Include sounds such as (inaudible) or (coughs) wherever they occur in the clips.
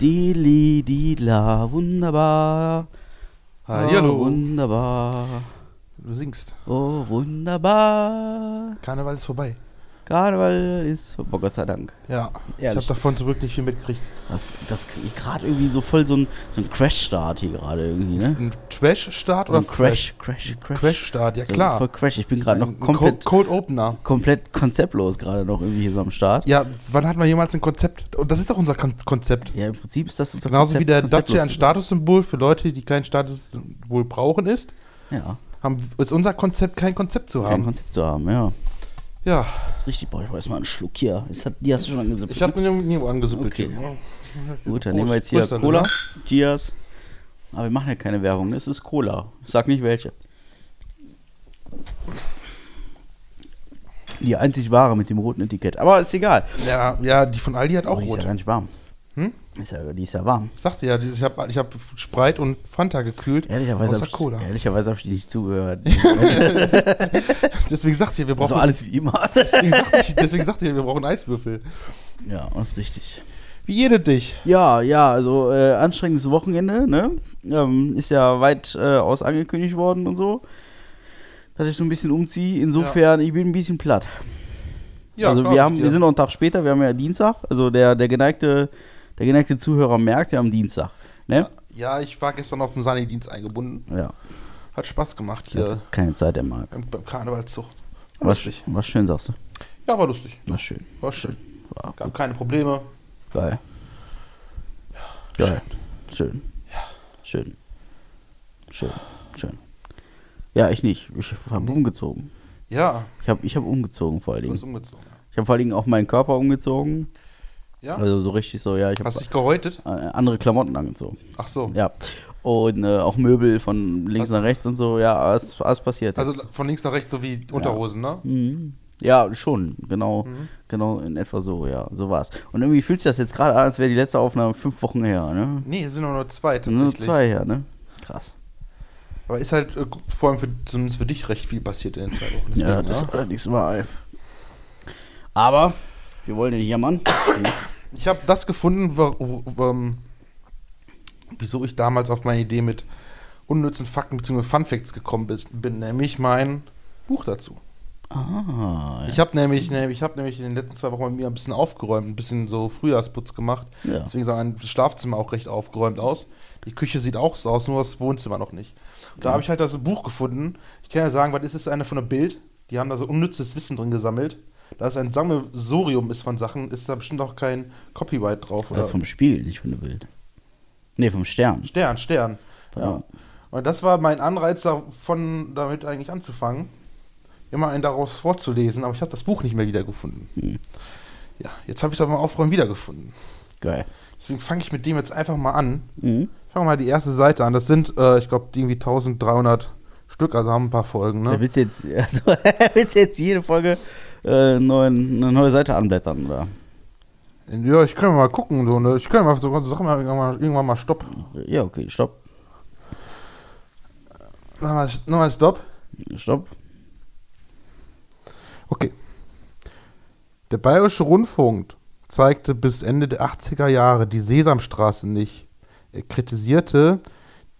Dili, Dila, wunderbar. Oh, Hallo. wunderbar. Du singst. Oh, wunderbar. Karneval ist vorbei. Karneval ist. Oh Gott sei Dank. Ja. Ich Ehrlich. habe davon zum Glück nicht viel mitgekriegt. Das, das gerade irgendwie so voll so ein, so ein Crash-Start hier gerade irgendwie, ne? Ein Trash-Start So ein oder Crash, Crash, Crash. Crash-Start, ja So klar. Voll Crash. Ich bin gerade noch Ein komplett, Cold, Opener. komplett konzeptlos gerade noch irgendwie hier so am Start. Ja, wann hatten wir jemals ein Konzept? Und das ist doch unser Kon Konzept. Ja, im Prinzip ist das unser Genauso Konzept, wie der Dacia ein. Statussymbol für Leute, die kein Statussymbol brauchen ist, Ja, haben, ist unser Konzept kein Konzept zu kein haben. Konzept zu haben, ja. Ja, Das ist richtig, boah, ich brauch erstmal einen Schluck hier. Das hat, die hast du schon angesippt. ich habe mir nirgendwo angesuppelt. Okay. hier. Gut, dann nehmen wir jetzt Prost, hier Prost, Cola, ne? Gias. Aber wir machen ja keine Werbung, ne? es ist Cola. Ich sag nicht welche. Die einzig wahre mit dem roten Etikett. Aber ist egal. Ja, ja, die von Aldi hat Oh, auch die ist ja rot. gar nicht warm. Hm? Ist ja, die ist ja warm. Ich sagte ja, ich habe ich hab Sprite und Fanta gekühlt. Ehrlicherweise habe ich, ehrlicherweise hab ich dir nicht zugehört. (laughs) Deswegen sagte ich, wir brauchen also alles wie immer. (laughs) Deswegen sagte ich, deswegen sagte ich, wir brauchen Eiswürfel. ja, das ist richtig. Wie jede dich. Ja, ja, also äh, anstrengendes Wochenende, ne? Ähm, ist ja weit äh, aus angekündigt worden und so. Dass ich so ein bisschen umziehe. Insofern, ich bin ein bisschen platt. also glaub wir haben, wir sind noch einen Tag später, wir haben ja Dienstag. Also der, der geneigte, der geneigte Zuhörer merkt, wir haben Dienstag. Ne? Ja, ich war gestern auf den Sani-Dienst eingebunden. Ja. Hat Spaß gemacht ja. hier Keine Zeit, der Marc. beim, beim Karnevalszug. War Was, lustig. was schön, sagst du. Ja, war lustig. Was schön. War schön. War Gab keine Probleme. geil. Geil. Schön. Schön. Schön. Schön. Ja, ich nicht. Ich habe umgezogen. Ja, Ich habe ich hab umgezogen vor allen du bist Dingen. umgezogen. Ich habe vor allen Dingen auch meinen Körper umgezogen. Ja? Also so richtig so, ja. Ich Hast habe dich gehäutet? andere Klamotten angezogen. Ach so. Ja. Und äh, auch Möbel von links Also- nach rechts und so. Ja, alles, alles passiert. Also jetzt. von links nach rechts, so wie Unterhosen, ne? Mhm. Ja, schon. Genau, Mhm. genau in etwa so, ja. So war's. Und irgendwie fühlt sich das jetzt gerade an, als wäre die letzte Aufnahme fünf Wochen her, ne? Nee, es sind nur noch zwei tatsächlich. Nur zwei her, ne? Krass. Aber ist halt äh, vor allem für, zumindest für dich recht viel passiert in den zwei Wochen. Deswegen, Ja, das ist ja. allerdings wahr. Aber wir wollen nicht jammern. Ich habe das gefunden, ähm, wieso ich damals auf meine Idee mit unnützen Fakten bzw. Fun Facts gekommen bin, nämlich mein Buch dazu. ah, Ich habe nämlich, nämlich, ich hab nämlich in den letzten zwei Wochen mit mir ein bisschen aufgeräumt, ein bisschen so Frühjahrsputz gemacht. Ja. Deswegen sah ein Schlafzimmer auch recht aufgeräumt aus. Die Küche sieht auch so aus, nur das Wohnzimmer noch nicht. Und da habe ich halt das Buch gefunden. Ich kann ja sagen, was ist es? Eine von der Bild. Die haben da so unnützes Wissen drin gesammelt. Da es ein Sammelsurium ist von Sachen, ist da bestimmt auch kein Copyright drauf. Das ist vom Spiegel, nicht von der Bild. Nee, vom Stern. Stern, Stern. Ja. Ja. Und das war mein Anreiz davon, damit eigentlich anzufangen, immer einen daraus vorzulesen, aber ich habe das Buch nicht mehr wiedergefunden. Hm. Ja, jetzt habe ich es aber beim Aufräumen wiedergefunden. Geil. Deswegen fange ich mit dem jetzt einfach mal an. Mhm. Fangen wir mal die erste Seite an. Das sind, äh, ich glaube, irgendwie 1300 Stück, also haben ein paar Folgen. Da Ne? willst du jetzt, also, (laughs) willst du jetzt jede Folge äh, neuen, eine neue Seite anblättern, oder? Ja, ich kann mal gucken. So, ne? Ich kann mal so, sag mal irgendwann, mal irgendwann mal Stopp. Ja, okay, stopp. Nochmal, nochmal Stopp. Stopp. Okay. Der Bayerische Rundfunk zeigte bis Ende der 80er Jahre die Sesamstraße nicht. Er kritisierte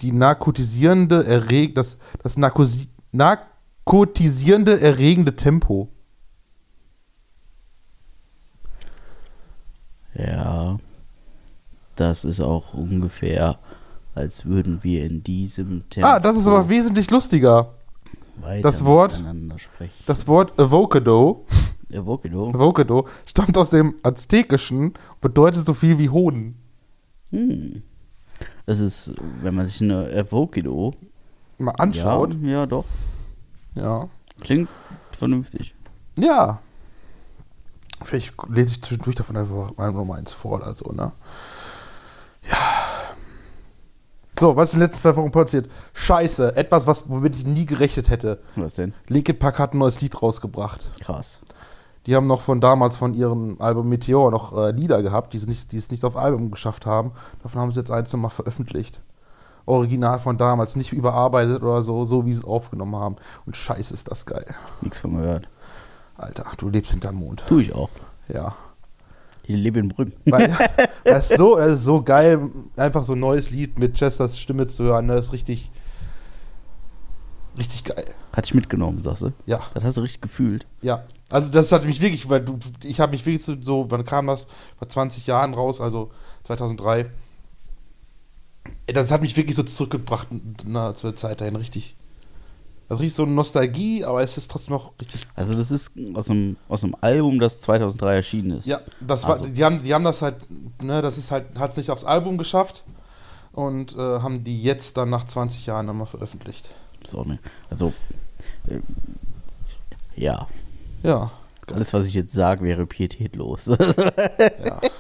die narkotisierende Erreg das, das narkotisierende erregende Tempo. Ja. Das ist auch ungefähr, als würden wir in diesem Tempo Ah, das ist aber wesentlich lustiger. das Wort-. Das Wort Avocado, (laughs) Avocado. Avocado stammt aus dem Aztekischen und bedeutet so viel wie Hoden. Hm. Das ist, wenn man sich eine Avocado Mal anschaut. Ja, ja, doch. Ja. Klingt vernünftig. Ja. Vielleicht lese ich zwischendurch davon einfach mal Nummer eins vor oder so, ne? Ja. So, was ist in den letzten zwei Wochen passiert? Scheiße, etwas, was, womit ich nie gerechnet hätte. Was denn? Linkin Park hat ein neues Lied rausgebracht. Krass. Die haben noch von damals von ihrem Album Meteor noch äh, Lieder gehabt, die, sie nicht, die es nicht auf Album geschafft haben. Davon haben sie jetzt eins nochmal veröffentlicht. Original von damals, nicht überarbeitet oder so, so wie sie es aufgenommen haben. Und scheiße ist das geil. Nichts von gehört. Alter, du lebst hinterm Mond. Tu ich auch. Ja. Ich lebe in Brünn. Weil, (laughs) das, ist so, das ist so geil, einfach so ein neues Lied mit Chesters Stimme zu hören. Das ist richtig, richtig geil. Hat dich mitgenommen, sagst du? Ja. Das hast du richtig gefühlt. Ja. Also das hat mich wirklich, weil du, ich habe mich wirklich so, so, wann kam das? Vor 20 Jahren raus, also 2003. Das hat mich wirklich so zurückgebracht na, zur Zeit dahin, richtig. Also richtig so Nostalgie, aber es ist trotzdem noch richtig. Also das ist aus einem, aus einem Album, das 2003 erschienen ist. Ja, das Also. war, die haben, die haben das halt, ne, das ist halt, hat es nicht aufs Album geschafft und äh, haben die jetzt dann nach 20 Jahren nochmal veröffentlicht. Ist auch nicht. Also, äh, ja. Ja. Alles, was ich jetzt sage, wäre pietätlos. ja. (laughs)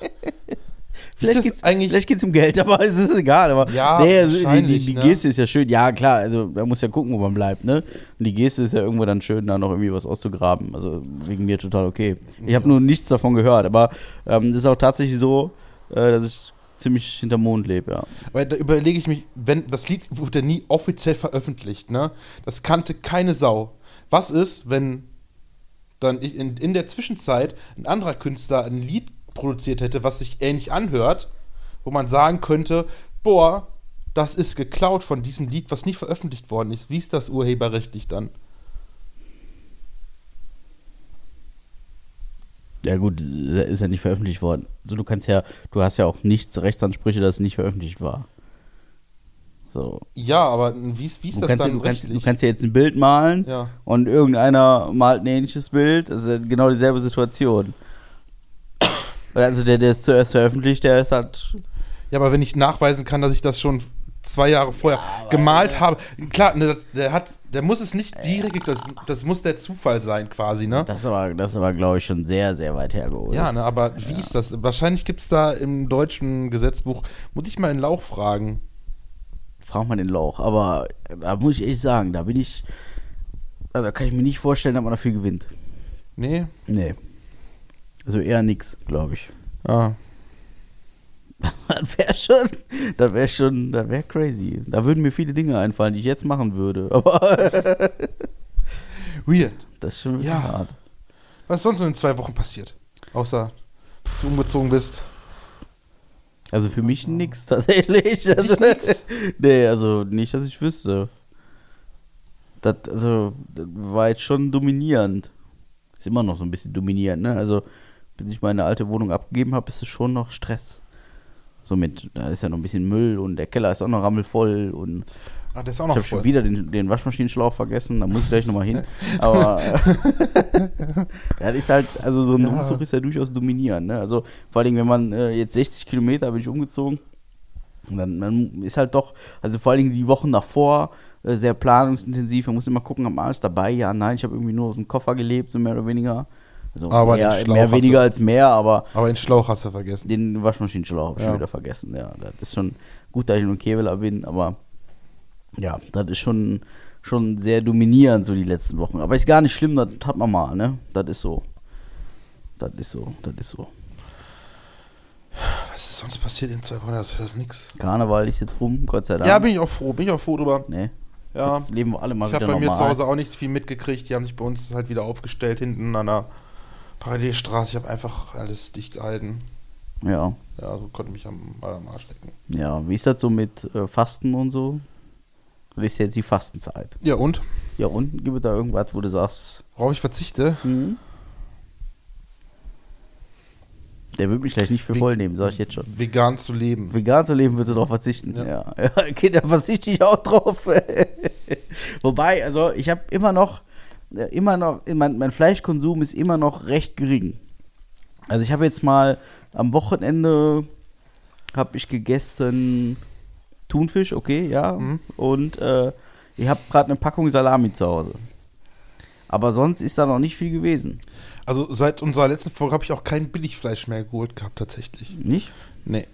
vielleicht geht es geht's um Geld, (laughs) aber es ist egal. Aber Ja, nee, also die, die, ne? Geste ist ja schön. Ja, klar, also man muss ja gucken, wo man bleibt, ne? Und die Geste ist ja irgendwo dann schön, da noch irgendwie was auszugraben. Also wegen mir total okay. Ich habe nur nichts davon gehört, aber ähm, es ist auch tatsächlich so, äh, dass ich ziemlich hinterm Mond lebe, ja. Weil da überlege ich mich, wenn das Lied wurde nie offiziell veröffentlicht, ne? Das kannte keine Sau. Was ist, wenn dann in, in der Zwischenzeit ein anderer Künstler ein Lied produziert hätte, was sich ähnlich anhört, wo man sagen könnte, boah, das ist geklaut von diesem Lied, was nie veröffentlicht worden ist. Wie ist das urheberrechtlich dann? Ja gut, ist ja nicht veröffentlicht worden. Also du kannst ja, du hast ja auch nichts Rechtsansprüche, dass es nicht veröffentlicht war. So. Ja, aber wie ist, wie ist Du das kannst, ja, dann du, kannst, du kannst ja jetzt ein Bild malen Ja. und irgendeiner malt ein ähnliches Bild. Das ist ja genau dieselbe Situation. Also der, der es zuerst veröffentlicht, der ist halt. Ja, aber wenn ich nachweisen kann, dass ich das schon zwei Jahre vorher gemalt habe, klar, ne, das, der hat, der muss es nicht direkt, das, das muss der Zufall sein quasi, ne? Das war, das war glaube ich, schon sehr, sehr weit hergeholt. Ja, ne, aber wie ist das? Wahrscheinlich gibt es da im deutschen Gesetzbuch, muss ich mal in Lauch fragen. Frag mal den Lauch. Aber da muss ich ehrlich sagen, da bin ich. Also da kann ich mir nicht vorstellen, dass man dafür gewinnt. Nee? Nee. Also eher nix, glaube ich. Ah. (laughs) Das wäre schon, das wäre schon, das wäre crazy. Da würden mir viele Dinge einfallen, die ich jetzt machen würde. (laughs) Aber Weird. das ist schon wirklich Ja. hart. Was ist sonst so in zwei Wochen passiert? Außer, dass du umgezogen bist. Also für mich nix (laughs) tatsächlich. Also, nix? nee, also nicht, dass ich wüsste. Das, also, das war jetzt schon dominierend. Ist immer noch so ein bisschen dominierend, ne? Also, bis ich meine alte Wohnung abgegeben habe, ist es schon noch Stress. Somit, da ist ja noch ein bisschen Müll und der Keller ist auch noch rammelvoll und Ah, ich habe schon wieder den, den Waschmaschinenschlauch vergessen, da muss ich gleich nochmal hin. (laughs) Aber (laughs) das ist halt, also so ein Ja. Umzug ist ja durchaus dominierend. Ne? Also vor allem, wenn man äh, jetzt 60 Kilometer bin ich umgezogen, dann ist halt doch, also vor allem die Wochen davor äh, sehr planungsintensiv. Man muss immer gucken, am alles dabei? Ja, nein, ich habe irgendwie nur aus dem Koffer gelebt, so mehr oder weniger. Also Aber mehr, mehr weniger du- als mehr, aber Aber den Schlauch hast du vergessen. den Waschmaschinenschlauch habe ich Ja. schon wieder vergessen. Ja, das ist schon gut, dass ich nur Kevlar bin, aber ja, das ist schon, schon sehr dominierend so die letzten Wochen. Aber ist gar nicht schlimm, das hat man mal, ne? Das ist so. Das ist so, das ist so. Was ist sonst passiert in zwei Wochen? Das ist nix. Karneval ist jetzt rum, Gott sei Dank. Ja, bin ich auch froh. Bin ich auch froh drüber. ne? Ja. Jetzt leben wir alle mal Ich habe wieder bei mir normal. zu Hause auch nicht viel mitgekriegt. Die haben sich bei uns halt wieder aufgestellt hinten an der Parallelstraße. Ich habe einfach alles dicht gehalten. Ja. Ja, so konnte mich am, am Arsch lecken. Ja, wie ist das so mit äh, Fasten und so? Das ist jetzt die Fastenzeit. Ja, und? Ja, und gibt es da irgendwas, wo du sagst, Worauf ich verzichte? hm? der wird mich gleich nicht für voll nehmen, sag ich jetzt schon. Vegan zu leben. Vegan zu leben, würdest du darauf verzichten. Ja. Ja. (laughs) ja. Okay, da verzichte ich auch drauf. (laughs) Wobei, also ich habe immer noch, immer noch, mein, mein Fleischkonsum ist immer noch recht gering. Also ich habe jetzt mal am Wochenende habe ich gegessen Thunfisch, okay, ja. Mhm. Und äh, ich habe gerade eine Packung Salami zu Hause. Aber sonst ist da noch nicht viel gewesen. Also seit unserer letzten Folge habe ich auch kein Billigfleisch mehr geholt gehabt, tatsächlich. Nicht? Nee.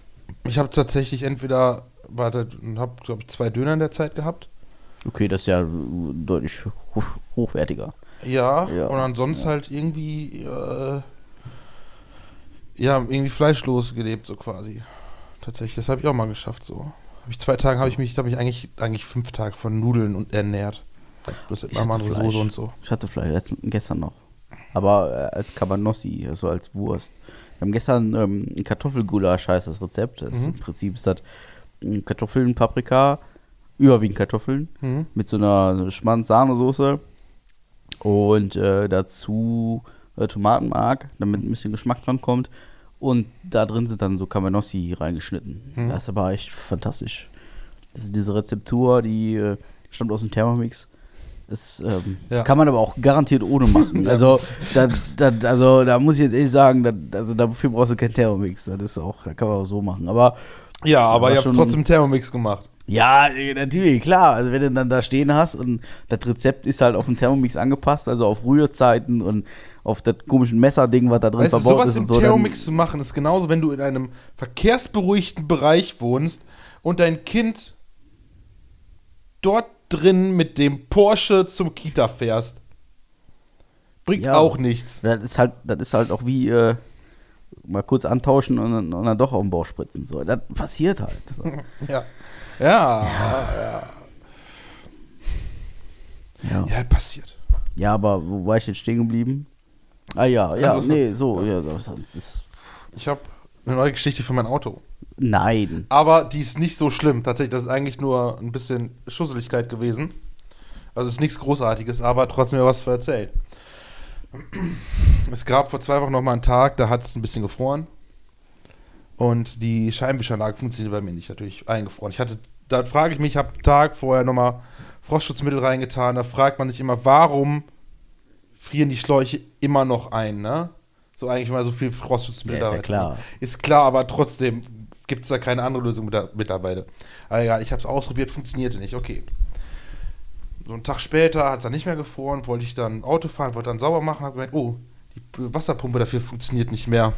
Ich habe tatsächlich entweder, warte, habe, glaube ich, zwei Döner in der Zeit gehabt. Okay, das ist ja äh, deutlich hoch, hochwertiger. Ja, Ja, und ansonsten halt irgendwie, äh, ja, irgendwie fleischlos gelebt, so quasi. Tatsächlich, das habe ich auch mal geschafft, so. Hab ich zwei Tage habe ich mich, habe ich eigentlich, eigentlich fünf Tage von Nudeln und ernährt. Bloß Ich hatte Fleisch. Soße und so. Ich hatte Fleisch gestern noch. Aber äh, als Cabanossi, also als Wurst. Wir haben gestern ähm, ein Kartoffelgulasch heißt das Rezept. Das Mhm. Im Prinzip ist das ähm, Kartoffeln, Paprika, überwiegend Kartoffeln Mhm. mit so einer Schmand-Sahnesoße und äh, dazu äh, Tomatenmark, damit ein bisschen Geschmack dran kommt. Und da drin sind dann so Camanossi reingeschnitten. Mhm. Das ist aber echt fantastisch. Also diese Rezeptur, die äh, stammt aus dem Thermomix. Das ähm, Ja. kann man aber auch garantiert ohne machen. (laughs) Also, da, da, also da muss ich jetzt ehrlich sagen, da, also dafür brauchst du keinen Thermomix. Das ist auch, da kann man auch so machen. Aber Ja, aber ihr habt trotzdem Thermomix gemacht. Ja, äh, natürlich, klar. Also wenn du dann da stehen hast und das Rezept ist halt auf den Thermomix angepasst, also auf Rührzeiten und auf das komische Messerding, was da drin Weißt du, verbaut sowas ist im und so. Thermomix zu machen, ist genauso, wenn du in einem verkehrsberuhigten Bereich wohnst und dein Kind dort drin mit dem Porsche zum Kita fährst. Bringt Ja. auch nichts. Das ist halt, das ist halt auch wie äh, mal kurz antauschen und, dann- und dann doch auf den Bauch spritzen. So, das passiert halt. So. (laughs) Ja. Ja, ja, Ja. ja, passiert. ja, aber wo war ich jetzt stehen geblieben? Ah ja, ja, Also- nee, so, ja, das ist. Ich habe eine neue Geschichte für mein Auto. Nein. Aber die ist nicht so schlimm. Tatsächlich, das ist eigentlich nur ein bisschen Schusseligkeit gewesen. Also ist nichts Großartiges, aber trotzdem was zu erzählen. Es gab vor zwei Wochen noch mal einen Tag, da hat es ein bisschen gefroren. Und die Scheibenwischanlage funktioniert bei mir nicht, natürlich eingefroren. Ich hatte, da frage ich mich, ich habe einen Tag vorher nochmal Frostschutzmittel reingetan. Da fragt man sich immer, warum frieren die Schläuche immer noch ein, ne? So eigentlich mal so viel Frostschutzmittel Ja, ist ja klar. Ist klar, aber trotzdem gibt es da keine andere Lösung mit der, mittlerweile. Aber egal, ich habe es ausprobiert, funktionierte nicht, okay. So einen Tag später hat es dann nicht mehr gefroren, wollte ich dann Auto fahren, wollte dann sauber machen, habe gemerkt, oh, die Wasserpumpe dafür funktioniert nicht mehr.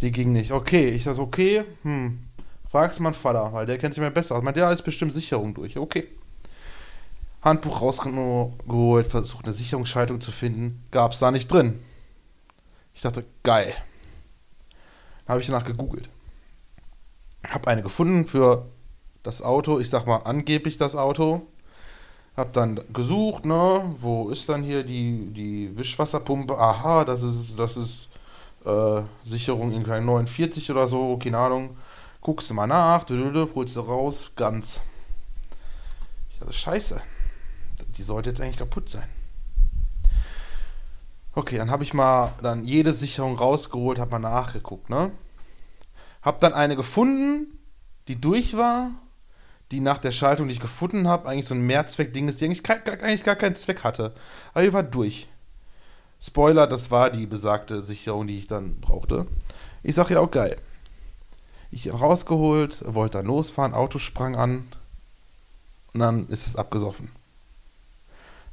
Die ging nicht. Okay, ich sag okay, hm, fragst meinen Vater, weil der kennt sich mehr besser aus. Meint, ja, ist bestimmt Sicherung durch. Okay. Handbuch rausgeholt, versucht eine Sicherungsschaltung zu finden, gab es da nicht drin. Ich dachte, geil. Habe ich danach gegoogelt. Habe eine gefunden für das Auto, ich sag mal angeblich das Auto. Hab dann gesucht, ne, wo ist dann hier die, die Wischwasserpumpe? Aha, das ist, das ist äh, Sicherung in 49 oder so, keine Ahnung. Guckst du mal nach, dödödö, holst du raus, ganz. Ich dachte, scheiße. Die sollte jetzt eigentlich kaputt sein. Okay, dann habe ich mal dann jede Sicherung rausgeholt, habe mal nachgeguckt, ne? Hab dann eine gefunden, die durch war, die nach der Schaltung, die ich gefunden habe, eigentlich so ein Mehrzweck-Ding ist, die eigentlich, kein, gar, eigentlich gar keinen Zweck hatte. Aber die war durch. Spoiler, das war die besagte Sicherung, die ich dann brauchte. Ich sag ja auch geil. Ich rausgeholt, wollte dann losfahren, Auto sprang an und dann ist es abgesoffen.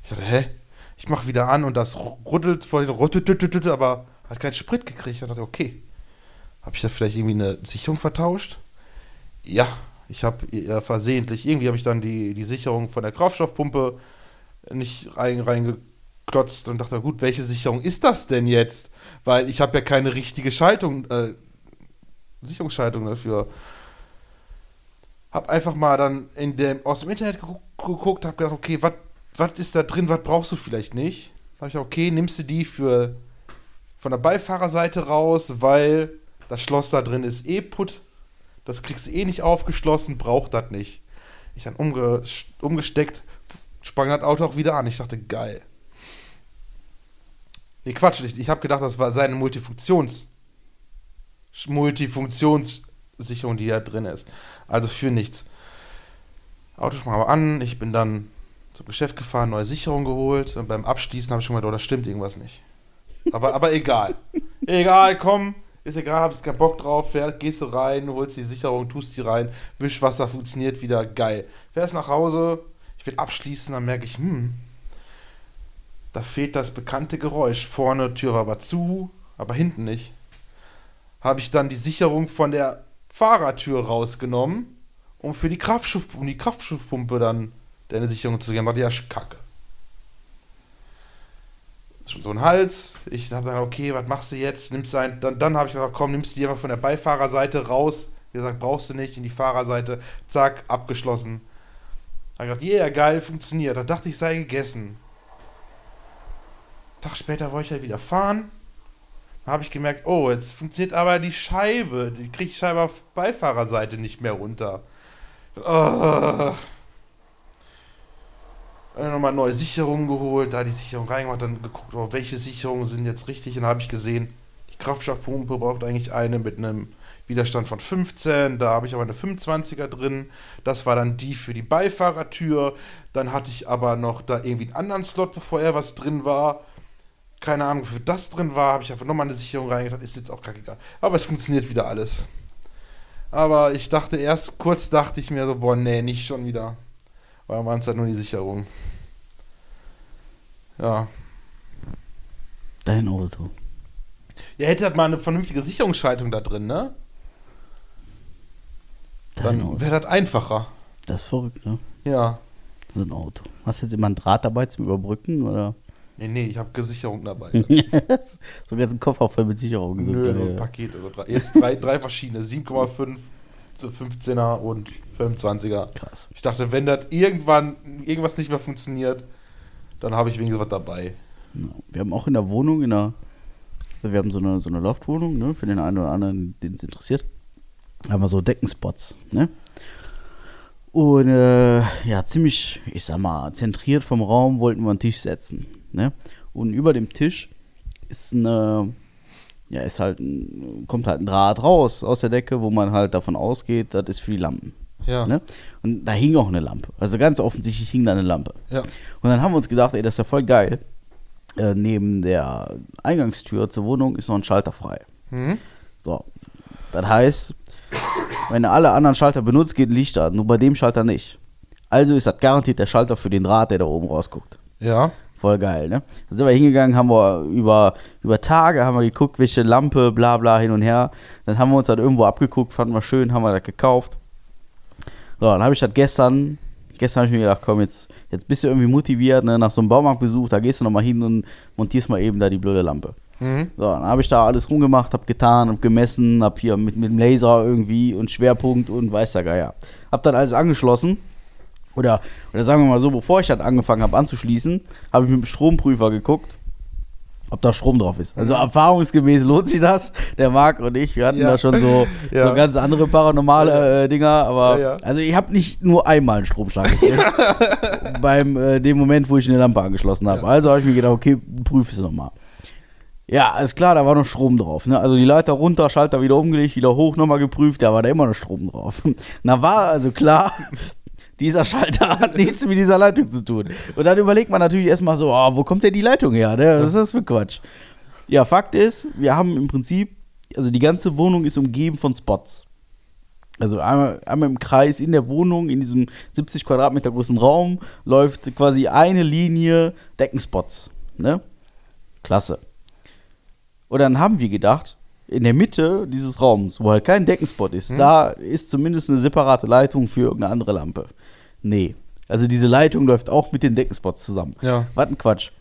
Ich dachte, hä? Ich mach wieder an und das rüttelt vor den aber hat keinen Sprit gekriegt. Ich dachte, okay. Habe ich da vielleicht irgendwie eine Sicherung vertauscht? Ja, ich habe äh, versehentlich, irgendwie habe ich dann die, die Sicherung von der Kraftstoffpumpe nicht rein, reingeklotzt und dachte, gut, welche Sicherung ist das denn jetzt? Weil ich habe ja keine richtige Schaltung, äh, Sicherungsschaltung dafür. Hab einfach mal dann in dem, aus dem Internet geguckt, habe gedacht, okay, was ist da drin, was brauchst du vielleicht nicht? Habe ich gedacht, okay, nimmst du die für von der Beifahrerseite raus, weil das Schloss da drin ist eh putt. Das kriegst du eh nicht aufgeschlossen, braucht das nicht. Ich dann umge umgesteckt, sprang das Auto auch wieder an. Ich dachte, geil. Nee, Quatsch, ich, ich habe gedacht, das war seine Multifunktions Multifunktionssicherung, die da drin ist. Also für nichts. Auto sprang aber an, ich bin dann zum Geschäft gefahren, neue Sicherung geholt und beim Abschließen habe ich schon gedacht, oh, da stimmt irgendwas nicht. Aber, aber egal. (laughs) egal, komm, ist egal, hab jetzt keinen Bock drauf, fähr, gehst du rein, holst die Sicherung, tust die rein, Wischwasser funktioniert wieder, geil. Fährst nach Hause, ich will abschließen, dann merke ich, hm, da fehlt das bekannte Geräusch. Vorne Tür war aber zu, aber hinten nicht. Habe ich dann die Sicherung von der Fahrertür rausgenommen, um für die Kraftstoff, um die Kraftstoffpumpe dann deine Sicherung zu geben. War ja kacke. So ein Hals. Ich habe dann, okay, was machst du jetzt? Nimmst du ein, dann, dann habe ich gesagt, komm, nimmst du die einfach von der Beifahrerseite raus. Wie gesagt, brauchst du nicht in die Fahrerseite. Zack, abgeschlossen. Habe ich gedacht, yeah, geil, funktioniert. Da dachte ich, sei gegessen. Tag später wollte ich halt wieder fahren. habe ich gemerkt, oh, jetzt funktioniert aber die Scheibe. Die kriege ich Scheibe auf Beifahrerseite nicht mehr runter. Oh. Dann nochmal neue Sicherungen geholt, da die Sicherung reingemacht, dann geguckt, oh, welche Sicherungen sind jetzt richtig. Dann habe ich gesehen, die Kraftstoffpumpe braucht eigentlich eine mit einem Widerstand von 15, da habe ich aber eine 25er drin. Das war dann die für die Beifahrertür. Dann hatte ich aber noch da irgendwie einen anderen Slot, wo vorher was drin war. Keine Ahnung, wofür das drin war. Habe ich einfach nochmal eine Sicherung reingetan. Ist jetzt auch kackegal. Aber es funktioniert wieder alles. Aber ich dachte erst, kurz dachte ich mir so, boah, nee, nicht schon wieder. Weil waren es halt nur die Sicherung. Ja. Dein Auto. Ja, hätte halt mal eine vernünftige Sicherungsschaltung da drin, ne? Dann wäre das einfacher. Das ist verrückt, ne? Ja. So ein Auto. Hast du jetzt immer ein Draht dabei zum Überbrücken, oder? Nee, nee, ich habe Gesicherung dabei. (laughs) so ganz ein Koffer voll mit Sicherung. Nö, so ein Paket. Also drei, jetzt drei, drei verschiedene. 7,5 zu 15er und 25er. Krass. Ich dachte, wenn das irgendwann irgendwas nicht mehr funktioniert, dann habe ich wenigstens was dabei. Ja, wir haben auch in der Wohnung, in der, wir haben so eine, so eine Loftwohnung, ne, für den einen oder anderen, den es interessiert haben wir so Deckenspots, ne? Und äh, ja, ziemlich, ich sag mal, zentriert vom Raum wollten wir einen Tisch setzen, ne? Und über dem Tisch ist eine, ja, ist halt ein, kommt halt ein Draht raus aus der Decke, wo man halt davon ausgeht, das ist für die Lampen. Ja. Ne? Und da hing auch eine Lampe. Also ganz offensichtlich hing da eine Lampe. Ja. Und dann haben wir uns gedacht, ey, das ist ja voll geil. Äh, neben der Eingangstür zur Wohnung ist noch ein Schalter frei. Mhm. So. Das heißt, wenn er alle anderen Schalter benutzt, geht ein Licht an, nur bei dem Schalter nicht. Also ist das garantiert der Schalter für den Draht, der da oben rausguckt. Ja. Voll geil, ne? Dann sind wir hingegangen, haben wir über, über Tage haben wir geguckt, welche Lampe, bla bla hin und her. Dann haben wir uns das irgendwo abgeguckt, fanden wir schön, haben wir das gekauft. So, dann habe ich das gestern, gestern habe ich mir gedacht, komm, jetzt, jetzt bist du irgendwie motiviert, ne, nach so einem Baumarktbesuch, da gehst du nochmal hin und montierst mal eben da die blöde Lampe. Mhm. So, dann habe ich da alles rumgemacht, habe getan, habe gemessen, habe hier mit, mit dem Laser irgendwie und Schwerpunkt und weiß der Geier. Habe dann alles angeschlossen. Oder, oder sagen wir mal so, bevor ich das angefangen habe anzuschließen, habe ich mit dem Stromprüfer geguckt, ob da Strom drauf ist. Also mhm. erfahrungsgemäß lohnt sich das. Der Marc und ich, wir hatten ja. da schon so, (laughs) ja. so ganz andere paranormale äh, Dinger, aber ja, also ich habe nicht nur einmal einen Stromschlag gekriegt. (laughs) beim äh, dem Moment, wo ich eine Lampe angeschlossen habe. Also habe ich mir gedacht, okay, prüfe es nochmal. Ja, ist klar, da war noch Strom drauf. Ne? Also die Leiter runter, Schalter wieder umgelegt, wieder hoch, nochmal geprüft, da war da immer noch Strom drauf. (laughs) Na war also klar, dieser Schalter hat (laughs) nichts mit dieser Leitung zu tun. Und dann überlegt man natürlich erstmal so, oh, wo kommt denn die Leitung her? Ne? Was ist das für Quatsch? Ja, Fakt ist, wir haben im Prinzip, also die ganze Wohnung ist umgeben von Spots. Also einmal, einmal im Kreis in der Wohnung, in diesem 70 Quadratmeter großen Raum, läuft quasi eine Linie Deckenspots. Ne? Klasse. Und dann haben wir gedacht, in der Mitte dieses Raums, wo halt kein Deckenspot ist, hm. da ist zumindest eine separate Leitung für irgendeine andere Lampe. Nee. Also diese Leitung läuft auch mit den Deckenspots zusammen. Ja. Was ein Quatsch.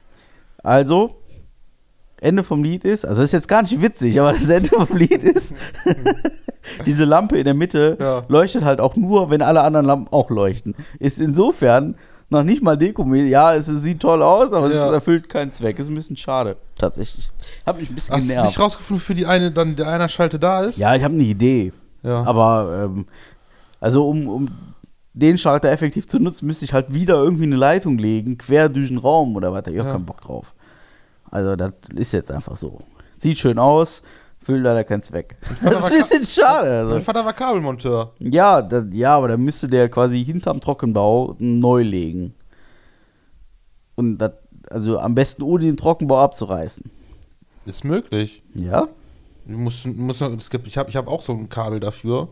Also, Ende vom Lied ist, also das ist jetzt gar nicht witzig, aber das Ende vom Lied ist, (laughs) (laughs) diese Lampe in der Mitte ja. leuchtet halt auch nur, wenn alle anderen Lampen auch leuchten. Ist insofern noch nicht mal Deko. Ja, es sieht toll aus, aber ja. es erfüllt keinen Zweck. Ist ein bisschen schade, tatsächlich. Hab mich ein bisschen Hast genervt. Hast du nicht rausgefunden, für die eine dann der einer Schalte da ist? Ja, ich habe eine Idee. Ja. Aber ähm, also um, um den Schalter effektiv zu nutzen, müsste ich halt wieder irgendwie eine Leitung legen, quer durch den Raum oder was. Ich habe ja. keinen Bock drauf. Also das ist jetzt einfach so. Sieht schön aus, füllt leider keinen Zweck. Das ist ein bisschen schade. Also. Mein Vater war Kabelmonteur. Ja, das, ja, aber dann müsste der quasi hinterm Trockenbau neu legen. Und das, also am besten ohne den Trockenbau abzureißen. Ist möglich. Ja? Du musst, musst, es gibt, ich habe ich hab auch so ein Kabel dafür.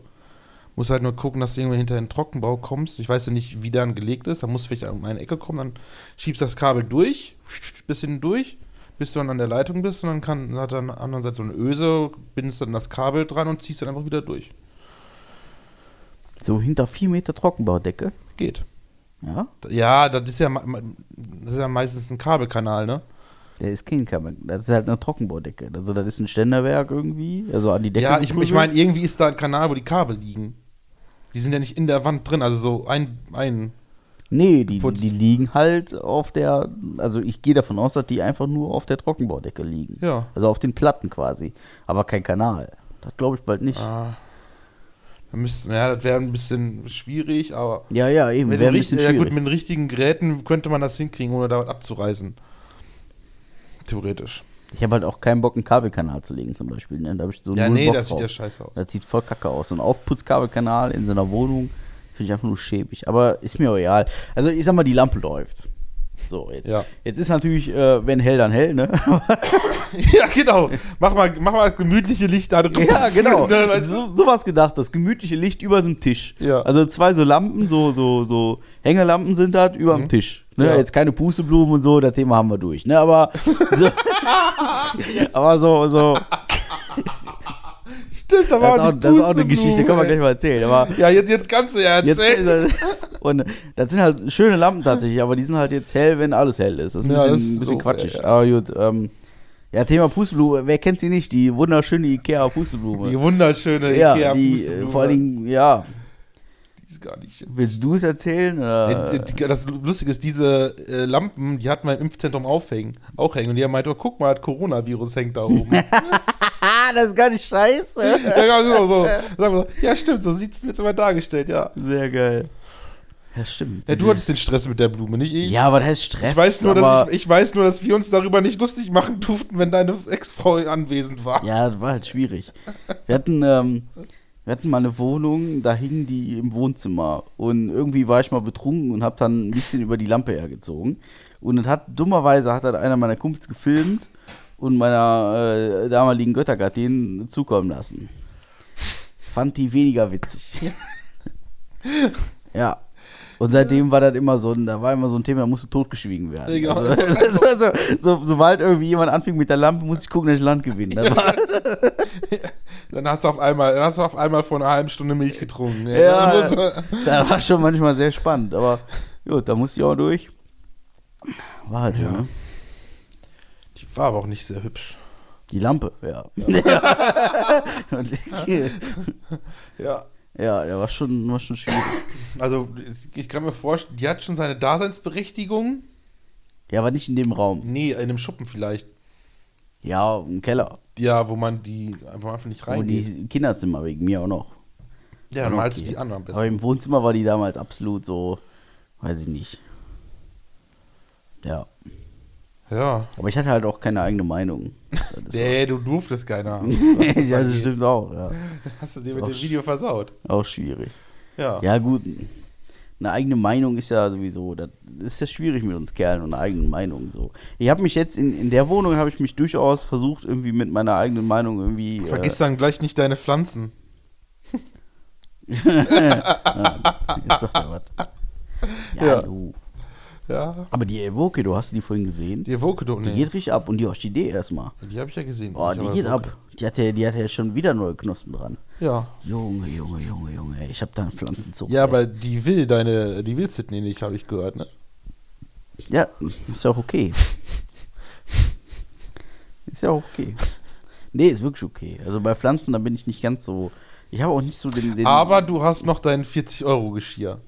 Muss halt nur gucken, dass du irgendwann hinter den Trockenbau kommst. Ich weiß ja nicht, wie der angelegt ist. Da musst du vielleicht um eine Ecke kommen, dann schiebst das Kabel durch, bisschen durch bis du dann an der Leitung bist und dann kann, hat er an der anderen Seite so eine Öse, bindest dann das Kabel dran und ziehst dann einfach wieder durch. So hinter 4 Meter Trockenbaudecke? Geht. Ja? Ja, das ist ja, das ist ja meistens ein Kabelkanal, ne? Der ist kein Kabel. Das ist halt eine Trockenbaudecke. Also, das ist ein Ständerwerk irgendwie. Also an die Decke. Ja, ich, ich meine, irgendwie ist da ein Kanal, wo die Kabel liegen. Die sind ja nicht in der Wand drin, also so ein. ein Nee, die, die liegen halt auf der, also ich gehe davon aus, dass die einfach nur auf der Trockenbaudecke liegen. Ja. Also auf den Platten quasi. Aber kein Kanal. Das glaube ich bald nicht. Ah. Da müssten, ja, das wäre ein bisschen schwierig, aber Ja, ja, eben. mit den, ein bisschen ja, gut, schwierig. mit den richtigen Geräten könnte man das hinkriegen, ohne da was abzureißen. Theoretisch. Ich habe halt auch keinen Bock, einen Kabelkanal zu legen zum Beispiel. Ne? Da habe ich so Ja, nee, Bock das sieht drauf. ja scheiße aus. Das sieht voll kacke aus. So ein Aufputzkabelkanal in so einer Wohnung finde ich einfach nur schäbig. Aber ist mir egal. Also ich sag mal, die Lampe läuft. So, jetzt, Ja. jetzt ist natürlich, äh, wenn hell, dann hell, ne? (laughs) ja, genau. Mach mal, mach mal gemütliche Licht da drin. ja, genau. (laughs) Ne, du? so, sowas gedacht, das gemütliche Licht über so einem Tisch. Ja. Also zwei so Lampen, so, so, so Hängelampen sind das über dem Tisch. Ne? Mhm. Ja. Jetzt keine Pusteblumen und so, das Thema haben wir durch. Ne? Aber, so, (laughs) aber so, so Stimmt, da das, war ist auch, die das ist auch eine Pusteblume, Geschichte, kann man gleich mal erzählen. Aber Ja, jetzt, jetzt kannst du ja Jetzt, erzählen. und das sind halt schöne Lampen tatsächlich, aber die sind halt jetzt hell, wenn alles hell ist. Das ist ein Ja, bisschen, das ist ein bisschen so, quatschig. ja. Aber gut, ähm, ja, Thema Pusteblume, wer kennt sie nicht? Die wunderschöne Ikea die Pusteblume. wunderschöne Ja, Ikea die, äh, Pusteblume. vor allen Dingen, ja, Die ist gar nicht. willst du es erzählen? Oder? Die- Das Lustige ist, diese äh, Lampen, die hat im Impfzentrum aufhängen, auch hängen. Und die haben meint, oh, guck mal, das Coronavirus hängt da oben. (laughs) ja, Ah, das ist gar nicht scheiße. (laughs) genau, so, so. Ja, stimmt, so sieht es mir immer dargestellt, ja. Sehr geil. Ja, stimmt. ja. Du hattest den Stress mit der Blume, nicht ich. ja, aber das heißt Stress. Ich weiß, nur, dass ich, ich weiß nur, dass wir uns darüber nicht lustig machen durften, wenn deine Ex-Frau anwesend war. Ja, das war halt schwierig. Wir hatten, ähm, wir hatten mal eine Wohnung, da hingen die im Wohnzimmer. Und irgendwie war ich mal betrunken und hab dann ein bisschen über die Lampe hergezogen. Und das hat, dummerweise hat dann einer meiner Kumpels gefilmt und meiner äh, damaligen Göttergattin zukommen lassen. Fand die weniger witzig. (laughs) ja. Und seitdem war das immer so, ein- da war immer so ein Thema, da musste totgeschwiegen werden. Ja, genau. Also, (laughs) also, so, sobald irgendwie jemand anfing mit der Lampe, muss ich gucken, dass ich Land gewinne. War, (laughs) Dann hast du auf einmal, dann hast du auf einmal vor einer halben Stunde Milch getrunken. Ja. Dann musst das war schon manchmal sehr spannend, aber gut, da musste ich auch durch. War halt Ja. ne? War aber auch nicht sehr hübsch. Die Lampe, ja. Ja, Und- (laughs) Ja. ja der war schon, war schon schwierig. Also, ich kann mir vorstellen, die hat schon seine Daseinsberechtigung. Ja, aber nicht in dem Raum. Nee, in einem Schuppen vielleicht. Ja, im Keller. Ja, wo man die einfach einfach nicht Wo reingeht. die Kinderzimmer wegen mir auch noch. Ja, dann malst du die anderen besser. Aber im Wohnzimmer war die damals absolut so, weiß ich nicht. Ja. Ja. Aber ich hatte halt auch keine eigene Meinung. (laughs) Nee, du durftest keiner haben. (laughs) ja, das stimmt auch, ja. (laughs) Hast du dir mit dem Video versaut. Auch schwierig. Ja. Ja, gut. Eine eigene Meinung ist ja sowieso, das ist ja schwierig mit uns Kerlen und einer eigenen Meinung so. Ich habe mich jetzt in, in der Wohnung habe ich mich durchaus versucht irgendwie mit meiner eigenen Meinung irgendwie Vergiss dann gleich nicht deine Pflanzen. Jetzt sagt er was. Ja, Ja. du. Ja. Aber die Evoke, du hast die vorhin gesehen. Die Evoke doch Die geht richtig ab und die Orchidee erstmal. Die habe ich ja gesehen. Oh, die geht ab. Die hat ja, die hat ja schon wieder neue Knospen dran. Ja. Junge, Junge, Junge, Junge. Ich habe da einen Pflanzenzucht. Ja, ey. aber die will deine, die will Sydney nicht, habe ich gehört, ne? Ja, ist ja auch okay. (laughs) ist ja auch okay. Nee, ist wirklich okay. Also bei Pflanzen, da bin ich nicht ganz so. Ich habe auch nicht so den. den Aber du hast noch dein 40-Euro-Geschirr.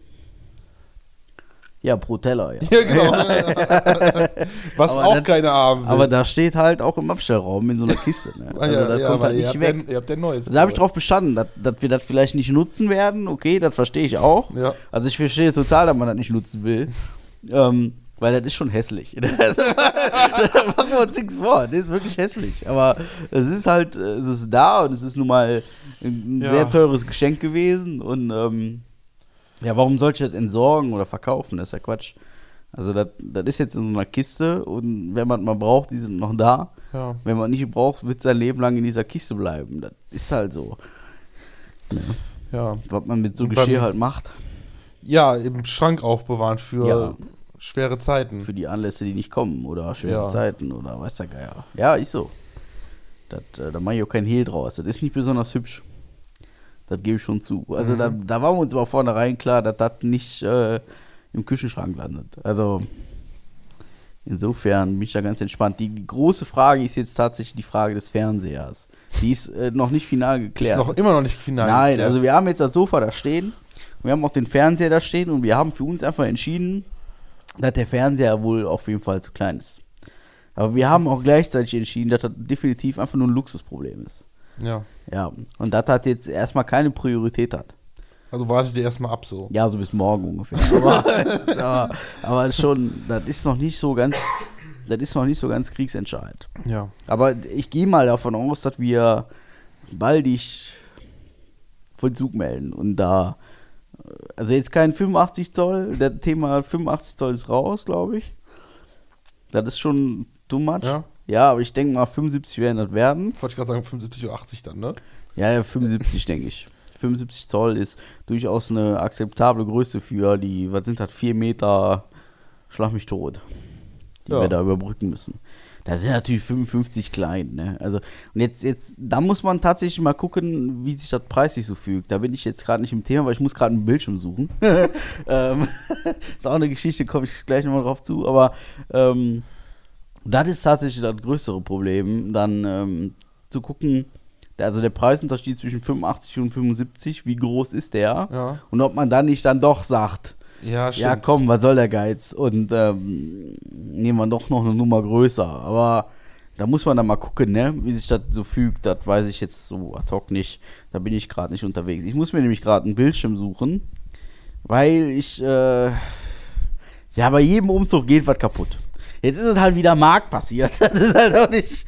Ja, pro Teller, ja. (laughs) Ja, genau. (laughs) Was Aber auch das- keine will. Aber da steht halt auch im Abstellraum in so einer Kiste. Ne? Ah, Also ja, das ja, kommt halt nicht weg. Ja, ihr habt ja neues. Da habe ich drauf bestanden, dass, dass wir das vielleicht nicht nutzen werden. Okay, das verstehe ich auch. Ja. Also ich verstehe total, dass man das nicht nutzen will. Ähm, weil das ist schon hässlich. (laughs) Da machen wir uns nichts vor. Das ist wirklich hässlich. Aber es ist halt, äh, es ist da und es ist nun mal ein Ja. sehr teures Geschenk gewesen. Und ähm, ja, warum soll ich das entsorgen oder verkaufen? Das ist ja Quatsch. Also das, das ist jetzt in so einer Kiste und wenn man mal braucht, die sind noch da. Ja. Wenn man nicht braucht, wird sein Leben lang in dieser Kiste bleiben. Das ist halt so. Ja. Was man mit so Und Geschirr beim- halt macht. ja, im Schrank aufbewahren für Ja. schwere Zeiten. Für die Anlässe, die nicht kommen oder schwere Ja. Zeiten oder weiß der Geier. Ja, ist so. Das, äh, da mache ich auch kein Hehl draus. Das ist nicht besonders hübsch. Das gebe ich schon zu. Also da, da waren wir uns aber vornherein klar, dass das nicht äh, im Küchenschrank landet. Also insofern bin ich da ganz entspannt. Die, die große Frage ist jetzt tatsächlich die Frage des Fernsehers. Die ist äh, noch nicht final Das geklärt. ist noch immer noch nicht final. Nein, geklärt. also wir haben jetzt das Sofa da stehen Wir haben auch den Fernseher da stehen und wir haben für uns einfach entschieden, dass der Fernseher wohl auf jeden Fall zu klein ist. Aber wir haben auch gleichzeitig entschieden, dass das definitiv einfach nur ein Luxusproblem ist. Ja. Ja, und das hat jetzt erstmal keine Priorität hat. Also wartet ihr erstmal ab so. Ja, so bis morgen ungefähr. (laughs) Aber, aber, aber schon, das ist noch nicht so ganz, das ist noch nicht so ganz kriegsentscheidend. Ja. Aber ich gehe mal davon aus, dass wir baldig Vollzug melden und da, also jetzt kein 85 Zoll, das Thema 85 Zoll ist raus, glaube ich. Das ist schon too much. Ja. Ja, aber ich denke mal 75 werden das werden. Wollte ich gerade sagen, 75 oder 80 dann, ne? Ja, ja, 75 denke ich. 75 Zoll ist durchaus eine akzeptable Größe für die, was sind das, 4 Meter Schlag mich tot, die Ja. wir da überbrücken müssen. Da sind natürlich 55 klein, ne? Also, und jetzt, jetzt, da muss man tatsächlich mal gucken, wie sich das preislich so fügt. Da bin ich jetzt gerade nicht im Thema, weil ich muss gerade einen Bildschirm suchen. (laughs) ähm, (laughs) ist auch eine Geschichte, komme ich gleich nochmal drauf zu, aber ähm, das ist tatsächlich das größere Problem, dann ähm, zu gucken, also der Preisunterschied zwischen 85 und 75, wie groß ist der? Ja. Und ob man dann nicht dann doch sagt, Ja, ja komm, was soll der Geiz? Und ähm, nehmen wir doch noch eine Nummer größer. Aber da muss man dann mal gucken, ne? wie sich das so fügt. Das weiß ich jetzt so ad hoc nicht. Da bin ich gerade nicht unterwegs. Ich muss mir nämlich gerade einen Bildschirm suchen, weil ich, äh, ja, bei jedem Umzug geht was kaputt. Jetzt ist es halt wieder Markt passiert. (laughs) Das ist halt auch nicht.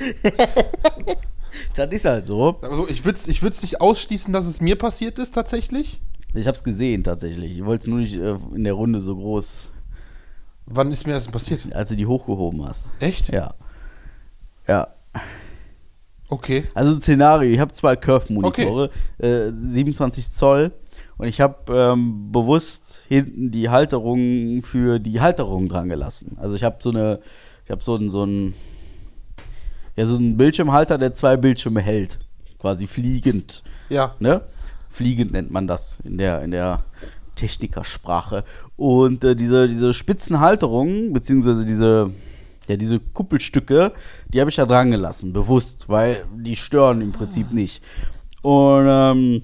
(laughs) das ist halt so. Also ich würde es ich würd's nicht ausschließen, dass es mir passiert ist tatsächlich. Ich hab's gesehen tatsächlich. Ich wollte es nur nicht äh, in der Runde so groß, Wann ist mir das denn passiert? als du die hochgehoben hast. Echt? Ja. Ja. Okay. Also Szenario, ich habe zwei Curve-Monitore, äh, 27 Zoll und ich habe ähm, bewusst hinten die Halterung für die Halterung dran gelassen. Also ich habe so eine, ich habe so einen, so einen, ja so einen Bildschirmhalter, der zwei Bildschirme hält, quasi fliegend. Ja. ne? Fliegend nennt man das in der, in der Technikersprache. Und äh, diese, diese Spitzenhalterung, beziehungsweise diese, ja, diese Kuppelstücke, die habe ich da dran gelassen, bewusst, weil die stören im Prinzip nicht. Und ähm,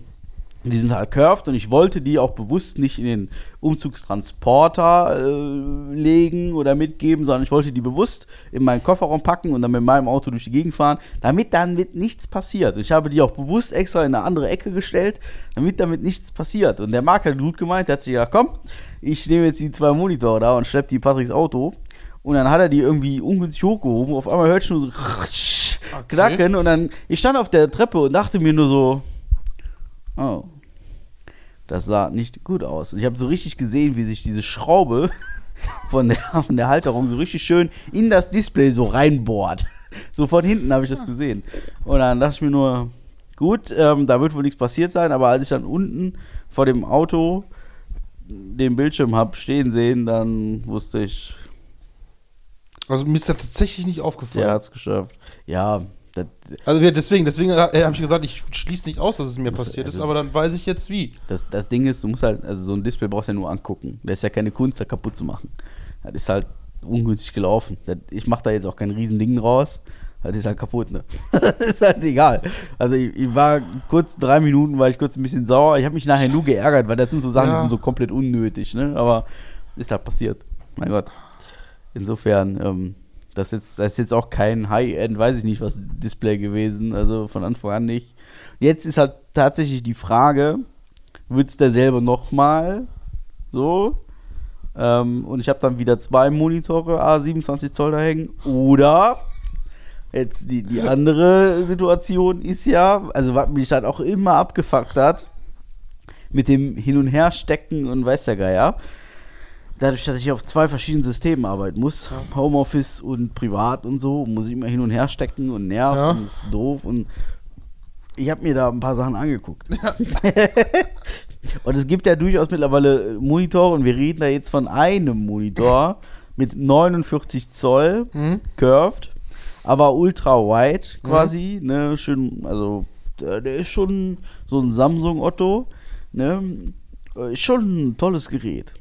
die sind halt curved und ich wollte die auch bewusst nicht in den Umzugstransporter äh, legen oder mitgeben, sondern ich wollte die bewusst in meinen Kofferraum packen und dann mit meinem Auto durch die Gegend fahren, damit dann mit nichts passiert. Und ich habe die auch bewusst extra in eine andere Ecke gestellt, damit damit nichts passiert. Und der Marc hat gut gemeint, der hat sich gedacht, komm, ich nehme jetzt die zwei Monitore da und schleppe die in Patricks Auto. Und dann hat er die irgendwie ungünstig hochgehoben. Auf einmal hört ich nur so knacken und dann, ich stand auf der Treppe und dachte mir nur so, Oh. Das sah nicht gut aus. Und ich habe so richtig gesehen, wie sich diese Schraube (laughs) von der, von der Halterung so richtig schön in das Display so reinbohrt. (laughs) So von hinten habe ich das gesehen. Und dann dachte ich mir nur, gut, ähm, da wird wohl nichts passiert sein, aber als ich dann unten vor dem Auto den Bildschirm habe stehen sehen, dann wusste ich, Also mir ist das tatsächlich nicht aufgefallen. der hat es geschafft. Ja, das, Also deswegen, deswegen äh, habe ich gesagt, ich schließe nicht aus, dass es mir passiert ist, also- aber dann weiß ich jetzt wie. Das, das Ding ist, du musst halt, also so ein Display brauchst du ja nur angucken. Das ist ja keine Kunst, da kaputt zu machen. Das ist halt ungünstig gelaufen. Das, ich mache da jetzt auch kein Riesending draus. Das ist halt kaputt, ne? (laughs) das ist halt egal. Also ich, ich war kurz, drei Minuten war ich kurz ein bisschen sauer. Ich habe mich nachher nur geärgert, weil das sind so Sachen, die Ja. sind so komplett unnötig, ne? Aber ist halt passiert. Mein Gott. Insofern, ähm, das, ist jetzt, das ist jetzt auch kein High-End, weiß ich nicht, was Display gewesen. Also von Anfang an nicht. Jetzt ist halt tatsächlich die Frage, wird es derselbe nochmal so? Ähm, und ich habe dann wieder zwei Monitore, A27 Zoll da hängen. Oder jetzt die, die andere Situation ist ja, also was mich halt auch immer abgefuckt hat, mit dem Hin- und Herstecken und weiß der Geier. Dadurch, dass ich auf zwei verschiedenen Systemen arbeiten muss, Homeoffice und privat und so, muss ich immer hin und her stecken und nerven, Ja. und ist doof und ich habe mir da ein paar Sachen angeguckt. (laughs) und es gibt ja durchaus mittlerweile Monitore und wir reden da jetzt von einem Monitor (laughs) mit 49 Zoll Mhm. curved, aber ultra wide quasi, ne, schön, also der, der ist schon so ein Samsung Otto, ne, äh, ist schon ein tolles Gerät,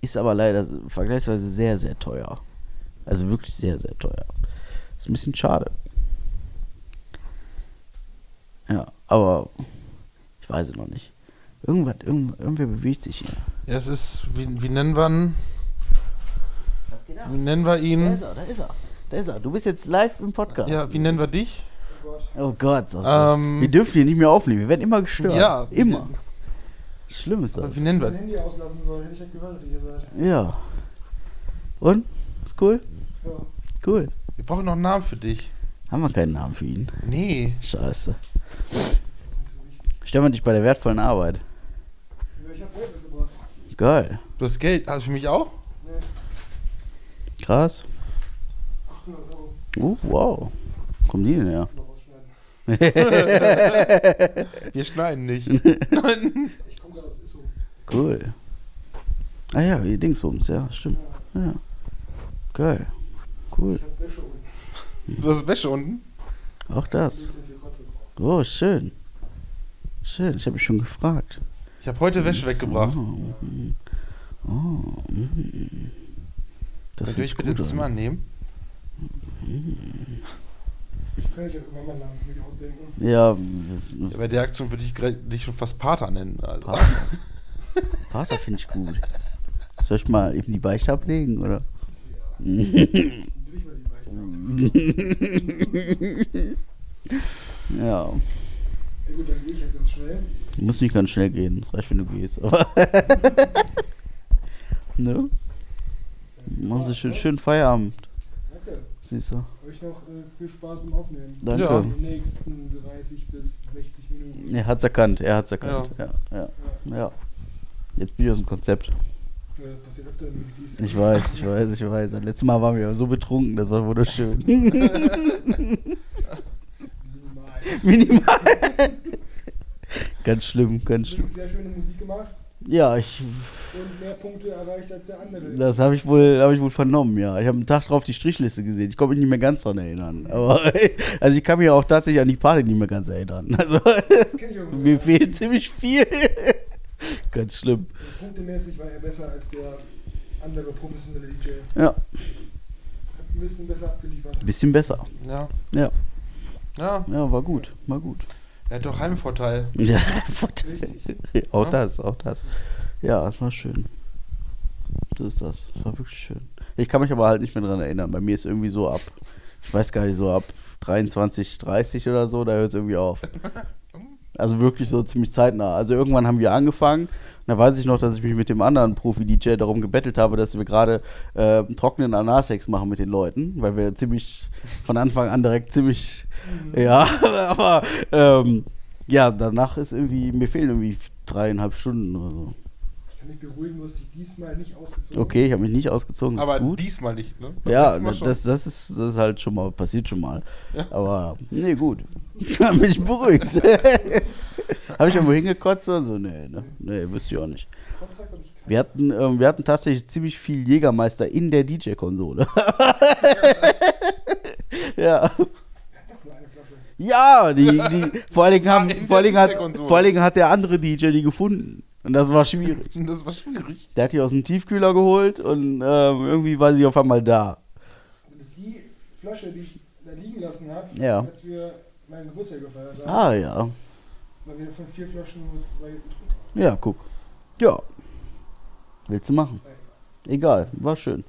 ist aber leider vergleichsweise sehr, sehr teuer, also wirklich sehr, sehr teuer, ist ein bisschen schade. Ja, aber ich weiß es noch nicht. Irgendwas, irgend, irgendwer bewegt sich hier. Ja, es ist, wie, wie nennen wir ihn? Was geht ab? Wie nennen wir Da ihn? ist er, da ist er. Da ist er. Du bist jetzt live im Podcast. Ja, wie nennen wir dich? Oh Gott, Sascha. Ähm, wir dürfen hier nicht mehr aufnehmen. Wir werden immer gestört. Ja, Immer. Schlimm ist Aber das. wie nennen wir mein Handy auslassen soll, hätte ich halt gehört, dass ihr seid. Ja. Und? Ist cool? Ja. Cool. Wir brauchen noch einen Namen für dich. Haben wir keinen Namen für ihn. Nee. Scheiße. Stellen wir dich bei der wertvollen Arbeit. Ja, ich hab Geld mitgebracht. Geil. Du hast Geld. Hast du für mich auch? Nee, Krass. 800 Euro. Uh, wow. Wo kommen die denn her? Noch rausschneiden. (laughs) Wir schneiden nicht. (laughs) Ich komme gerade aus Isso. Cool. Ah ja, wie Dingsbums, ja, stimmt. Ja. Geil. Cool. Ich hab Wäsche unten. (laughs) Du hast Wäsche unten? Auch das. Oh, schön. Schön, ich habe mich schon gefragt. Ich habe heute Wäsche weggebracht. Oh, mhm. oh mhm. das Könnt ihr euch ich bitte gut ein Zimmer nehmen? Kann ich ja irgendwann mal einen Namen ausdenken. Ja, das, Ja, bei der Aktion würde ich dich schon fast Pater nennen. Also. Pater, (laughs) Pater finde ich gut. Soll ich mal eben die Beichte ablegen, oder? Dann will ich mal die Beichte. Ja, Ja gut, dann gehe ich jetzt ganz schnell. muss nicht ganz schnell gehen. Reicht, wenn du gehst. Aber (laughs) ne? Machen Sie schön, schön Feierabend. Danke. Siehst du? Euch noch äh, viel Spaß beim Aufnehmen. Danke. Ja. Die nächsten 30 bis 60 Minuten. Er hat's erkannt, er hat's erkannt. Ja. Ja, Ja, ja. Jetzt bin ich aus dem Konzept. Ich weiß, ich weiß, ich weiß. Das letzte Mal waren wir so betrunken, das war wunderschön. Minimal. (laughs) (laughs) Minimal. ganz schlimm, ganz schlimm. hast sehr schöne Musik gemacht Ja, ich, und mehr Punkte erreicht als der andere. das habe ich wohl, habe ich wohl vernommen. Ja, ich habe einen Tag drauf die Strichliste gesehen. Ich konnte mich nicht mehr ganz dran erinnern. Aber (laughs) also ich kann mich auch tatsächlich an die Party nicht mehr ganz erinnern. Also mir fehlt ziemlich viel. Ganz schlimm. Punktemäßig war er besser als der andere professionelle DJ. Ja, Hat ein bisschen besser abgeliefert. bisschen besser. Ja. Ja, Ja, ja, war gut, war gut. er hat doch Heimvorteil. (laughs) Ja, Richtig. auch Ja. das, auch das. Ja, das war schön. Das ist das. Das war wirklich schön. Ich kann mich aber halt nicht mehr dran erinnern. Bei mir ist irgendwie so ab, ich weiß gar nicht, so ab 23, 30 oder so, da hört es irgendwie auf. (laughs) Also wirklich so ziemlich zeitnah. Also irgendwann haben wir angefangen. Und da weiß ich noch, dass ich mich mit dem anderen Profi-DJ darum gebettelt habe, dass wir gerade äh, trockenen Analsex machen mit den Leuten, weil wir ziemlich von Anfang an direkt ziemlich, ja, (laughs) aber ähm, ja, danach ist irgendwie, mir fehlen irgendwie dreieinhalb Stunden oder so. Ich kann dich beruhigen, du hast dich diesmal nicht ausgezogen. Okay, ich habe mich nicht ausgezogen, das Aber ist gut. diesmal nicht, ne? Beim Ja, das, das, ist, das ist halt schon mal, passiert schon mal. Ja. Aber, nee, gut. Dann bin ich beruhigt. (laughs) habe ich irgendwo hingekotzt oder so? Nee, ne? Nee, wüsste ich auch nicht. Wir hatten, ähm, wir hatten tatsächlich ziemlich viel Jägermeister in der DJ-Konsole. (laughs) ja. Ja, die, die, (laughs) vor allen Dingen, haben, vor allen Dingen, hat, vor allen Dingen hat der andere DJ die gefunden. Und das war schwierig. (laughs) Das war schwierig. Der hat die aus dem Tiefkühler geholt und ähm, irgendwie war sie auf einmal da. Das ist die Flasche, die ich da liegen lassen habe, Ja. als wir meinen Geburtstag gefeiert haben. Ah, ja. Weil wir von vier Flaschen nur zwei getrunken haben. Ja, guck. Ja. Willst du machen? Egal, war schön.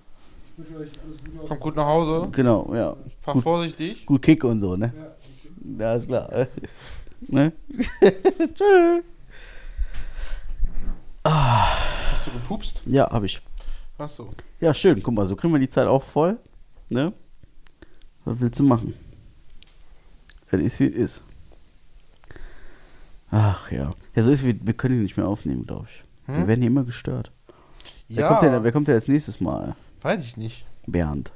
Ich wünsche euch alles Gute. Komm gut nach Hause. Genau, ja. Fahr Gut. vorsichtig. Gut Kick und so, ne? Ja, okay. Ja, ist klar. (laughs) ne? (laughs) Tschö. Hast du gepupst? Ja, hab ich. Achso. Ja, schön. Guck mal, so kriegen wir die Zeit auch voll. Ne? Was willst du machen? Das ist wie es ist. Ach ja. Ja, so ist wie, wir können ihn nicht mehr aufnehmen, glaube ich. Wir Hm? werden hier immer gestört. Wer, Ja, kommt denn, wer kommt denn als nächstes Mal? weiß ich nicht. Bernd.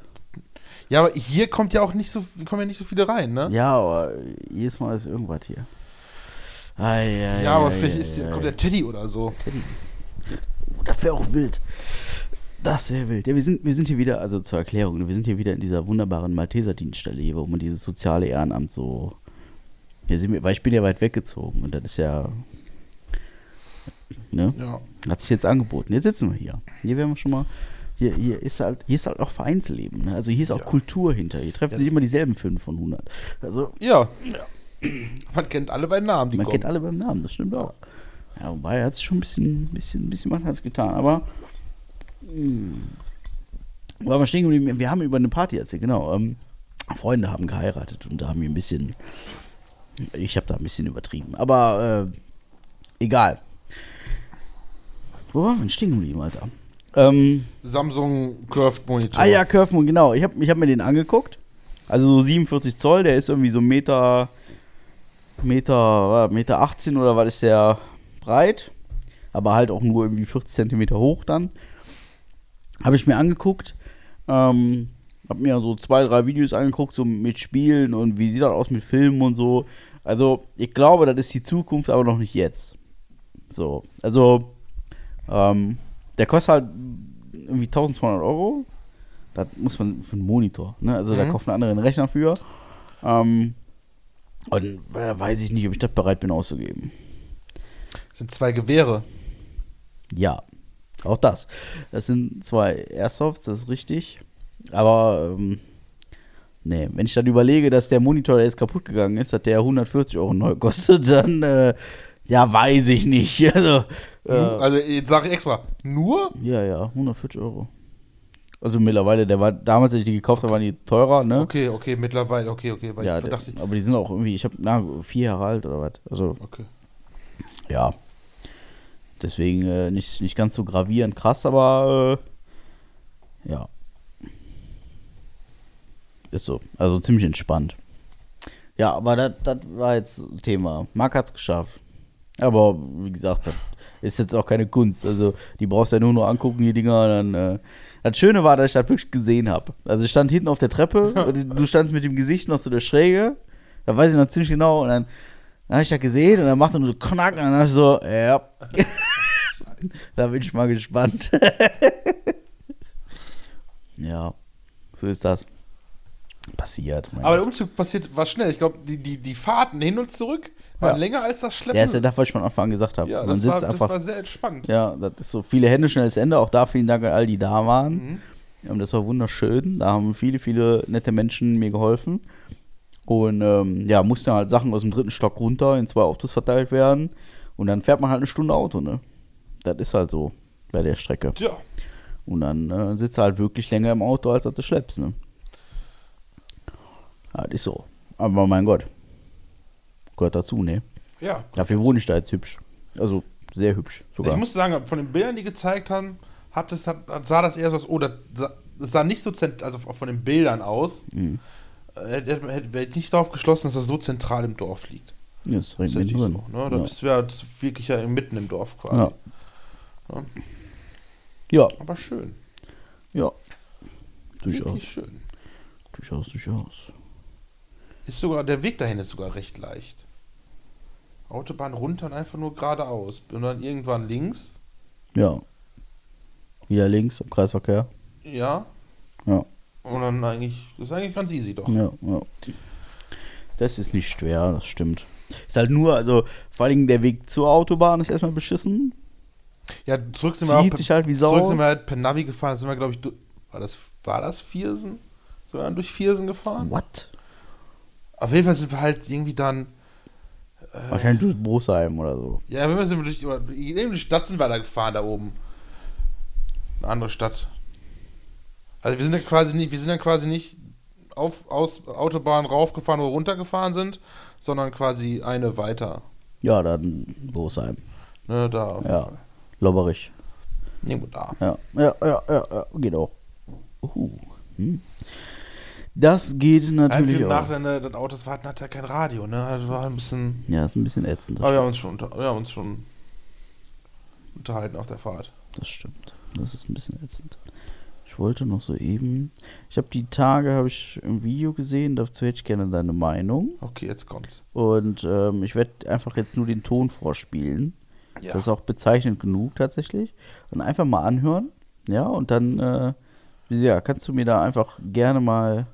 Ja, aber hier kommt ja auch nicht so, kommen ja nicht so viele rein, ne? Ja, aber jedes Mal ist irgendwas hier. Ei, ei, Ja, aber ei, vielleicht ei, ist, kommt der Teddy oder so. Oh, das wäre auch wild. Das wäre wild. Ja, wir sind, wir sind hier wieder, also zur Erklärung, wir sind hier wieder in dieser wunderbaren Malteser-Dienststelle hier, wo man dieses soziale Ehrenamt so. Hier sind wir, weil ich bin ja weit weggezogen und das ist ja. Ne? Ja. Hat sich jetzt angeboten. Jetzt sitzen wir hier. Hier werden wir schon mal. Hier, hier, ist halt, hier ist halt auch Vereinsleben. Ne? Also hier ist auch Ja. Kultur hinter. Hier treffen Ja. sich immer dieselben fünf von 100. Also Ja. Man kennt alle bei Namen, die man kommen. kennt alle beim Namen, das stimmt auch. Ja, wobei er hat sich schon ein bisschen, bisschen, bisschen was hat's getan. Aber. Mh. War mal stehen geblieben. Wir haben über eine Party erzählt, genau. Ähm, Freunde haben geheiratet und da haben wir ein bisschen. Ich habe da ein bisschen übertrieben. Aber äh, egal. Wo waren wir denn stehen geblieben, Alter? Ähm, Samsung Curved Monitor. ah ja, Curve genau. Ich habe ich hab mir den angeguckt. Also so 47 Zoll, der ist irgendwie so Meter, Meter, äh, Meter 18 oder was ist der breit. Aber halt auch nur irgendwie 40 Zentimeter hoch dann. Habe ich mir angeguckt. Ähm, hab mir so zwei, drei Videos angeguckt, so mit Spielen und wie sieht das aus mit Filmen und so. Also, ich glaube, das ist die Zukunft, aber noch nicht jetzt. So, also, ähm, der kostet halt irgendwie 1200 Euro. Das muss man für einen Monitor, ne? Also, da Mhm. kauft einen anderen Rechner für. Ähm, und äh, weiß ich nicht, ob ich das bereit bin auszugeben. Das sind zwei Gewehre. Ja, auch das. Das sind zwei Airsofts, das ist richtig. Aber, ähm, nee, wenn ich dann überlege, dass der Monitor, der jetzt kaputt gegangen ist, dass der 140 Euro neu kostet, (laughs) dann, äh, ja, weiß ich nicht. (laughs) Also, äh, Also, jetzt sage ich extra. Nur? ja, ja, 140 Euro. Also mittlerweile, der war damals, als ich die gekauft habe, waren die teurer, ne? Okay, okay, mittlerweile, okay, okay. Weil ja, ich der, aber die sind auch irgendwie, ich habe, na, vier Jahre alt oder was. Also, okay. ja. Deswegen äh, nicht, nicht ganz so gravierend krass, aber äh, ja. Ist so. Also ziemlich entspannt. Ja, aber das war jetzt Thema. Marc hat's geschafft. Aber wie gesagt, das ist jetzt auch keine Kunst. Also die brauchst du ja nur noch angucken, die Dinger. Dann, äh, das Schöne war, dass ich das wirklich gesehen habe. Also ich stand hinten auf der Treppe, (laughs) und du standst mit dem Gesicht noch so der Schräge. Da weiß ich noch ziemlich genau. Und dann, dann habe ich das gesehen und dann macht er nur so knack. Und dann habe ich so, ja. (laughs) (laughs) da bin ich mal gespannt. (laughs) ja, so ist das. Passiert. Aber der Umzug passiert, war schnell. Ich glaube, die, die, die Fahrten hin und zurück waren Ja. länger als das Schleppen. ja, ist ja das, was ich von Anfang an gesagt habe. Ja, das, war, das einfach war sehr entspannt. Ja, das ist so. Viele Hände, schnelles Ende. Auch da vielen Dank an all die da waren. Mhm. Ähm, das war wunderschön. Da haben viele, viele nette Menschen mir geholfen. Und ähm, ja, mussten halt Sachen aus dem dritten Stock runter in zwei Autos verteilt werden. Und dann fährt man halt eine Stunde Auto, ne? Das ist halt so bei der Strecke. Tja, Und dann äh, sitzt halt wirklich länger im Auto, als dass du schleppst, ne? Ja, das ist so. Aber mein Gott. Gehört dazu, ne? ja. Dafür wohne ich da jetzt hübsch. Also sehr hübsch sogar. Ich muss sagen, von den Bildern, die gezeigt haben, hat es, hat, sah das eher so aus, oh, das sah, das sah nicht so zent also von den Bildern aus. Mhm. Äh, Hätte hätte- ich nicht darauf geschlossen, dass das so zentral im Dorf liegt. Ja, Das ist ja mittendrin. so. Ne? Das ja. wäre das ist wirklich ja mitten im Dorf quasi. Ja. Ja. ja, Aber schön. ja. Durchaus, Wirklich schön. durchaus, durchaus. Ist sogar, der Weg dahin ist sogar recht leicht. Autobahn runter und einfach nur geradeaus. Und dann irgendwann links. Ja. Wieder links im Kreisverkehr. Ja. Ja. Und dann eigentlich, das ist eigentlich ganz easy doch. Ja, ja. Das ist nicht schwer, das stimmt. Ist halt nur, also vor allem der Weg zur Autobahn ist erstmal beschissen. Ja, zurück sind wir auch sich halt wie Sau. Zurück sind wir halt per Navi gefahren. Sind wir, glaube ich, du- war das, war das Viersen? Sind wir dann durch Viersen gefahren? What? Auf jeden Fall sind wir halt irgendwie dann. Äh, Wahrscheinlich durch Brosheim oder so. Ja, wenn wir sind wir durch in die Stadt sind wir da gefahren, da oben. Eine andere Stadt. Also wir sind ja quasi nicht, wir sind ja quasi nicht auf aus Autobahn raufgefahren oder runtergefahren sind, sondern quasi eine weiter. Ja, dann Brosheim. Ne, da Ja. Lobberich. Irgendwo da. Ja, ja, ja, ja, ja. geht auch. Uh. Hm. Das geht natürlich Einzige auch. Nachteil, ne, das Auto das war, hat ja kein Radio, ne? Das war ein bisschen. Ja, ist ein bisschen ätzend. Aber wir haben uns schon, unter, wir haben uns schon unterhalten auf der Fahrt. das stimmt. Das ist ein bisschen ätzend. Ich wollte noch so eben. Ich habe die Tage habe ich ein Video gesehen. Dazu hätte ich gerne deine Meinung. Okay, jetzt kommt's. Und ähm, ich werde einfach jetzt nur den Ton vorspielen. Ja. Das ist auch bezeichnend genug tatsächlich. Und einfach mal anhören. Ja, und dann, äh, wie gesagt, kannst du mir da einfach gerne mal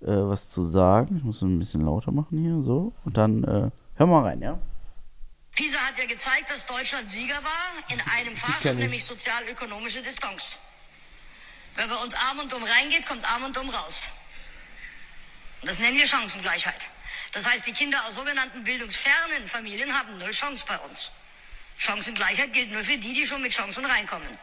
äh, was zu sagen. Ich muss ein bisschen lauter machen hier, so. Und dann, äh, hör mal rein, ja? PISA hat ja gezeigt, dass Deutschland Sieger war in einem Fach, nämlich sozial-ökonomische Distanz. Wenn bei uns arm und dumm reingeht, kommt arm und dumm raus. Und das nennen wir Chancengleichheit. Das heißt, die Kinder aus sogenannten bildungsfernen Familien haben null Chance bei uns. Chancengleichheit gilt nur für die, die schon mit Chancen reinkommen.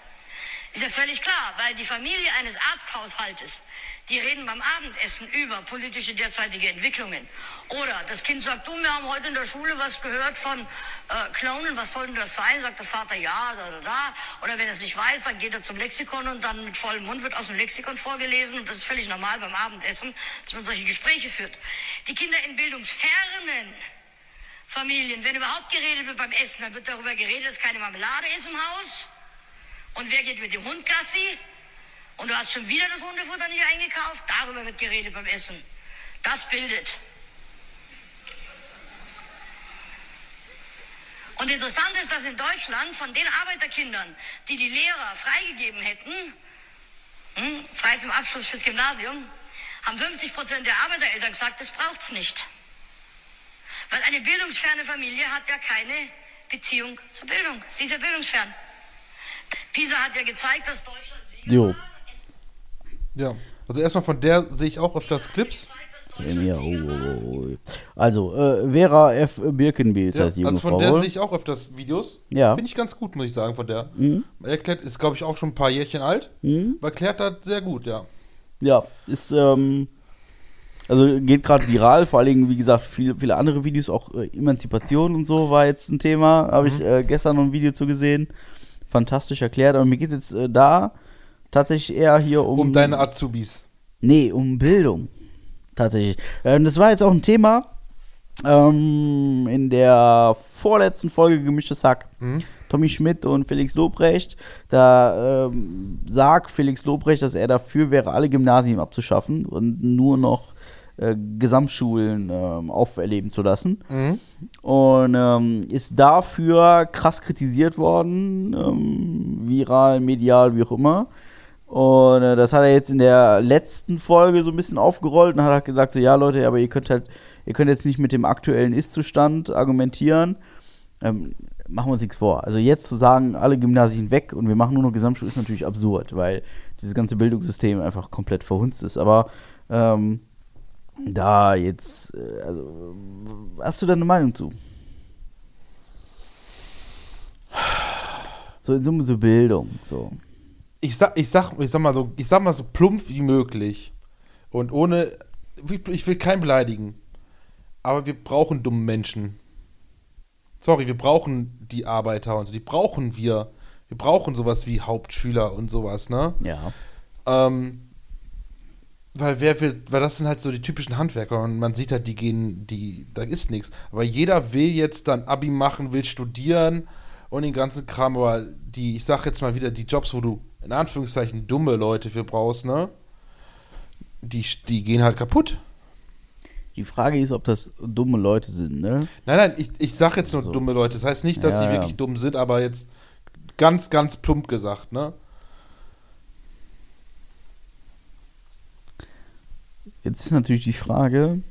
Ist ja völlig klar, weil die Familie eines Arzthaushaltes, die reden beim Abendessen über politische derzeitige Entwicklungen. Oder das Kind sagt, du, wir haben heute in der Schule was gehört von äh, Klonen, was soll denn das sein? Sagt der Vater, ja, da, da, da. Oder wenn er es nicht weiß, dann geht er zum Lexikon und dann mit vollem Mund wird aus dem Lexikon vorgelesen. Und das ist völlig normal beim Abendessen, dass man solche Gespräche führt. Die Kinder in bildungsfernen Familien, wenn überhaupt geredet wird beim Essen, dann wird darüber geredet, dass keine Marmelade ist im Haus. Und wer geht mit dem Hund Gassi? Und du hast schon wieder das Hundefutter nicht eingekauft? Darüber wird geredet beim Essen. Das bildet. Und interessant ist, dass in Deutschland von den Arbeiterkindern, die die Lehrer freigegeben hätten, hm, frei zum Abschluss fürs Gymnasium, haben 50 Prozent der Arbeitereltern gesagt, das braucht's nicht. Weil eine bildungsferne Familie hat ja keine Beziehung zur Bildung. Sie ist ja bildungsfern. Pisa hat ja gezeigt, dass Deutschland Sieger Jo. Ja. Also erstmal von der sehe ich auch öfters Clips. Ja, oh, oh, oh. Also, äh, Vera F. Birkenbiels Ja, heißt die junge also von Frau. der sehe ich auch öfters Videos. Ja. Finde ich ganz gut, muss ich sagen, von der. Mhm. Erklärt, ist, glaube ich, auch schon ein paar Jährchen alt. Aber erklärt das sehr gut, ja. Ja, ist, ähm, also geht gerade viral, vor allen Dingen, wie gesagt, viele, viele andere Videos, auch äh, Emanzipation und so war jetzt ein Thema. Habe ich äh, gestern noch ein Video zu gesehen. Fantastisch erklärt. Aber mir geht jetzt äh, da tatsächlich eher hier um. Um deine Azubis. Nee, um Bildung. Tatsächlich. Ähm, das war jetzt auch ein Thema ähm, in der vorletzten Folge Gemischtes Hack. Tommy Schmidt und Felix Lobrecht. Da ähm, sagt Felix Lobrecht, dass er dafür wäre, alle Gymnasien abzuschaffen und nur noch äh, Gesamtschulen ähm, auferleben zu lassen. Und ähm, ist dafür krass kritisiert worden, ähm, viral, medial, wie auch immer. Und äh, das hat er jetzt in der letzten Folge so ein bisschen aufgerollt und hat halt gesagt, so ja Leute, aber ihr könnt halt, ihr könnt jetzt nicht mit dem aktuellen Ist-Zustand argumentieren. Ähm, machen wir uns nichts vor. Also jetzt zu sagen, alle Gymnasien weg und wir machen nur noch Gesamtschule, ist natürlich absurd, weil dieses ganze Bildungssystem einfach komplett verhunzt ist. Aber ähm, da jetzt, äh, also, hast du da eine Meinung zu? So in Summe so Bildung, so. Ich sag, ich sag, ich sag mal so, ich sag mal so plump wie möglich. Und ohne, ich will keinen beleidigen. Aber wir brauchen dumme Menschen. Sorry, wir brauchen die Arbeiter und so, die brauchen wir. Wir brauchen sowas wie Hauptschüler und sowas, ne? Ja. Ähm, weil wer will, weil das sind halt so die typischen Handwerker und man sieht halt, die gehen, die, da ist nichts. Aber jeder will jetzt dann Abi machen, will studieren und den ganzen Kram, aber die, ich sag jetzt mal wieder, die Jobs, wo du in Anführungszeichen dumme Leute für brauchst, ne? Die, die gehen halt kaputt. Die Frage ist, ob das dumme Leute sind, ne? Nein, nein, ich, ich sag jetzt nur So. dumme Leute. Das heißt nicht, dass Ja, sie ja. wirklich dumm sind, aber jetzt ganz, ganz plump gesagt, ne? Jetzt ist natürlich die Frage,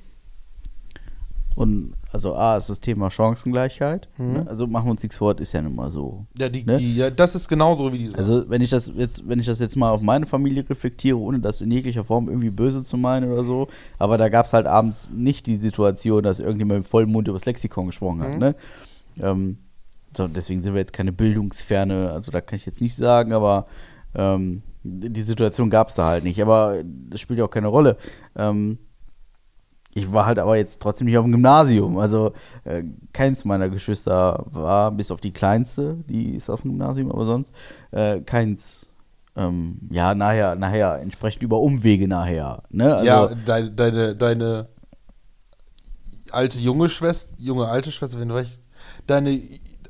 und also A ist das Thema Chancengleichheit. Ne? Also machen wir uns nichts vor, ist ja nun mal so. Ja, die, Ne? die, ja, das ist genauso wie die Also wenn ich das jetzt, wenn ich das jetzt mal auf meine Familie reflektiere, ohne das in jeglicher Form irgendwie böse zu meinen oder so, aber da gab es halt abends nicht die Situation, dass irgendjemand mit vollem Mund übers Lexikon gesprochen hat, ne? Ähm, so, deswegen sind wir jetzt keine Bildungsferne, also da kann ich jetzt nicht sagen, aber ähm, die Situation gab es da halt nicht. Aber das spielt ja auch keine Rolle. Ähm, ich war halt aber jetzt trotzdem nicht auf dem Gymnasium. Also äh, keins meiner Geschwister war, bis auf die kleinste, die ist auf dem Gymnasium, aber sonst äh, keins. Ähm, ja, nachher, nachher, entsprechend über Umwege nachher. Ne? Also, ja, deine, deine, deine alte junge Schwester, junge alte Schwester, wenn du recht, deine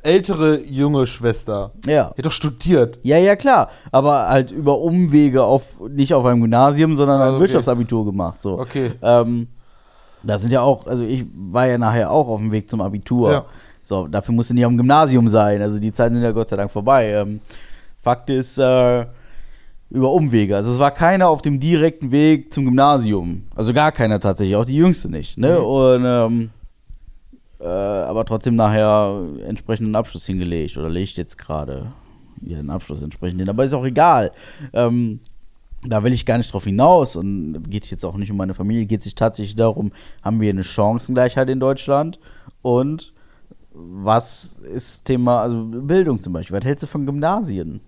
ältere junge Schwester, ja. die hat doch studiert. Ja, ja, klar. Aber halt über Umwege auf, nicht auf einem Gymnasium, sondern Ah, ein okay. Wirtschaftsabitur gemacht. So. Okay. Ähm, da sind ja auch, also ich war ja nachher auch auf dem Weg zum Abitur. Ja. So, dafür musste nicht auf dem Gymnasium sein. Also die Zeiten sind ja Gott sei Dank vorbei. Ähm, Fakt ist, äh, über Umwege. Also es war keiner auf dem direkten Weg zum Gymnasium. Also gar keiner tatsächlich, auch die Jüngste nicht. Ne? Mhm. Und ähm, äh, aber trotzdem nachher entsprechenden Abschluss hingelegt oder legt jetzt gerade ihren Abschluss entsprechend hin. Aber ist auch egal. Ähm, da will ich gar nicht drauf hinaus und geht jetzt auch nicht um meine Familie, geht sich tatsächlich darum, haben wir eine Chancengleichheit in Deutschland und was ist Thema, also Bildung zum Beispiel, was hältst du von Gymnasien?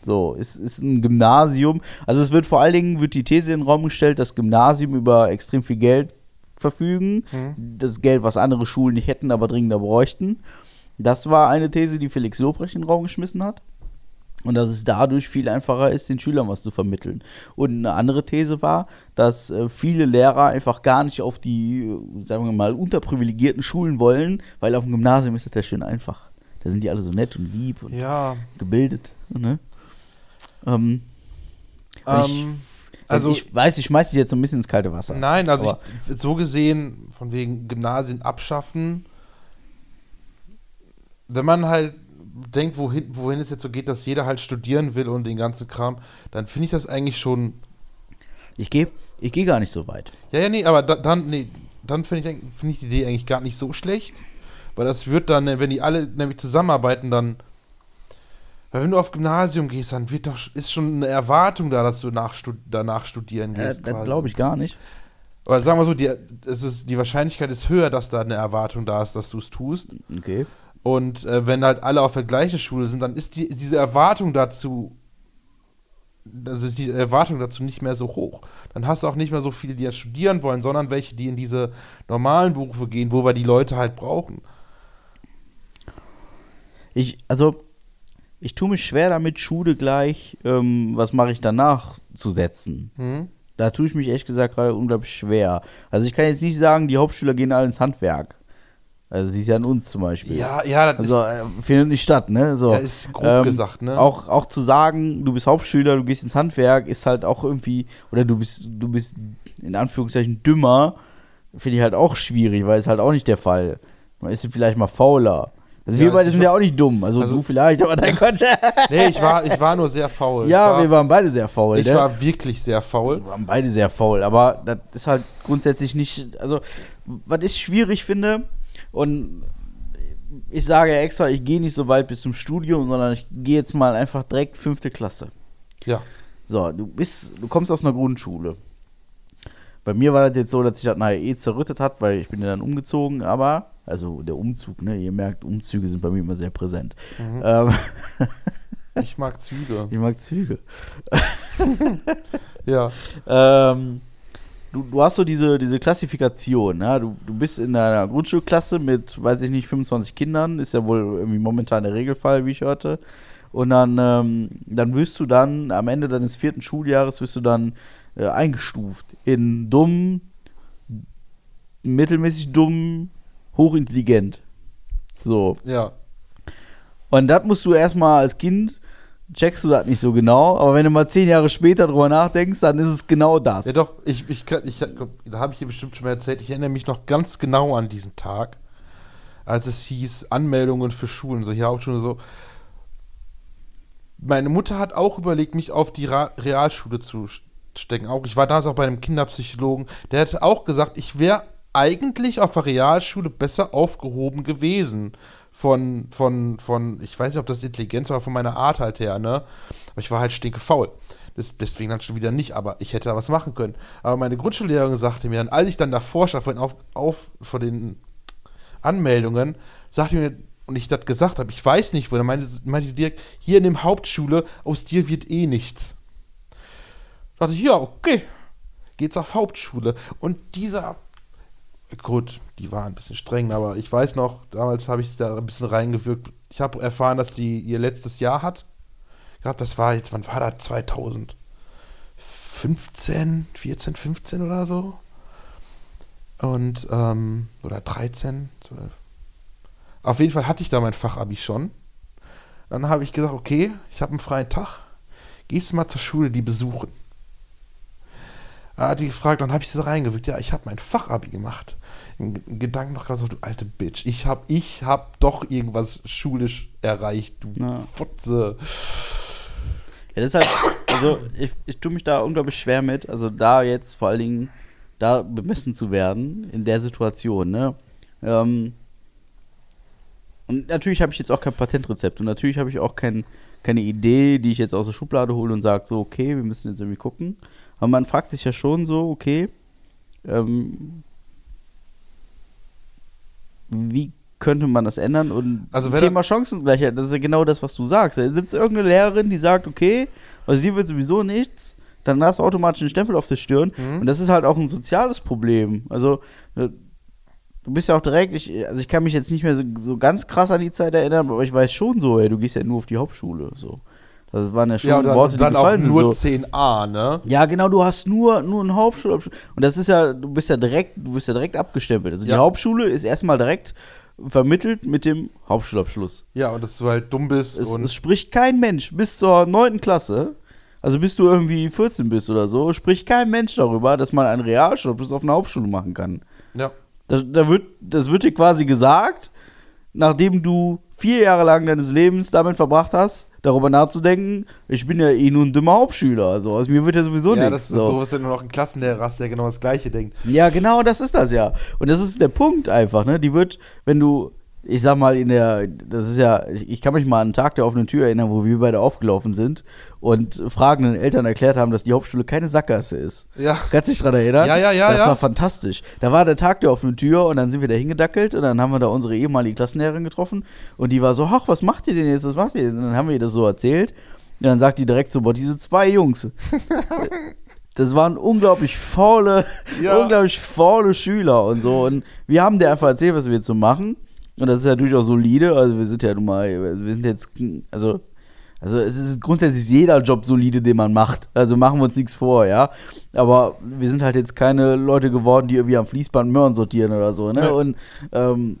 So, ist, ist ein Gymnasium, also es wird vor allen Dingen, wird die These in den Raum gestellt, dass Gymnasien über extrem viel Geld verfügen, das Geld, was andere Schulen nicht hätten, aber dringender bräuchten. Das war eine These, die Felix Lobrecht in den Raum geschmissen hat. Und dass es dadurch viel einfacher ist, den Schülern was zu vermitteln. Und eine andere These war, dass äh, viele Lehrer einfach gar nicht auf die, sagen wir mal, unterprivilegierten Schulen wollen, weil auf dem Gymnasium ist das ja schön einfach. Da sind die alle so nett und lieb und Ja, gebildet. Ne? Ähm, ähm, also ich weiß, ich schmeiß dich jetzt so ein bisschen ins kalte Wasser. nein, also ich, so gesehen, von wegen Gymnasien abschaffen, wenn man halt denkt, wohin, wohin es jetzt so geht, dass jeder halt studieren will und den ganzen Kram, dann finde ich das eigentlich schon Ich gehe ich geh gar nicht so weit. Ja, ja, nee, aber da, dann, nee, dann finde ich, find ich die Idee eigentlich gar nicht so schlecht. Weil das wird dann, wenn die alle nämlich zusammenarbeiten, dann. Weil wenn du auf Gymnasium gehst, dann wird doch, ist schon eine Erwartung da, dass du nach, danach studieren Äh, gehst. das glaube ich gar nicht. Oder sagen wir so, die, es ist, die Wahrscheinlichkeit ist höher, dass da eine Erwartung da ist, dass du es tust. Okay. Und äh, wenn halt alle auf der gleichen Schule sind, dann ist die, diese Erwartung dazu, also ist die Erwartung dazu nicht mehr so hoch. Dann hast du auch nicht mehr so viele, die jetzt studieren wollen, sondern welche, die in diese normalen Berufe gehen, wo wir die Leute halt brauchen. Ich, also, ich tue mich schwer damit, Schule gleich, ähm, was mache ich danach, zu setzen. Hm? Da tue ich mich ehrlich gesagt gerade unglaublich schwer. Also ich kann jetzt nicht sagen, die Hauptschüler gehen alle ins Handwerk. Also sie ist ja an uns zum Beispiel. Ja, ja, das Also äh, findet nicht statt, ne? So. Ja, ist grob gesagt, ne? Auch, auch zu sagen, du bist Hauptschüler, du gehst ins Handwerk, ist halt auch irgendwie, oder du bist, du bist in Anführungszeichen dümmer, finde ich halt auch schwierig, weil es halt auch nicht der Fall. Man ist vielleicht mal fauler. Also Ja, wir beide sind ja auch nicht dumm. Also, also- du vielleicht, aber dein Gott. (laughs) nee, ich war, ich war nur sehr faul. ja, war, wir waren beide sehr faul. ich ne? war wirklich sehr faul. Wir waren beide sehr faul, aber das ist halt grundsätzlich nicht, also was ich schwierig finde und ich sage ja extra, ich gehe nicht so weit bis zum Studium, sondern ich gehe jetzt mal einfach direkt fünfte Klasse. Ja. So, du bist, du kommst aus einer Grundschule. Bei mir war das jetzt so, dass sich das nachher eh zerrüttet hat, weil ich bin ja dann umgezogen, aber, also der Umzug, ne, ihr merkt, Umzüge sind bei mir immer sehr präsent. Ähm, (laughs) Ich mag Züge. ich mag Züge. (laughs) Ja. Ähm, du, du hast so diese, diese Klassifikation, ja? du, du bist in einer Grundschulklasse mit, weiß ich nicht, 25 Kindern, ist ja wohl irgendwie momentan der Regelfall, wie ich hörte. Und dann, ähm, dann wirst du dann, am Ende deines vierten Schuljahres, wirst du dann äh, eingestuft in dumm, mittelmäßig dumm, hochintelligent. So. Ja. Und das musst du erstmal als Kind, checkst du das nicht so genau, aber wenn du mal zehn Jahre später drüber nachdenkst, dann ist es genau das. Ja, doch, ich, ich, kann- ich, da habe ich hier bestimmt schon mal erzählt, ich erinnere mich noch ganz genau an diesen Tag, als es hieß, Anmeldungen für Schulen, so hier Hauptschulen, so. Meine Mutter hat auch überlegt, mich auf die Ra Realschule zu st- stecken. Auch, ich war damals auch bei einem Kinderpsychologen, der hat auch gesagt, ich wäre eigentlich auf der Realschule besser aufgehoben gewesen. Von, von, von, ich weiß nicht, ob das Intelligenz war, von meiner Art halt her, ne? Aber ich war halt stinkefaul. Das, deswegen dann schon wieder nicht, aber ich hätte da was machen können. Aber meine Grundschullehrerin sagte mir dann, als ich dann davor stand, vor den, auf, auf, vor den Anmeldungen, sagte mir, und ich das gesagt habe, ich weiß nicht, wo, dann meinte, meinte direkt, hier in dem Hauptschule, aus dir wird eh nichts. Da dachte ich, ja, okay, geht's auf Hauptschule. Und dieser, gut, die war ein bisschen streng, aber ich weiß noch, damals habe ich da ein bisschen reingewirkt. Ich habe erfahren, dass sie ihr letztes Jahr hat. Ich glaube, das war jetzt, wann war das? 2015, 14, 15 oder so. Und, ähm, oder 13, 12. Auf jeden Fall hatte ich da mein Fachabi schon. Dann habe ich gesagt, okay, ich habe einen freien Tag. Gehst du mal zur Schule die besuchen? Da hat die gefragt, dann habe ich sie reingewirkt. Ja, ich habe mein Fachabi gemacht. Im Gedanken noch gerade so, du alte Bitch. Ich habe ich hab doch irgendwas schulisch erreicht, du Ja. Fotze. Ja, deshalb, also ich, ich tue mich da unglaublich schwer mit, also da jetzt vor allen Dingen da bemessen zu werden in der Situation, ne? Ähm, und natürlich habe ich jetzt auch kein Patentrezept und natürlich habe ich auch kein, keine Idee, die ich jetzt aus der Schublade hole und sage, so, okay, wir müssen jetzt irgendwie gucken. Aber man fragt sich ja schon so, okay, ähm, wie könnte man das ändern? Und Also Thema Chancengleichheit, das ist ja genau das, was du sagst. Da sitzt irgendeine Lehrerin, die sagt, okay, also dir wird sowieso nichts, dann hast du automatisch einen Stempel auf der Stirn. Mhm. Und das ist halt auch ein soziales Problem. Also, äh, du bist ja auch direkt, ich, also ich kann mich jetzt nicht mehr so, so ganz krass an die Zeit erinnern, aber ich weiß schon so, ey, du gehst ja nur auf die Hauptschule. So. Das waren ja schon Ja, dann, Worte, dann die auch gefallen sind. nur so. 10a, ne? Ja, genau, du hast nur, nur einen Hauptschulabschluss. Und das ist ja, du bist ja direkt, du bist ja direkt abgestempelt. Also die Ja. Hauptschule ist erstmal direkt vermittelt mit dem Hauptschulabschluss. Ja, und dass du halt dumm bist Es, und es spricht kein Mensch bis zur 9. Klasse, also bis du irgendwie 14 bist oder so, spricht kein Mensch darüber, dass man einen Realschulabschluss auf einer Hauptschule machen kann. ja. Da, da wird, das wird dir quasi gesagt, nachdem du vier Jahre lang deines Lebens damit verbracht hast, darüber nachzudenken, ich bin ja eh nur ein dummer Hauptschüler, also aus mir wird ja sowieso Ja, nichts. das ist so. doof, wenn du noch einen Klassenlehrer hast, der genau das Gleiche denkt. Ja, genau, das ist das ja. Und das ist der Punkt einfach, ne? Die wird, wenn du, ich sag mal, in der, das ist ja, ich, kann mich mal an einen Tag der offenen Tür erinnern, wo wir beide aufgelaufen sind und fragenden Eltern erklärt haben, dass die Hauptschule keine Sackgasse ist. Ja. Kannst du dich dran erinnern? Ja, ja, ja, Das ja. war fantastisch. Da war der Tag der offenen Tür und dann sind wir da hingedackelt und dann haben wir da unsere ehemalige Klassenlehrerin getroffen und die war so, ach, was macht ihr denn jetzt, was macht ihr denn? Und dann haben wir ihr das so erzählt und dann sagt die direkt so, boah, diese zwei Jungs, (laughs) das waren unglaublich faule, Ja. unglaublich faule Schüler und so. Und wir haben dir einfach erzählt, was wir jetzt so machen. Und das ist ja durchaus solide. Also wir sind ja nun mal, wir sind jetzt, also, also es ist grundsätzlich jeder Job solide, den man macht. Also machen wir uns nichts vor, ja. Aber wir sind halt jetzt keine Leute geworden, die irgendwie am Fließband Möhren sortieren oder so, ne? Und ähm,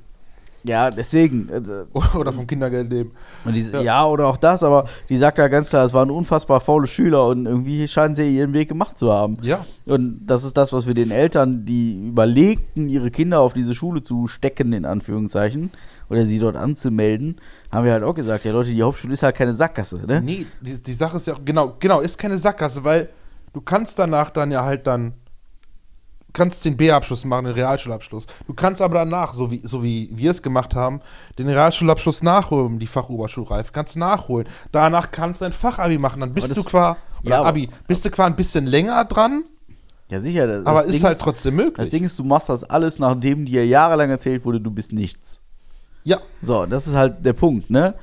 ja, deswegen. Also, (laughs) Oder vom Kindergeld leben. die, ja. Ja. oder auch das, aber die sagt ja ganz klar, es waren unfassbar faule Schüler und irgendwie scheinen sie ihren Weg gemacht zu haben. Ja. Und das ist das, was wir den Eltern, die überlegten, ihre Kinder auf diese Schule zu stecken, in Anführungszeichen, oder sie dort anzumelden, haben wir halt auch gesagt, ja Leute, die Hauptschule ist halt keine Sackgasse, ne? Nee, die, die Sache ist ja, genau, genau, ist keine Sackgasse, weil du kannst danach dann ja halt dann, kannst den B-Abschluss machen, den Realschulabschluss. Du kannst aber danach, so wie, so wie wir es gemacht haben, den Realschulabschluss nachholen, die Fachoberschulreife, kannst du nachholen. Danach kannst du ein Fachabi machen, dann bist du das- qua, oder Ja, Abi, bist du qua ein bisschen länger dran, Ja, sicher. Das, aber das ist Ding halt trotzdem möglich. Das Ding ist, du machst das alles, nachdem dir jahrelang erzählt wurde, du bist nichts. ja, So, das ist halt der Punkt, ne?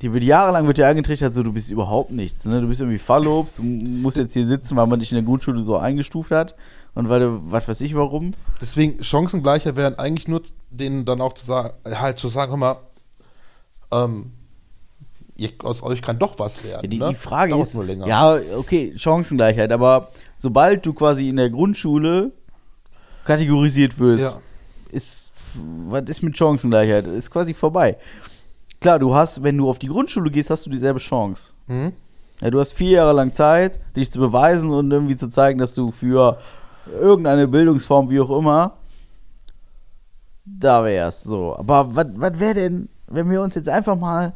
Die wird jahrelang wird dir eingetrichtert, so du bist überhaupt nichts, ne? Du bist irgendwie Fallobst, du musst jetzt hier sitzen, weil man dich in der Grundschule so eingestuft hat und weil du, was weiß ich warum. deswegen Chancengleicher wären eigentlich nur denen dann auch zu sagen, halt zu sagen, hör mal, ähm, ihr, aus euch kann doch was werden. Ja, die, ne? die Frage Dauert ist, nur länger. ja, okay, Chancengleichheit, aber sobald du quasi in der Grundschule kategorisiert wirst, Ja. ist, was ist mit Chancengleichheit? Ist quasi vorbei. Klar, du hast, wenn du auf die Grundschule gehst, hast du dieselbe Chance. Mhm. Ja, du hast vier Jahre lang Zeit, dich zu beweisen und irgendwie zu zeigen, dass du für irgendeine Bildungsform, wie auch immer, da wärst. So. Aber was wäre denn, wenn wir uns jetzt einfach mal.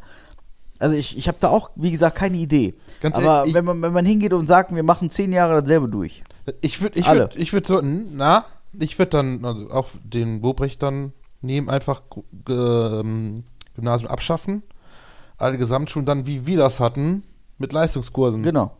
Also ich, ich habe da auch, wie gesagt, keine Idee. Ganz Aber ehrlich, ich- wenn, man, wenn man hingeht und sagt, wir machen zehn Jahre dasselbe durch. Ich würde ich Alle. würd, ich würd so, na, ich würde dann also auch den Bobrecht dann nehmen, einfach ähm, Gymnasium abschaffen, alle Gesamtschulen dann, wie wir das hatten, mit Leistungskursen. Genau.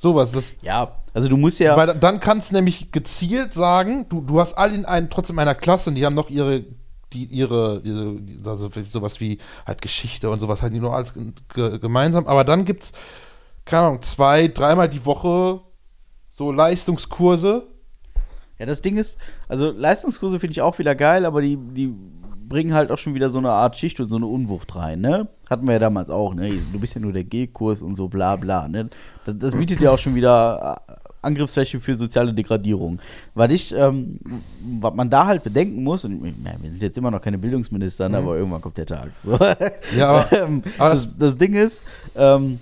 Sowas. Das, Ja, also du musst ja. Weil da- dann kannst du nämlich gezielt sagen, du, du hast alle in einen, trotzdem einer Klasse und die haben noch ihre, die, ihre, ihre also sowas wie halt Geschichte und sowas, halt die nur alles ge gemeinsam. Aber dann gibt's, keine Ahnung, zwei, dreimal die Woche so Leistungskurse. Ja, das Ding ist, also Leistungskurse finde ich auch wieder geil, aber die, die bringen halt auch schon wieder so eine Art Schicht und so eine Unwucht rein, ne? Hatten wir ja damals auch, ne? Du bist ja nur der G-Kurs und so bla bla, ne? Das, das bietet ja auch schon wieder äh, Angriffsfläche für soziale Degradierung. Weil ich, ähm, was man da halt bedenken muss, und meine, wir sind jetzt immer noch keine Bildungsminister, ne, aber irgendwann kommt der Tag. So. Ja, aber- (laughs) ähm, aber das, das Ding ist, ähm,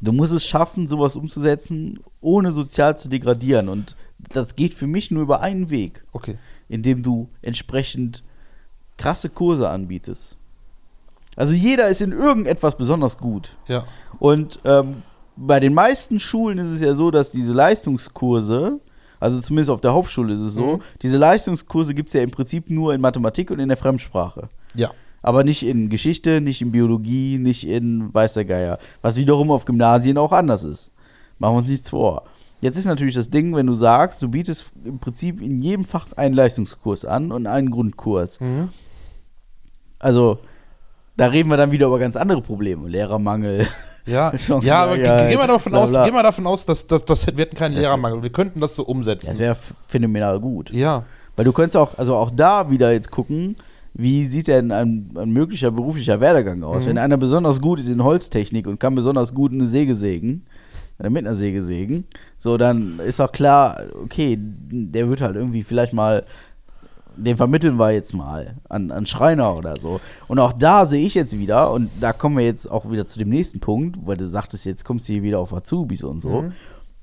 du musst es schaffen, sowas umzusetzen, ohne sozial zu degradieren. Und das geht für mich nur über einen Weg, Okay. indem du entsprechend krasse Kurse anbietest. Also jeder ist in irgendetwas besonders gut. Ja. Und ähm, bei den meisten Schulen ist es ja so, dass diese Leistungskurse, also zumindest auf der Hauptschule ist es so, Mhm. diese Leistungskurse gibt es ja im Prinzip nur in Mathematik und in der Fremdsprache. Ja. Aber nicht in Geschichte, nicht in Biologie, nicht in weiß der Geier. Was wiederum auf Gymnasien auch anders ist. Machen wir uns nichts vor. Jetzt ist natürlich das Ding, wenn du sagst, du bietest im Prinzip in jedem Fach einen Leistungskurs an und einen Grundkurs. Mhm. Also, da reden wir dann wieder über ganz andere Probleme. Lehrermangel. Ja, Chancen- ja (laughs) aber gehen wir davon bla, aus, wir davon aus, dass, dass, dass wir hätten keinen Das- Lehrermangel. Wir könnten das so umsetzen. Das wäre phänomenal gut. ja. Weil du könntest auch, also auch da wieder jetzt gucken, wie sieht denn ein, ein möglicher beruflicher Werdegang aus? Wenn einer besonders gut ist in Holztechnik und kann besonders gut eine Säge sägen, oder mit einer Säge sägen, so dann ist auch klar, okay, der wird halt irgendwie vielleicht mal, den vermitteln wir jetzt mal an, an Schreiner oder so. Und auch da sehe ich jetzt wieder, und da kommen wir jetzt auch wieder zu dem nächsten Punkt, weil du sagtest, jetzt kommst du hier wieder auf Azubis und so.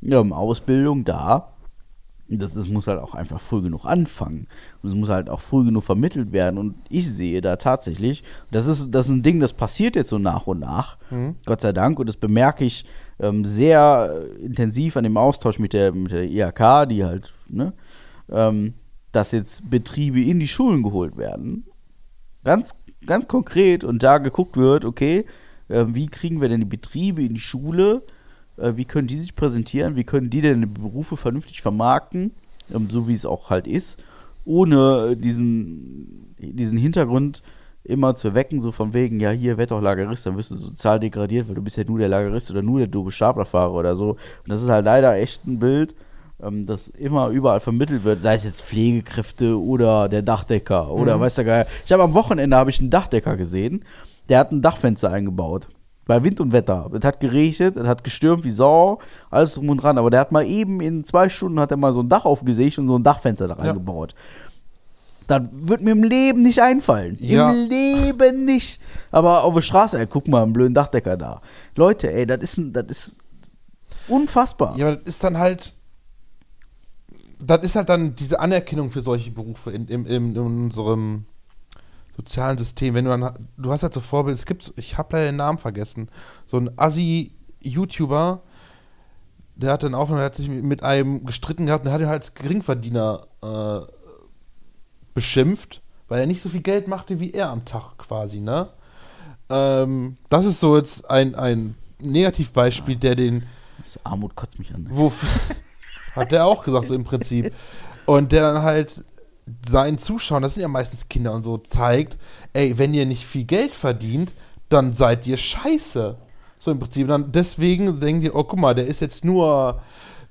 Ja, Ausbildung da, das, das muss halt auch einfach früh genug anfangen. Und es muss halt auch früh genug vermittelt werden. Und ich sehe da tatsächlich, das ist, das ist ein Ding, das passiert jetzt so nach und nach, Gott sei Dank. Und das bemerke ich ähm, sehr intensiv an dem Austausch mit der, mit der IHK, die halt, ne, ähm, dass jetzt Betriebe in die Schulen geholt werden. Ganz, ganz konkret und da geguckt wird, okay, äh, wie kriegen wir denn die Betriebe in die Schule? Äh, wie können die sich präsentieren? Wie können die denn die Berufe vernünftig vermarkten? Ähm, so wie es auch halt ist, ohne diesen, diesen Hintergrund immer zu wecken, so von wegen, ja, hier, werd doch Lagerist, dann wirst du sozial degradiert, weil du bist ja nur der Lagerist oder nur der doofe Staplerfahrer oder so. Und das ist halt leider echt ein Bild, ähm, das immer überall vermittelt wird, sei es jetzt Pflegekräfte oder der Dachdecker oder weiß der Geier. Ich habe am Wochenende habe ich einen Dachdecker gesehen, der hat ein Dachfenster eingebaut. Bei Wind und Wetter. Es hat geregnet, es hat gestürmt wie Sau, alles drum und dran. Aber der hat mal eben in zwei Stunden hat er mal so ein Dach aufgesägt und so ein Dachfenster da reingebaut. Das wird mir im Leben nicht einfallen. Ja. Im Leben nicht. Aber auf der Straße, ey, guck mal, einen blöden Dachdecker da. Leute, ey, das ist, das ist unfassbar. Ja, aber das ist dann halt. Das ist halt dann diese Anerkennung für solche Berufe in, in, in, unserem sozialen System. Wenn du dann, du hast halt so Vorbild, es gibt, ich habe leider den Namen vergessen, so ein Assi-YouTuber, der hat dann der hat sich mit einem gestritten gehabt und der hat ihn halt als Geringverdiener äh, beschimpft, weil er nicht so viel Geld machte wie er am Tag quasi, ne? Ähm, das ist so jetzt ein, ein Negativbeispiel, der den Das Armut kotzt mich an. wo hat der auch gesagt, so im Prinzip. Und der dann halt seinen Zuschauern, das sind ja meistens Kinder und so, zeigt, ey, wenn ihr nicht viel Geld verdient, dann seid ihr scheiße. So im Prinzip. Dann deswegen denkt ihr, oh, guck mal, der ist jetzt nur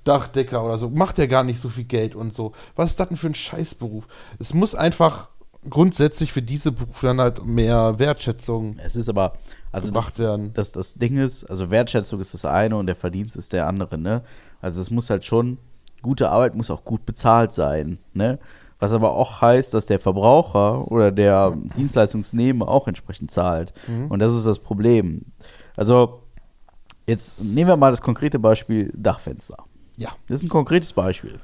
Dachdecker oder so, macht ja gar nicht so viel Geld und so. Was ist das denn für ein Scheißberuf? Es muss einfach grundsätzlich für diese Berufe dann halt mehr Wertschätzung Es ist aber, also gemacht werden. das, das Ding ist, also Wertschätzung ist das eine und der Verdienst ist der andere, ne? Also es muss halt schon, gute Arbeit muss auch gut bezahlt sein, ne? Was aber auch heißt, dass der Verbraucher oder der Dienstleistungsnehmer auch entsprechend zahlt. Und das ist das Problem. Also, jetzt nehmen wir mal das konkrete Beispiel Dachfenster. Ja. Das ist ein konkretes Beispiel.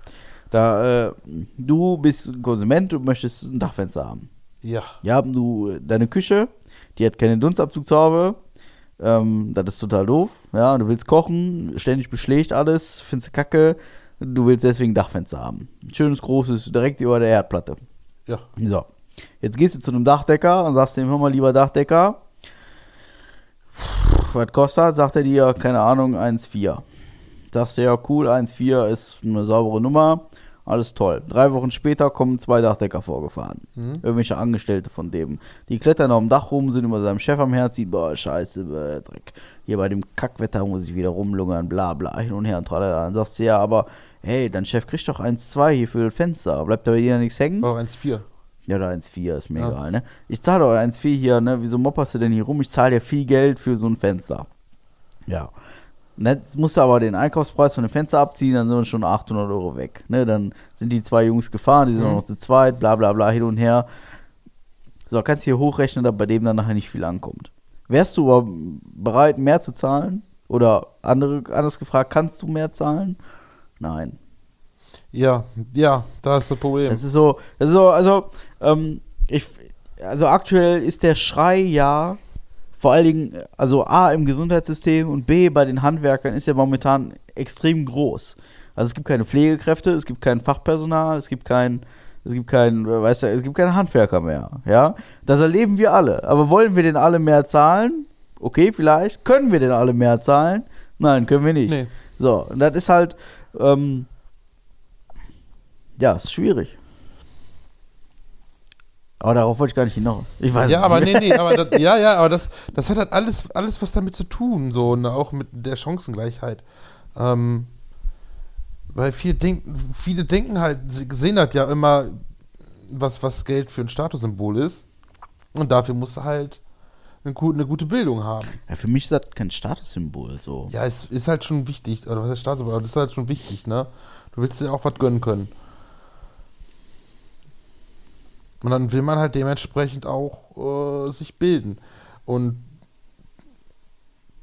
Da, äh, du bist ein Konsument, du möchtest ein Dachfenster haben. Ja. Ja, du, deine Küche, die hat keine Dunstabzugshaube. Ähm, das ist total doof. Ja, du willst kochen, ständig beschlägt alles, findest du kacke. Du willst deswegen Dachfenster haben. Ein schönes, großes, direkt über der Erdplatte. Ja. So. Jetzt gehst du zu einem Dachdecker und sagst dem, hör mal, lieber Dachdecker, was kostet? Sagt er dir, keine Ahnung, 1,4. Sagst du, ja, cool, 1,4 ist eine saubere Nummer, alles toll. Drei Wochen später kommen zwei Dachdecker vorgefahren. Irgendwelche Angestellte von dem. Die klettern auf dem Dach rum, sind über seinem Chef am Herz, boah, scheiße, äh, Dreck. Hier bei dem Kackwetter muss ich wieder rumlungern, bla bla, hin und her und tralala. Dann sagst du, ja, aber hey, dein Chef kriegt doch 1,2 hier für das Fenster. Bleibt da bei dir nichts hängen? War 1,4. Ja, oder 1,4, ist mir Ja. egal, ne? Ich zahle doch 1,4 hier, ne? Wieso mopperst du denn hier rum? Ich zahle dir viel Geld für so ein Fenster. Ja. Und Jetzt musst du aber den Einkaufspreis von dem Fenster abziehen, dann sind schon 800 Euro weg. Ne? Dann sind die zwei Jungs gefahren, die sind auch noch zu zweit, bla bla bla, hin und her. So, kannst hier hochrechnen, dass bei dem dann nachher nicht viel ankommt. Wärst du aber bereit, mehr zu zahlen? Oder andere, anders gefragt, kannst du mehr zahlen? Nein. Ja, ja, da ist das Problem. Das ist so, das ist so, also, ähm, ich, also aktuell ist der Schrei ja, vor allen Dingen, also A im Gesundheitssystem und B bei den Handwerkern ist ja momentan extrem groß. Also es gibt keine Pflegekräfte, es gibt kein Fachpersonal, es gibt kein, es gibt kein, weißt du, es gibt keine Handwerker mehr, ja. Das erleben wir alle. Aber wollen wir denn alle mehr zahlen? Okay, vielleicht. Können wir denn alle mehr zahlen? Nein, können wir nicht. Nee. So, und das ist halt, ähm, ja, ist schwierig. Aber darauf wollte ich gar nicht hinaus. Ich weiß Ja, es aber nicht. nee, nee, aber das, (laughs) ja, ja, aber das, das hat halt alles, alles was damit zu tun, so, ne, auch mit der Chancengleichheit. Ähm, weil viele denken, viele denken halt, sie sehen halt ja immer, was, was Geld für ein Statussymbol ist. Und dafür musst du halt eine, eine gute Bildung haben. Ja, für mich ist das kein Statussymbol. So. Ja, es ist halt schon wichtig, oder was heißt Statussymbol, aber das ist halt schon wichtig, ne? Du willst dir auch was gönnen können. Und dann will man halt dementsprechend auch äh, sich bilden. Und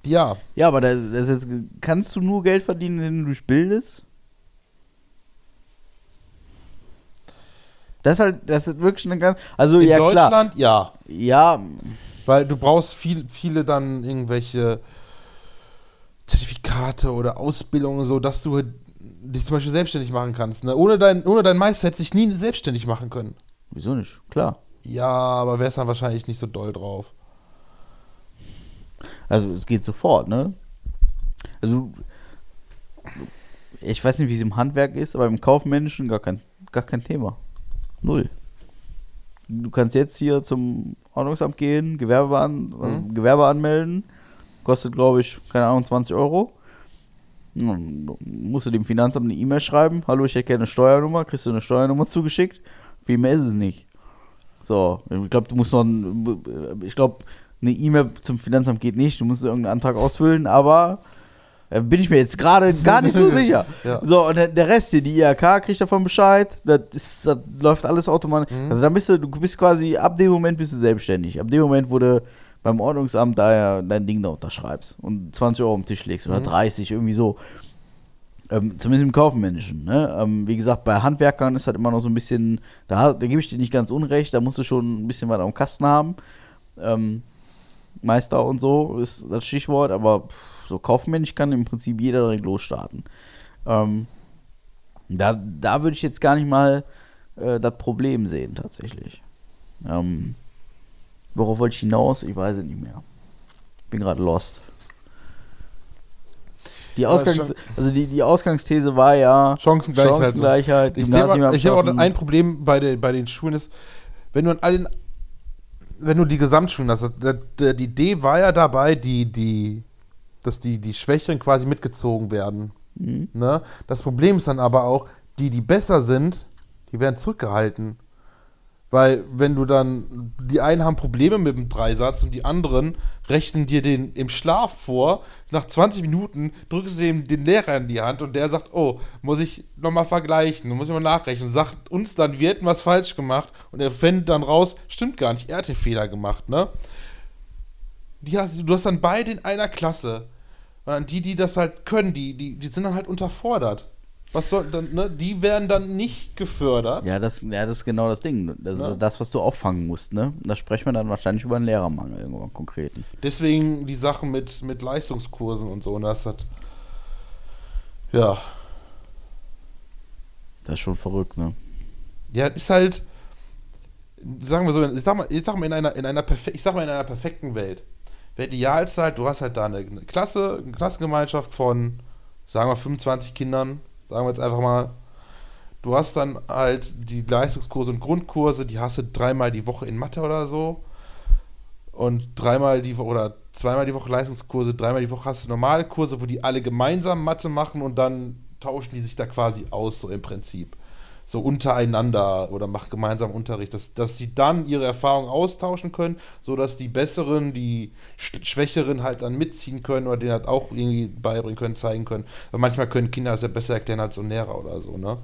ja, Ja, aber das, das ist, kannst du nur Geld verdienen, wenn du dich bildest? Das ist halt, das ist wirklich eine ganz. Also, in ja, klar. Deutschland ja. Ja, Weil du brauchst viel, viele dann irgendwelche Zertifikate oder Ausbildungen, so dass du dich zum Beispiel selbstständig machen kannst. Ne? Ohne, dein, ohne dein Meister hätte sich nie selbstständig machen können. wieso nicht? Klar. Ja, aber wär's dann wahrscheinlich nicht so doll drauf. Also, es geht sofort, ne? Also, ich weiß nicht, wie es im Handwerk ist, aber im Kaufmännischen gar kein, gar kein Thema. Null. Du kannst jetzt hier zum Ordnungsamt gehen, Gewerbe, an, äh, Gewerbe anmelden. Kostet, glaube ich, keine Ahnung, 20 Euro. Dann musst du dem Finanzamt eine E-Mail schreiben. Hallo, ich hätte gerne eine Steuernummer. Kriegst du eine Steuernummer zugeschickt. Viel mehr ist es nicht. So, ich glaube, du musst noch, ein, ich glaube, eine E-Mail zum Finanzamt geht nicht. Du musst irgendeinen Antrag ausfüllen, aber äh, bin ich mir jetzt gerade gar nicht so (laughs) sicher. Ja. So, und der- Rest hier, die IHK kriegt davon Bescheid. Das, ist, das läuft alles automatisch. Mhm. Also dann bist du, du bist quasi, ab dem Moment bist du selbstständig. Ab dem Moment, wo du beim Ordnungsamt da ja dein Ding da unterschreibst und 20 Euro auf den Tisch legst Mhm. oder 30, irgendwie so. Ähm, zumindest im Kaufmännischen. Ne? Ähm, wie gesagt, bei Handwerkern ist halt immer noch so ein bisschen, da, da gebe ich dir nicht ganz unrecht, da musst du schon ein bisschen was am Kasten haben. Ähm, Meister und so ist das Stichwort, aber pff, so kaufmännisch kann im Prinzip jeder direkt losstarten. Ähm, da, da würde ich jetzt gar nicht mal äh, das Problem sehen, tatsächlich. Ähm, worauf wollte ich hinaus? Ich weiß es nicht mehr. Bin gerade lost. Die, Ausgangs also die, die Ausgangsthese war ja Chancengleichheit. Chancengleichheit Ich sehe ich sehe auch ein Problem bei, den bei den Schulen ist, wenn du an allen, wenn du die Gesamtschulen hast, die Idee war ja dabei, die, die, dass die, die Schwächeren quasi mitgezogen werden. Mhm. Ne? Das Problem ist dann aber auch, die, die besser sind, die werden zurückgehalten. Weil wenn du dann, die einen haben Probleme mit dem Dreisatz und die anderen rechnen dir den im Schlaf vor. Nach 20 Minuten drückst du ihm den Lehrer in die Hand und der sagt, oh, muss ich nochmal vergleichen, muss ich mal nachrechnen. Sagt uns dann, wir hätten was falsch gemacht und er findet dann raus, stimmt gar nicht, er hat den Fehler gemacht, ne? Die hast, du hast dann beide in einer Klasse. Und die, die das halt können, die, die, die sind dann halt unterfordert. Was soll dann, ne? Die werden dann nicht gefördert. Ja, das, ja, das ist genau das Ding. Das Ja. ist das, was du auffangen musst, ne? Da sprechen wir dann wahrscheinlich über einen Lehrermangel irgendwann konkreten. Deswegen die Sachen mit, mit Leistungskursen und so. Und das hat. Ja. Das ist schon verrückt, ne? Ja, ist halt. Sagen wir so, ich sag mal, ich sag mal, in einer, in einer, ich sag mal in einer perfekten Welt. Wäre Idealzeit, du hast halt da eine, eine Klasse, eine Klassengemeinschaft von, sagen wir, 25 Kindern, sagen wir jetzt einfach mal. Du hast dann halt die Leistungskurse und Grundkurse, die hast du dreimal die Woche in Mathe oder so. Und dreimal die Woche oder zweimal die Woche Leistungskurse, dreimal die Woche hast du normale Kurse, wo die alle gemeinsam Mathe machen und dann tauschen die sich da quasi aus, so im Prinzip. So untereinander oder machen gemeinsam Unterricht, dass, dass sie dann ihre Erfahrungen austauschen können, sodass die Besseren, die Sch Schwächeren halt dann mitziehen können oder denen halt auch irgendwie beibringen können, zeigen können. Weil manchmal können Kinder das ja besser erklären als so ein Lehrer oder so, ne?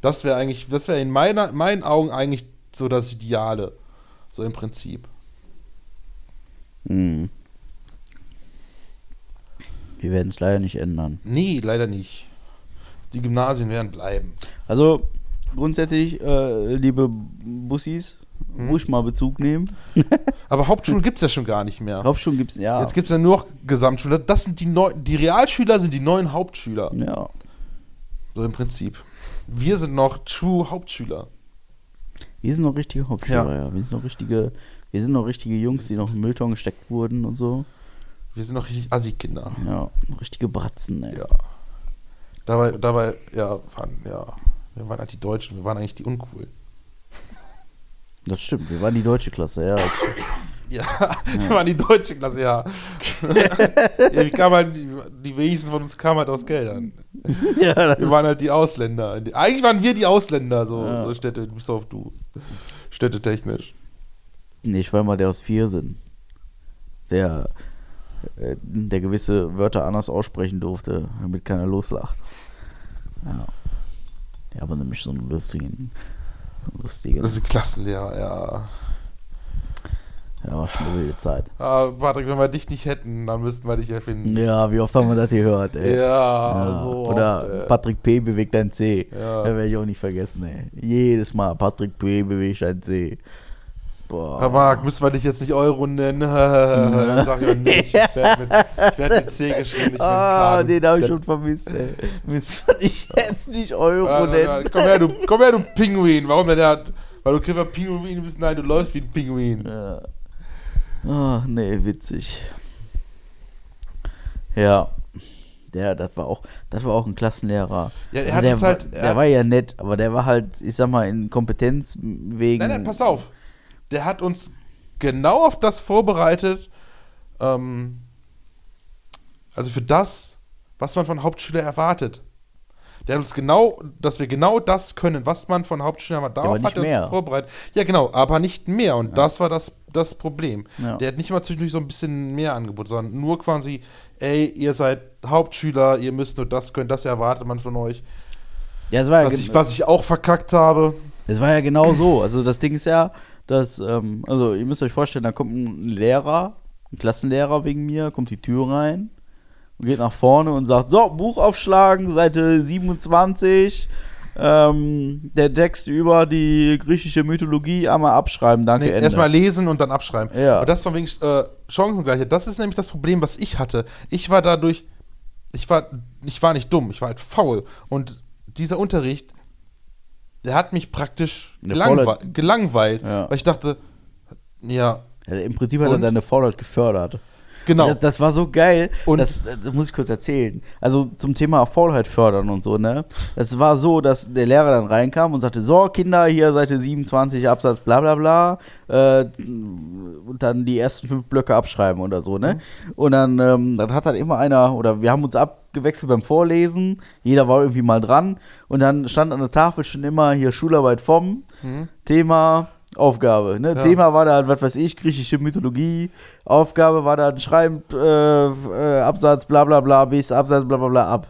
Das wäre eigentlich, das wäre in meiner, meinen Augen eigentlich so das Ideale. So im Prinzip. Mhm. Wir werden es leider nicht ändern. Nee, leider nicht. Die Gymnasien werden bleiben. Also grundsätzlich, äh, liebe Bussis, ruhig mal Bezug nehmen. (laughs) Aber Hauptschulen gibt es ja schon gar nicht mehr. Hauptschulen gibt es, ja. Jetzt gibt es ja nur noch Gesamtschulen. Das sind die neuen, die Realschüler sind die neuen Hauptschüler. ja. So im Prinzip. Wir sind noch True Hauptschüler. Wir sind noch richtige Hauptschüler, Ja. ja. Wir sind noch richtige, wir sind noch richtige Jungs, die noch in den Müllton gesteckt wurden und so. Wir sind noch richtig Assi-Kinder. Ja, richtige Bratzen, ey. Ja. Dabei, dabei, ja, waren, ja, wir waren halt die Deutschen, wir waren eigentlich die Uncoolen. Das stimmt, wir waren die deutsche Klasse, ja. (laughs) Ja, wir waren die deutsche Klasse, ja. (laughs) wir kamen halt, die, die wenigsten von uns kamen halt aus Geldern. (laughs) ja Wir waren halt die Ausländer. Eigentlich waren wir die Ausländer, so, Ja. so Städte, bis auf du. Städtetechnisch. Nee, ich war mal der aus Viersinn. Der, äh, der gewisse Wörter anders aussprechen durfte, damit keiner loslacht. Ja. Der aber nämlich so einen lustigen, so einen lustigen. Das ist ein Klassenlehrer, ja. ja, war schon eine wilde Zeit. Ah, Patrick, wenn wir dich nicht hätten, dann müssten wir dich erfinden. Ja, wie oft haben wir das gehört, ey. Ja, Ja, so. Oder oft. Patrick P. bewegt ein C. Ja. Das werde ich auch nicht vergessen, ey. Jedes Mal Patrick P. bewegt ein C. Boah. Herr Marc, müssen wir dich jetzt nicht Euro nennen? (laughs) Sag ich nicht. Ich werde mit, ich werd mit C geschrieben, Ah, K. den habe ich schon vermisst, ey. Müssen wir dich jetzt nicht Euro Ja, ja, ja. nennen? Komm her, du, komm her, du Pinguin. Warum denn der? Weil du Griffer Pinguin bist? Nein, du läufst wie ein Pinguin. Ja. Ah, nee, witzig. Ja. Der, das war auch, das war auch ein Klassenlehrer. Ja, Also der, halt- war, er der hat- war ja nett, aber der war halt, ich sag mal, in Kompetenz wegen. Nein, nein, pass auf. Der hat uns genau auf das vorbereitet, ähm, also für das, was man von Hauptschüler erwartet. Der hat uns genau, dass wir genau das können, was man von Hauptschülern erwartet. aber Darauf nicht hat er uns mehr. vorbereitet. Ja, genau, aber nicht mehr. Und das war das, das Problem. Ja. Der hat nicht mal zwischendurch so ein bisschen mehr Angebot, sondern nur quasi, ey, ihr seid Hauptschüler, ihr müsst nur das können, das erwartet man von euch. Ja, es war, ja Was gen- ich, was ich auch verkackt habe. es war ja genau so. Also das Ding ist ja, dass, ähm, also ihr müsst euch vorstellen, da kommt ein Lehrer, ein Klassenlehrer wegen mir, kommt die Tür rein und geht nach vorne und sagt, so, Buch aufschlagen, Seite 27, ähm, der Text über die griechische Mythologie einmal abschreiben, danke, Nee, erstmal lesen und dann abschreiben. Ja. Und das von wegen äh, Chancengleichheit. Das ist nämlich das Problem, was ich hatte. Ich war dadurch, ich war, ich war nicht dumm, ich war halt faul. Und dieser Unterricht, der hat mich praktisch gelangwe gelangweilt. Ja. Weil ich dachte, ja, Ja, Im Prinzip hat er Und? deine Faulheit gefördert. Genau. Das, das war so geil. Und- das, das muss ich kurz erzählen. Also zum Thema Faulheit fördern und so, ne? Es war so, dass der Lehrer dann reinkam und sagte: So, Kinder, hier Seite 27, Absatz bla bla bla. Äh, und dann die ersten fünf Blöcke abschreiben oder so, ne? Und dann, ähm, dann hat dann immer einer, oder wir haben uns abgewechselt beim Vorlesen. Jeder war irgendwie mal dran. Und dann stand an der Tafel schon immer hier Schularbeit vom Thema. Aufgabe, ne? Ja. Thema war dann, was weiß ich, griechische Mythologie. Aufgabe war dann, schreibt äh, äh, Absatz, bla bla bla, bis Absatz, bla bla bla ab.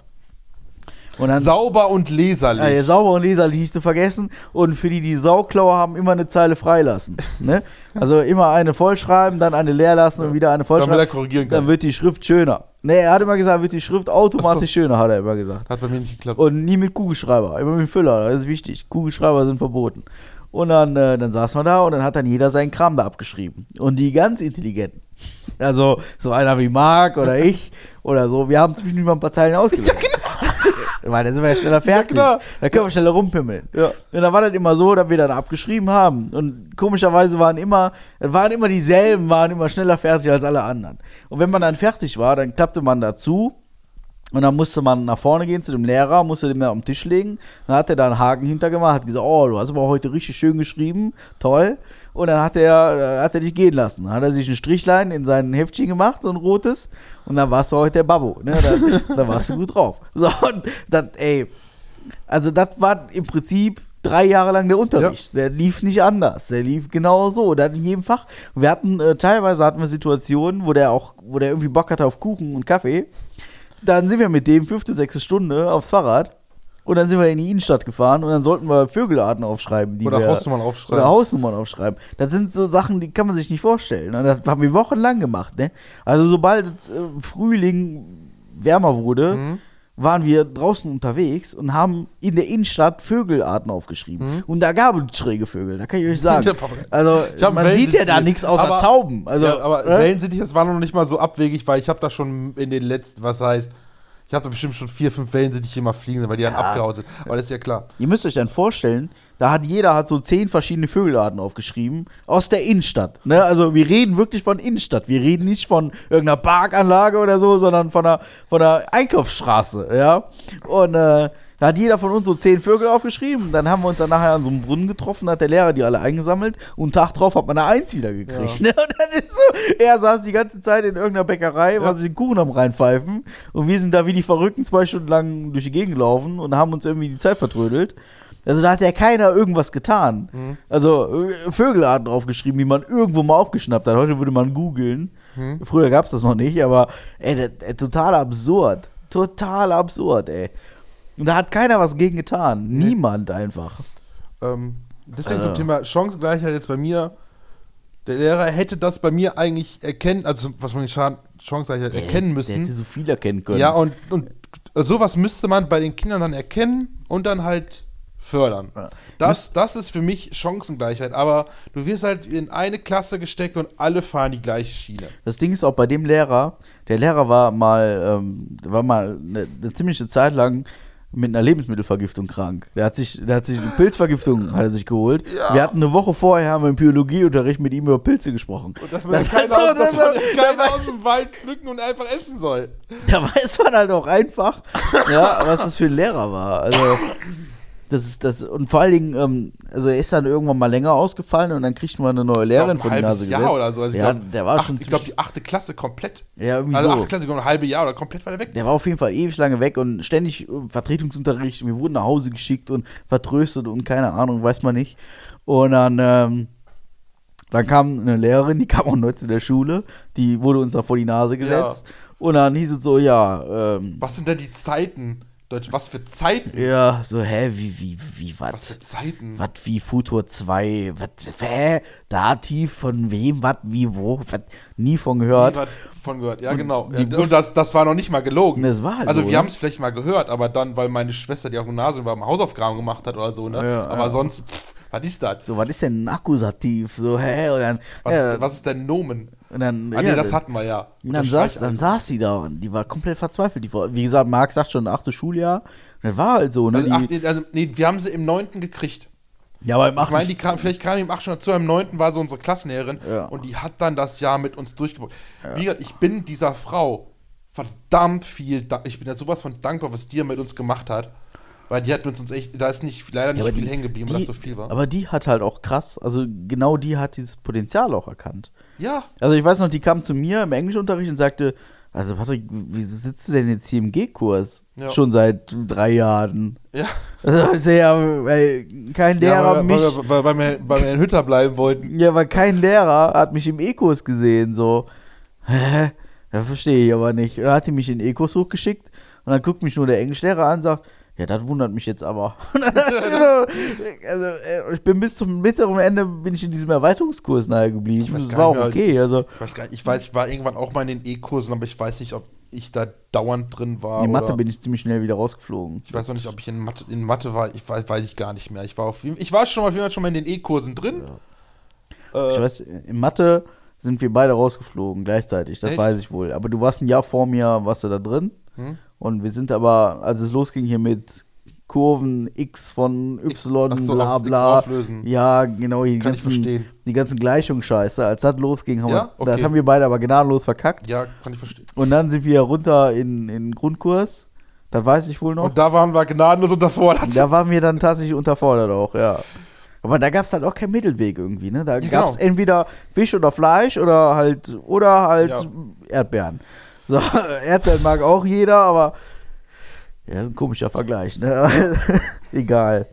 Und dann Sauber und leserlich. ja, ja, sauber und leserlich nicht zu vergessen. Und für die, die Sauklaue haben, immer eine Zeile freilassen. (laughs) Ne? Also immer eine vollschreiben, dann eine leer lassen und wieder eine Damit vollschreiben. er korrigieren kann. Dann wird die Schrift schöner. Ne, er hat immer gesagt, wird die Schrift automatisch schöner, hat er immer gesagt. Hat bei mir nicht geklappt. Und nie mit Kugelschreiber, immer mit Füller, das ist wichtig. Kugelschreiber sind verboten. Und dann, äh, dann saß man da und dann hat dann jeder seinen Kram da abgeschrieben. Und die ganz Intelligenten, also so einer wie Marc oder (laughs) ich oder so, wir haben zwischendurch mal ein paar Zeilen ausgelassen. Ja, genau. (laughs) Weil dann sind wir ja schneller fertig. klar. da können wir schneller rumpimmeln. Ja. Und dann war das immer so, dass wir dann abgeschrieben haben. Und komischerweise waren immer, waren immer dieselben, waren immer schneller fertig als alle anderen. Und wenn man dann fertig war, dann klappte man dazu und dann musste man nach vorne gehen zu dem Lehrer, musste dem dann auf den Tisch legen. Dann hat er da einen Haken hintergemacht, hat gesagt, oh, du hast aber heute richtig schön geschrieben, toll. Und dann hat er, äh, hat er dich gehen lassen. Dann hat er sich ein Strichlein in sein Heftchen gemacht, so ein rotes. Und dann warst du heute der Babbo. Ne? Da, (laughs) da warst du gut drauf. So, und das, ey, also das war im Prinzip drei Jahre lang der Unterricht. Der lief nicht anders. Der lief genau so. Hat in jedem Fach. Wir hatten, äh, teilweise hatten wir Situationen, wo der auch, wo der irgendwie Bock hatte auf Kuchen und Kaffee. Dann sind wir mit dem fünfte, sechste Stunde aufs Fahrrad. Und dann sind wir in die Innenstadt gefahren und dann sollten wir Vögelarten aufschreiben. Die Oder wir, Hausnummern aufschreiben. Oder Hausnummern aufschreiben. Das sind so Sachen, die kann man sich nicht vorstellen. Und das haben wir wochenlang gemacht. Ne? Also sobald äh, Frühling wärmer wurde, Mhm. Waren wir draußen unterwegs und haben in der Innenstadt Vögelarten aufgeschrieben. Und da gab es schräge Vögel, da kann ich euch sagen. (laughs) Mhm. Also man Wellen- sieht ja da nichts außer aber- Tauben. Also, ja, aber ne? Wellensittich, das war noch nicht mal so abwegig, weil ich habe da schon in den letzten, was heißt, ich habe da bestimmt schon vier, fünf Wellensittiche immer fliegen, weil die dann abgehauen sind. Aber das ist ja klar. Ihr müsst euch dann vorstellen, da hat jeder hat so zehn verschiedene Vögelarten aufgeschrieben aus der Innenstadt. Ne? Also wir reden wirklich von Innenstadt. Wir reden nicht von irgendeiner Parkanlage oder so, sondern von einer, von einer Einkaufsstraße. Ja. Und äh, Da hat jeder von uns so zehn Vögel aufgeschrieben. Dann haben wir uns dann nachher an so einem Brunnen getroffen, da hat der Lehrer die alle eingesammelt und einen Tag drauf hat man eine Eins wieder gekriegt. (laughs) Ne? Und das ist so, er saß die ganze Zeit in irgendeiner Bäckerei, war sich den Kuchen am reinpfeifen und wir sind da wie die Verrückten zwei Stunden lang durch die Gegend gelaufen und haben uns irgendwie die Zeit vertrödelt. Also da hat ja keiner irgendwas getan. Mhm. Also äh, Vögelarten draufgeschrieben, die man irgendwo mal aufgeschnappt hat. Heute würde man googeln. Mhm. Früher gab es das noch nicht, aber ey, das, ey, total absurd. Total absurd, ey. Und da hat keiner was gegen getan. Niemand einfach. Ähm, deswegen Also. zum Thema Chancengleichheit jetzt bei mir. Der Lehrer hätte das bei mir eigentlich erkennen, also was man nicht Chan- Chancengleichheit erkennen Der müssen. hätte so viel erkennen können. Ja, und, und sowas müsste man bei den Kindern dann erkennen und dann halt fördern. Das, das ist für mich Chancengleichheit, aber du wirst halt in eine Klasse gesteckt und alle fahren die gleiche Schiene. Das Ding ist auch bei dem Lehrer, der Lehrer war mal, ähm, war mal eine, eine ziemliche Zeit lang mit einer Lebensmittelvergiftung krank. Der hat sich, der hat sich eine Pilzvergiftung hat er sich geholt. Ja. Wir hatten eine Woche vorher haben wir im Biologieunterricht mit ihm über Pilze gesprochen. Und dass man Das keiner, (laughs) so- dass das man keiner aus dem Wald pflücken und einfach essen soll. Da weiß man halt auch einfach, ja, was das für ein Lehrer war. Also, das ist das, und vor allen Dingen, ähm, also er ist dann irgendwann mal länger ausgefallen und dann kriegten wir eine neue Lehrerin glaub, ein Nase halbes Jahr gesetzt. oder so. Also ich ja, glaub, der war acht, schon Ich glaube, die achte Klasse komplett. ja, irgendwie Also so. achte Klasse, ein halbes Jahr oder komplett weiter weg. Der war auf jeden Fall ewig lange weg und ständig äh, Vertretungsunterricht. Wir wurden nach Hause geschickt und vertröstet und keine Ahnung, weiß man nicht. Und dann, ähm, dann kam eine Lehrerin, die kam auch neu zu der Schule, die wurde uns da vor die Nase gesetzt. Und dann hieß es so, ja, ähm, Was sind denn die Zeiten? Deutsch, was für Zeiten? ja, so, hä, wie, wie, wie, Was was? für Zeiten? Was wie Futur 2? Was, hä? Dativ von wem? Was, wie, wo? Was? Nie von gehört. Nie von gehört, ja genau. die Ja, und das, das war noch nicht mal gelogen. Das war halt also so, wir ne? haben es vielleicht mal gehört, aber dann, weil meine Schwester, die auf dem Gymnasium war, Hausaufgaben gemacht hat oder so, ne? Ja, aber ja. sonst, pff, was ist das? So, was ist denn ein Akkusativ? So, hä? Und dann, Was, ja, ist, was ist denn Nomen? Und dann, Ah, nee, ja, das dann- hatten wir ja. Und dann Das saß, dann saß sie da und die war komplett verzweifelt. Die war, wie gesagt, Marc sagt schon, achte Schuljahr. Und das war halt so, ne? also, ach, nee, also, nee, wir haben sie im 9. gekriegt. ja, aber im Ich meine, die kam, vielleicht kam die im 8. schon dazu, im 9. war so unsere Klassenlehrerin Ja. und die hat dann das Jahr mit uns durchgebracht. Wie gesagt, ich bin dieser Frau verdammt viel, ich bin ja sowas von dankbar, was die mit uns gemacht hat. Weil die hat mit uns echt, da ist nicht, leider nicht aber viel die- hängen geblieben, weil das so viel war. Aber die hat halt auch krass, also genau die hat dieses Potenzial auch erkannt. ja, Also ich weiß noch, die kam zu mir im Englischunterricht und sagte, also Patrick, wieso sitzt du denn jetzt hier im G-Kurs? Ja. Schon seit drei Jahren. ja. (laughs) Also ja, weil kein Lehrer ja, weil, mich... weil, weil, weil, wir Herrn Hütter bleiben wollten. Ja, weil kein Lehrer hat mich im E-Kurs gesehen, so. Hä? Ja, verstehe ich aber nicht. Da hat die mich in den E-Kurs hochgeschickt und dann guckt mich nur der Englischlehrer an und sagt, ja, das wundert mich jetzt aber. (laughs) (laughs) Also, äh, ich bin bis zum mittleren Ende bin ich in diesem Erweiterungskurs nahe geblieben. Ich weiß Das war auch okay. Also, Ich weiß, nicht, ich weiß, ich war irgendwann auch mal in den E-Kursen, aber ich weiß nicht, ob ich da dauernd drin war. in Mathe bin ich ziemlich schnell wieder rausgeflogen. Ich weiß noch nicht, ob ich in Mathe, in Mathe war. Ich weiß, weiß ich gar nicht mehr. Ich war, auf, ich war schon auf jeden Fall schon mal in den E-Kursen drin. Äh, Ich weiß, in Mathe sind wir beide rausgeflogen gleichzeitig, das Echt? weiß ich wohl. Aber du warst ein Jahr vor mir, warst du da drin. Hm? Und wir sind aber, als es losging hier mit Kurven X von Y, so, bla bla. Ja, genau, die Kann ganzen, verstehen. die ganzen Gleichungsscheiße. Als das losging, haben Ja? wir, das Okay. haben wir beide aber gnadenlos verkackt. ja, kann ich verstehen. Und dann sind wir runter in, in Grundkurs. Das weiß ich wohl noch. Und da waren wir gnadenlos unterfordert. Da waren wir dann tatsächlich unterfordert auch, ja. Aber da gab es halt auch keinen Mittelweg irgendwie, ne? Da Ja, gab es genau. entweder Fisch oder Fleisch oder halt oder halt Ja. Erdbeeren. So, (laughs) Erdbeeren mag auch jeder, aber ja, das ist ein komischer Vergleich, ne? (laughs) Egal.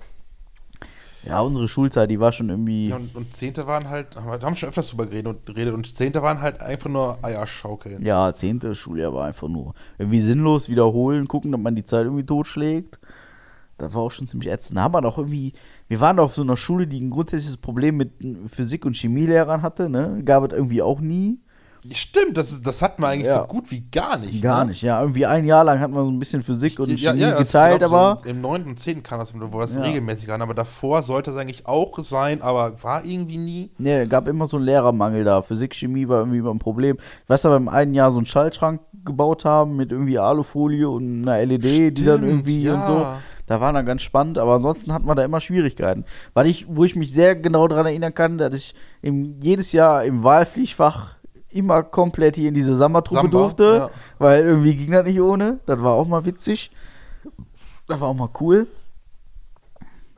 Ja, unsere Schulzeit, die war schon irgendwie. Ja, und, und Zehnte waren halt, haben wir haben schon öfters drüber geredet und, geredet und Zehnte waren halt einfach nur Eierschaukeln. Ja, zehnte Schuljahr war einfach nur irgendwie sinnlos wiederholen, gucken, ob man die Zeit irgendwie totschlägt. Das war auch schon ziemlich ätzend. Da haben wir doch irgendwie, wir waren doch auf so einer Schule, die ein grundsätzliches Problem mit Physik- und Chemielehrern hatte, ne? Gab es irgendwie auch nie. Stimmt, das, ist- das hatten wir eigentlich Ja. so gut wie gar nicht. Gar ne? nicht, ja. Irgendwie ein Jahr lang hat man so ein bisschen Physik und Ja, Chemie ja, geteilt, glaub, aber. So Im 9. und 10. kam das, wo das regelmäßig hatten, aber davor sollte es eigentlich auch sein, aber war irgendwie nie. Ne, gab immer so einen Lehrermangel da. Physik, Chemie war irgendwie immer ein Problem. Ich weiß aber im einen Jahr so einen Schaltschrank gebaut haben mit irgendwie Alufolie und einer LED, die dann Stimmt, irgendwie und so. Da war dann ganz spannend, aber ansonsten hat man da immer Schwierigkeiten. Weil ich, wo ich mich sehr genau daran erinnern kann, dass ich im, jedes Jahr im Wahlpflichtfach immer komplett hier in diese Sammertruppe Samba, durfte, ja. weil irgendwie ging das nicht ohne. Das war auch mal witzig. Das war auch mal cool.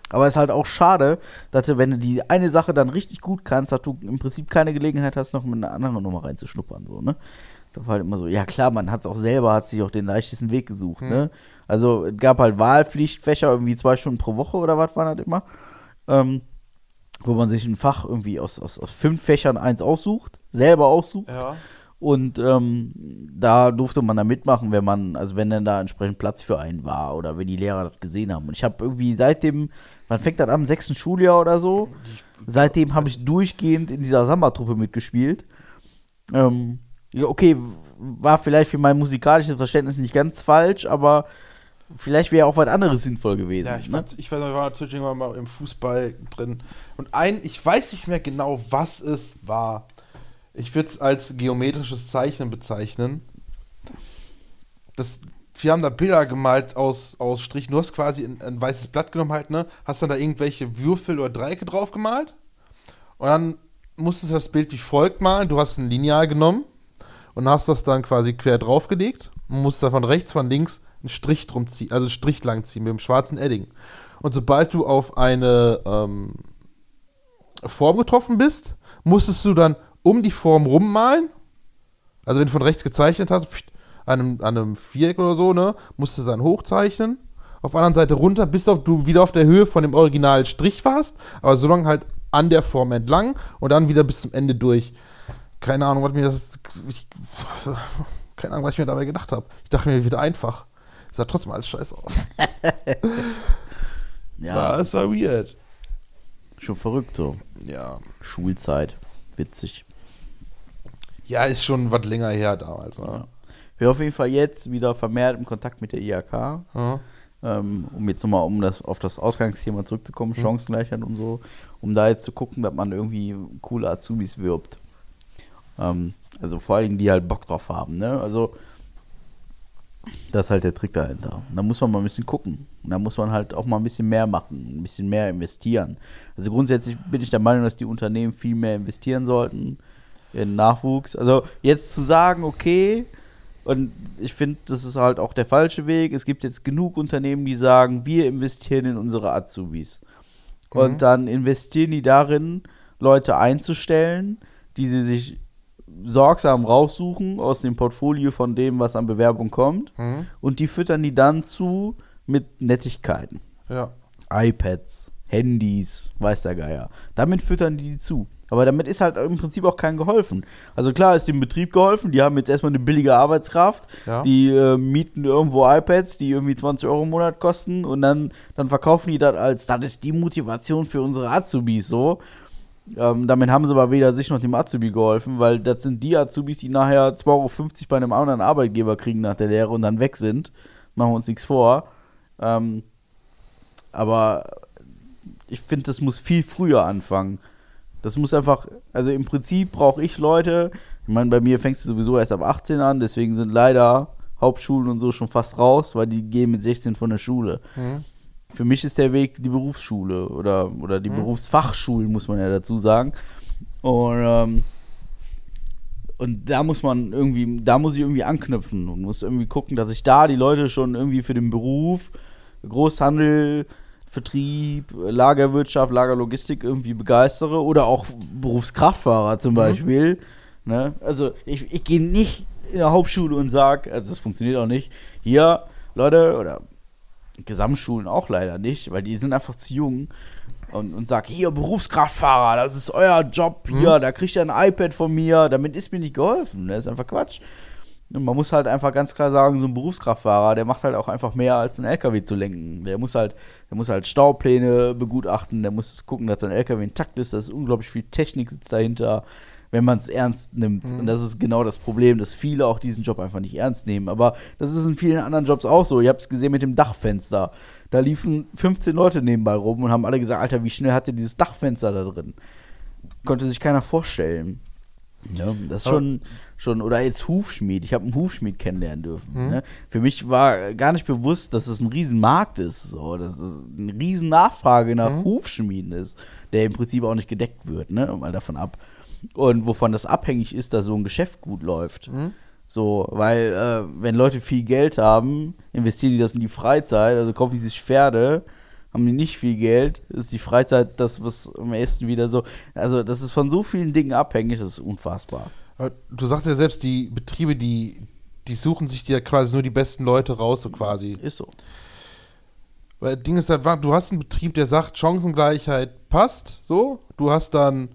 Aber es ist halt auch schade, dass du, wenn du die eine Sache dann richtig gut kannst, dass du im Prinzip keine Gelegenheit hast, noch mit einer anderen Nummer reinzuschnuppern. So, ne? Das war halt immer so, ja klar, man hat es auch selber, hat sich auch den leichtesten Weg gesucht, ne? Also es gab halt Wahlpflichtfächer, irgendwie zwei Stunden pro Woche oder was war das immer. Ähm, wo man sich ein Fach irgendwie aus, aus, aus fünf Fächern eins aussucht, selber aussucht. Ja. Und ähm, da durfte man da mitmachen, wenn man, also wenn dann da entsprechend Platz für einen war oder wenn die Lehrer das gesehen haben. Und ich habe irgendwie seitdem, man fängt dann am sechsten Schuljahr oder so, seitdem habe ich durchgehend in dieser Samba-Truppe mitgespielt. Ähm, okay, war vielleicht für mein musikalisches Verständnis nicht ganz falsch, aber vielleicht wäre auch was anderes sinnvoll gewesen. Ja, ich, ne? fand, ich war, war natürlich irgendwann mal im Fußball drin. Und ein, ich weiß nicht mehr genau, was es war. Ich würde es als geometrisches Zeichnen bezeichnen. Das, wir haben da Bilder gemalt aus, aus Strichen. Du hast quasi ein, ein weißes Blatt genommen halt, ne? Hast dann da irgendwelche Würfel oder Dreiecke drauf gemalt. Und dann musstest du das Bild wie folgt malen. Du hast ein Lineal genommen und hast das dann quasi quer draufgelegt und musst da von rechts, von links einen Strich drum ziehen, also Strich lang ziehen mit dem schwarzen Edding. Und sobald du auf eine ähm, Form getroffen bist, musstest du dann um die Form rummalen. Also wenn du von rechts gezeichnet hast, pft, an einem, an einem Viereck oder so, ne, musstest du dann hochzeichnen. Auf der anderen Seite runter, bis du wieder auf der Höhe von dem originalen Strich warst, aber so lange halt an der Form entlang und dann wieder bis zum Ende durch. Keine Ahnung, was mir das. Ich, (laughs) keine Ahnung, was ich mir dabei gedacht habe. Ich dachte mir wieder einfach. Sah trotzdem alles scheiße aus. (laughs) ja, war, es war weird. schon verrückt so. Ja. Schulzeit. Witzig. Ja, ist schon was länger her damals. Ne? Ja. Ich bin auf jeden Fall jetzt wieder vermehrt im Kontakt mit der IHK. Ja. Ähm, um jetzt nochmal um das, auf das Ausgangsthema zurückzukommen, Chancengleichheit und so, um da jetzt zu gucken, dass man irgendwie coole Azubis wirbt. Ähm, also vor allem, die halt Bock drauf haben, ne? Also, das ist halt der Trick dahinter. Und da muss man mal ein bisschen gucken. Und da muss man halt auch mal ein bisschen mehr machen, ein bisschen mehr investieren. Also grundsätzlich bin ich der Meinung, dass die Unternehmen viel mehr investieren sollten in Nachwuchs. Also jetzt zu sagen, okay, und ich finde, das ist halt auch der falsche Weg. Es gibt jetzt genug Unternehmen, die sagen, wir investieren in unsere Azubis. Und dann investieren die darin, Leute einzustellen, die sie sich sorgsam raussuchen aus dem Portfolio von dem, was an Bewerbung kommt. Mhm. Und die füttern die dann zu mit Nettigkeiten. Ja. iPads, Handys, weiß der Geier. Damit füttern die die zu. Aber damit ist halt im Prinzip auch keinem geholfen. Also klar ist dem Betrieb geholfen, die haben jetzt erstmal eine billige Arbeitskraft, Ja. die äh, mieten irgendwo iPads, die irgendwie 20 Euro im Monat kosten und dann, dann verkaufen die das als, das ist die Motivation für unsere Azubis so. Ähm, damit haben sie aber weder sich noch dem Azubi geholfen, weil das sind die Azubis, die nachher 2,50 Euro bei einem anderen Arbeitgeber kriegen nach der Lehre und dann weg sind. Machen wir uns nichts vor. Ähm, aber ich finde, das muss viel früher anfangen. Das muss einfach, also im Prinzip brauche ich Leute, ich meine, bei mir fängst du sowieso erst ab 18 an, deswegen sind leider Hauptschulen und so schon fast raus, weil die gehen mit 16 von der Schule. Für mich ist der Weg die Berufsschule oder, oder die Berufsfachschulen, muss man ja dazu sagen. Und, ähm, und da muss man irgendwie, da muss ich irgendwie anknüpfen und muss irgendwie gucken, dass ich da die Leute schon irgendwie für den Beruf, Großhandel, Vertrieb, Lagerwirtschaft, Lagerlogistik irgendwie begeistere oder auch Berufskraftfahrer zum Beispiel. Ne? Also ich, ich gehe nicht in der Hauptschule und sage, also das funktioniert auch nicht, hier, Leute, oder Gesamtschulen auch leider nicht, weil die sind einfach zu jung und, und sag, hier, Berufskraftfahrer, das ist euer Job hier, da kriegt ihr ein iPad von mir, damit ist mir nicht geholfen. Das ist einfach Quatsch. Und man muss halt einfach ganz klar sagen, so ein Berufskraftfahrer, der macht halt auch einfach mehr als ein LKW zu lenken. Der muss halt, der muss halt Staupläne begutachten, der muss gucken, dass sein LKW intakt ist, da ist unglaublich viel Technik sitzt dahinter, wenn man es ernst nimmt. Und das ist genau das Problem, dass viele auch diesen Job einfach nicht ernst nehmen. Aber das ist in vielen anderen Jobs auch so. Ihr habt es gesehen mit dem Dachfenster. Da liefen 15 Leute nebenbei rum und haben alle gesagt, Alter, wie schnell hat ihr dieses Dachfenster da drin? Konnte sich keiner vorstellen. Ja, das ist schon, schon, oder jetzt Hufschmied. Ich habe einen Hufschmied kennenlernen dürfen. Ne? Für mich war gar nicht bewusst, dass es ein Riesenmarkt ist. So, dass es eine riesen Nachfrage nach Hufschmieden ist, der im Prinzip auch nicht gedeckt wird, ne? Mal davon ab. Und wovon das abhängig ist, dass so ein Geschäft gut läuft. So, weil äh, wenn Leute viel Geld haben, investieren die das in die Freizeit, also kaufen die sich Pferde, haben die nicht viel Geld, ist die Freizeit das, was am ehesten wieder so, also das ist von so vielen Dingen abhängig, das ist unfassbar. Aber Du sagst ja selbst, die Betriebe, die, die suchen sich ja quasi nur die besten Leute raus, so quasi. Ist so. Weil das Ding ist halt, du hast einen Betrieb, der sagt, Chancengleichheit passt, so. Du hast dann,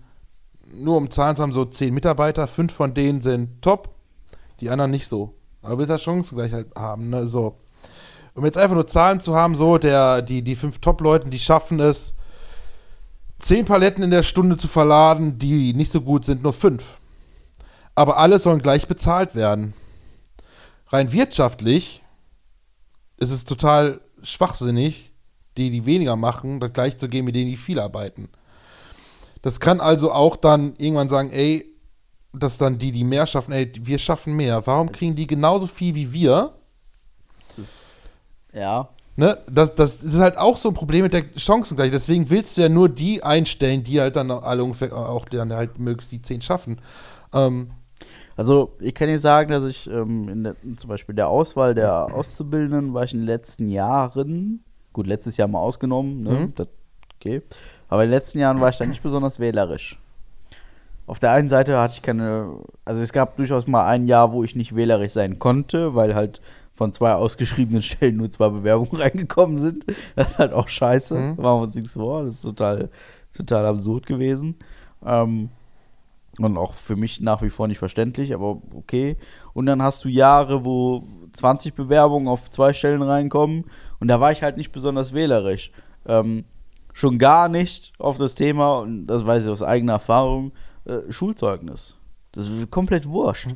nur um Zahlen zu haben, so zehn Mitarbeiter, fünf von denen sind top, die anderen nicht so. Aber willst halt Chancengleichheit haben, ne, so. Um jetzt einfach nur Zahlen zu haben, so, der, die, die fünf Top-Leuten, die schaffen es, zehn Paletten in der Stunde zu verladen, die nicht so gut sind, nur fünf. Aber alle sollen gleich bezahlt werden. Rein wirtschaftlich ist es total schwachsinnig, die, die weniger machen, das gleich zu geben mit denen, die viel arbeiten. Das kann also auch dann irgendwann sagen, ey, dass dann die, die mehr schaffen, ey, wir schaffen mehr. Warum kriegen die genauso viel wie wir? Das, ja. Ne? Das, das ist halt auch so ein Problem mit der Chancengleichheit. Deswegen willst du ja nur die einstellen, die halt dann alle ungefähr auch dann halt möglichst die zehn schaffen. Ähm, Also ich kann dir sagen, dass ich ähm, in der, zum Beispiel der Auswahl der Auszubildenden war ich in den letzten Jahren, gut, letztes Jahr mal ausgenommen, ne? Mhm. das, okay, aber in den letzten Jahren war ich da nicht besonders wählerisch. Auf der einen Seite hatte ich keine, also es gab durchaus mal ein Jahr, wo ich nicht wählerisch sein konnte, weil halt von zwei ausgeschriebenen (laughs) Stellen nur zwei Bewerbungen reingekommen sind. Das ist halt auch scheiße, Mhm. machen wir uns nichts vor, das ist total, total absurd gewesen. Ähm, und auch für mich nach wie vor nicht verständlich, aber okay. Und dann hast du Jahre, wo 20 Bewerbungen auf zwei Stellen reinkommen. Und da war ich halt nicht besonders wählerisch. Ähm, schon gar nicht auf das Thema, und das weiß ich aus eigener Erfahrung, äh, Schulzeugnis. Das ist komplett wurscht.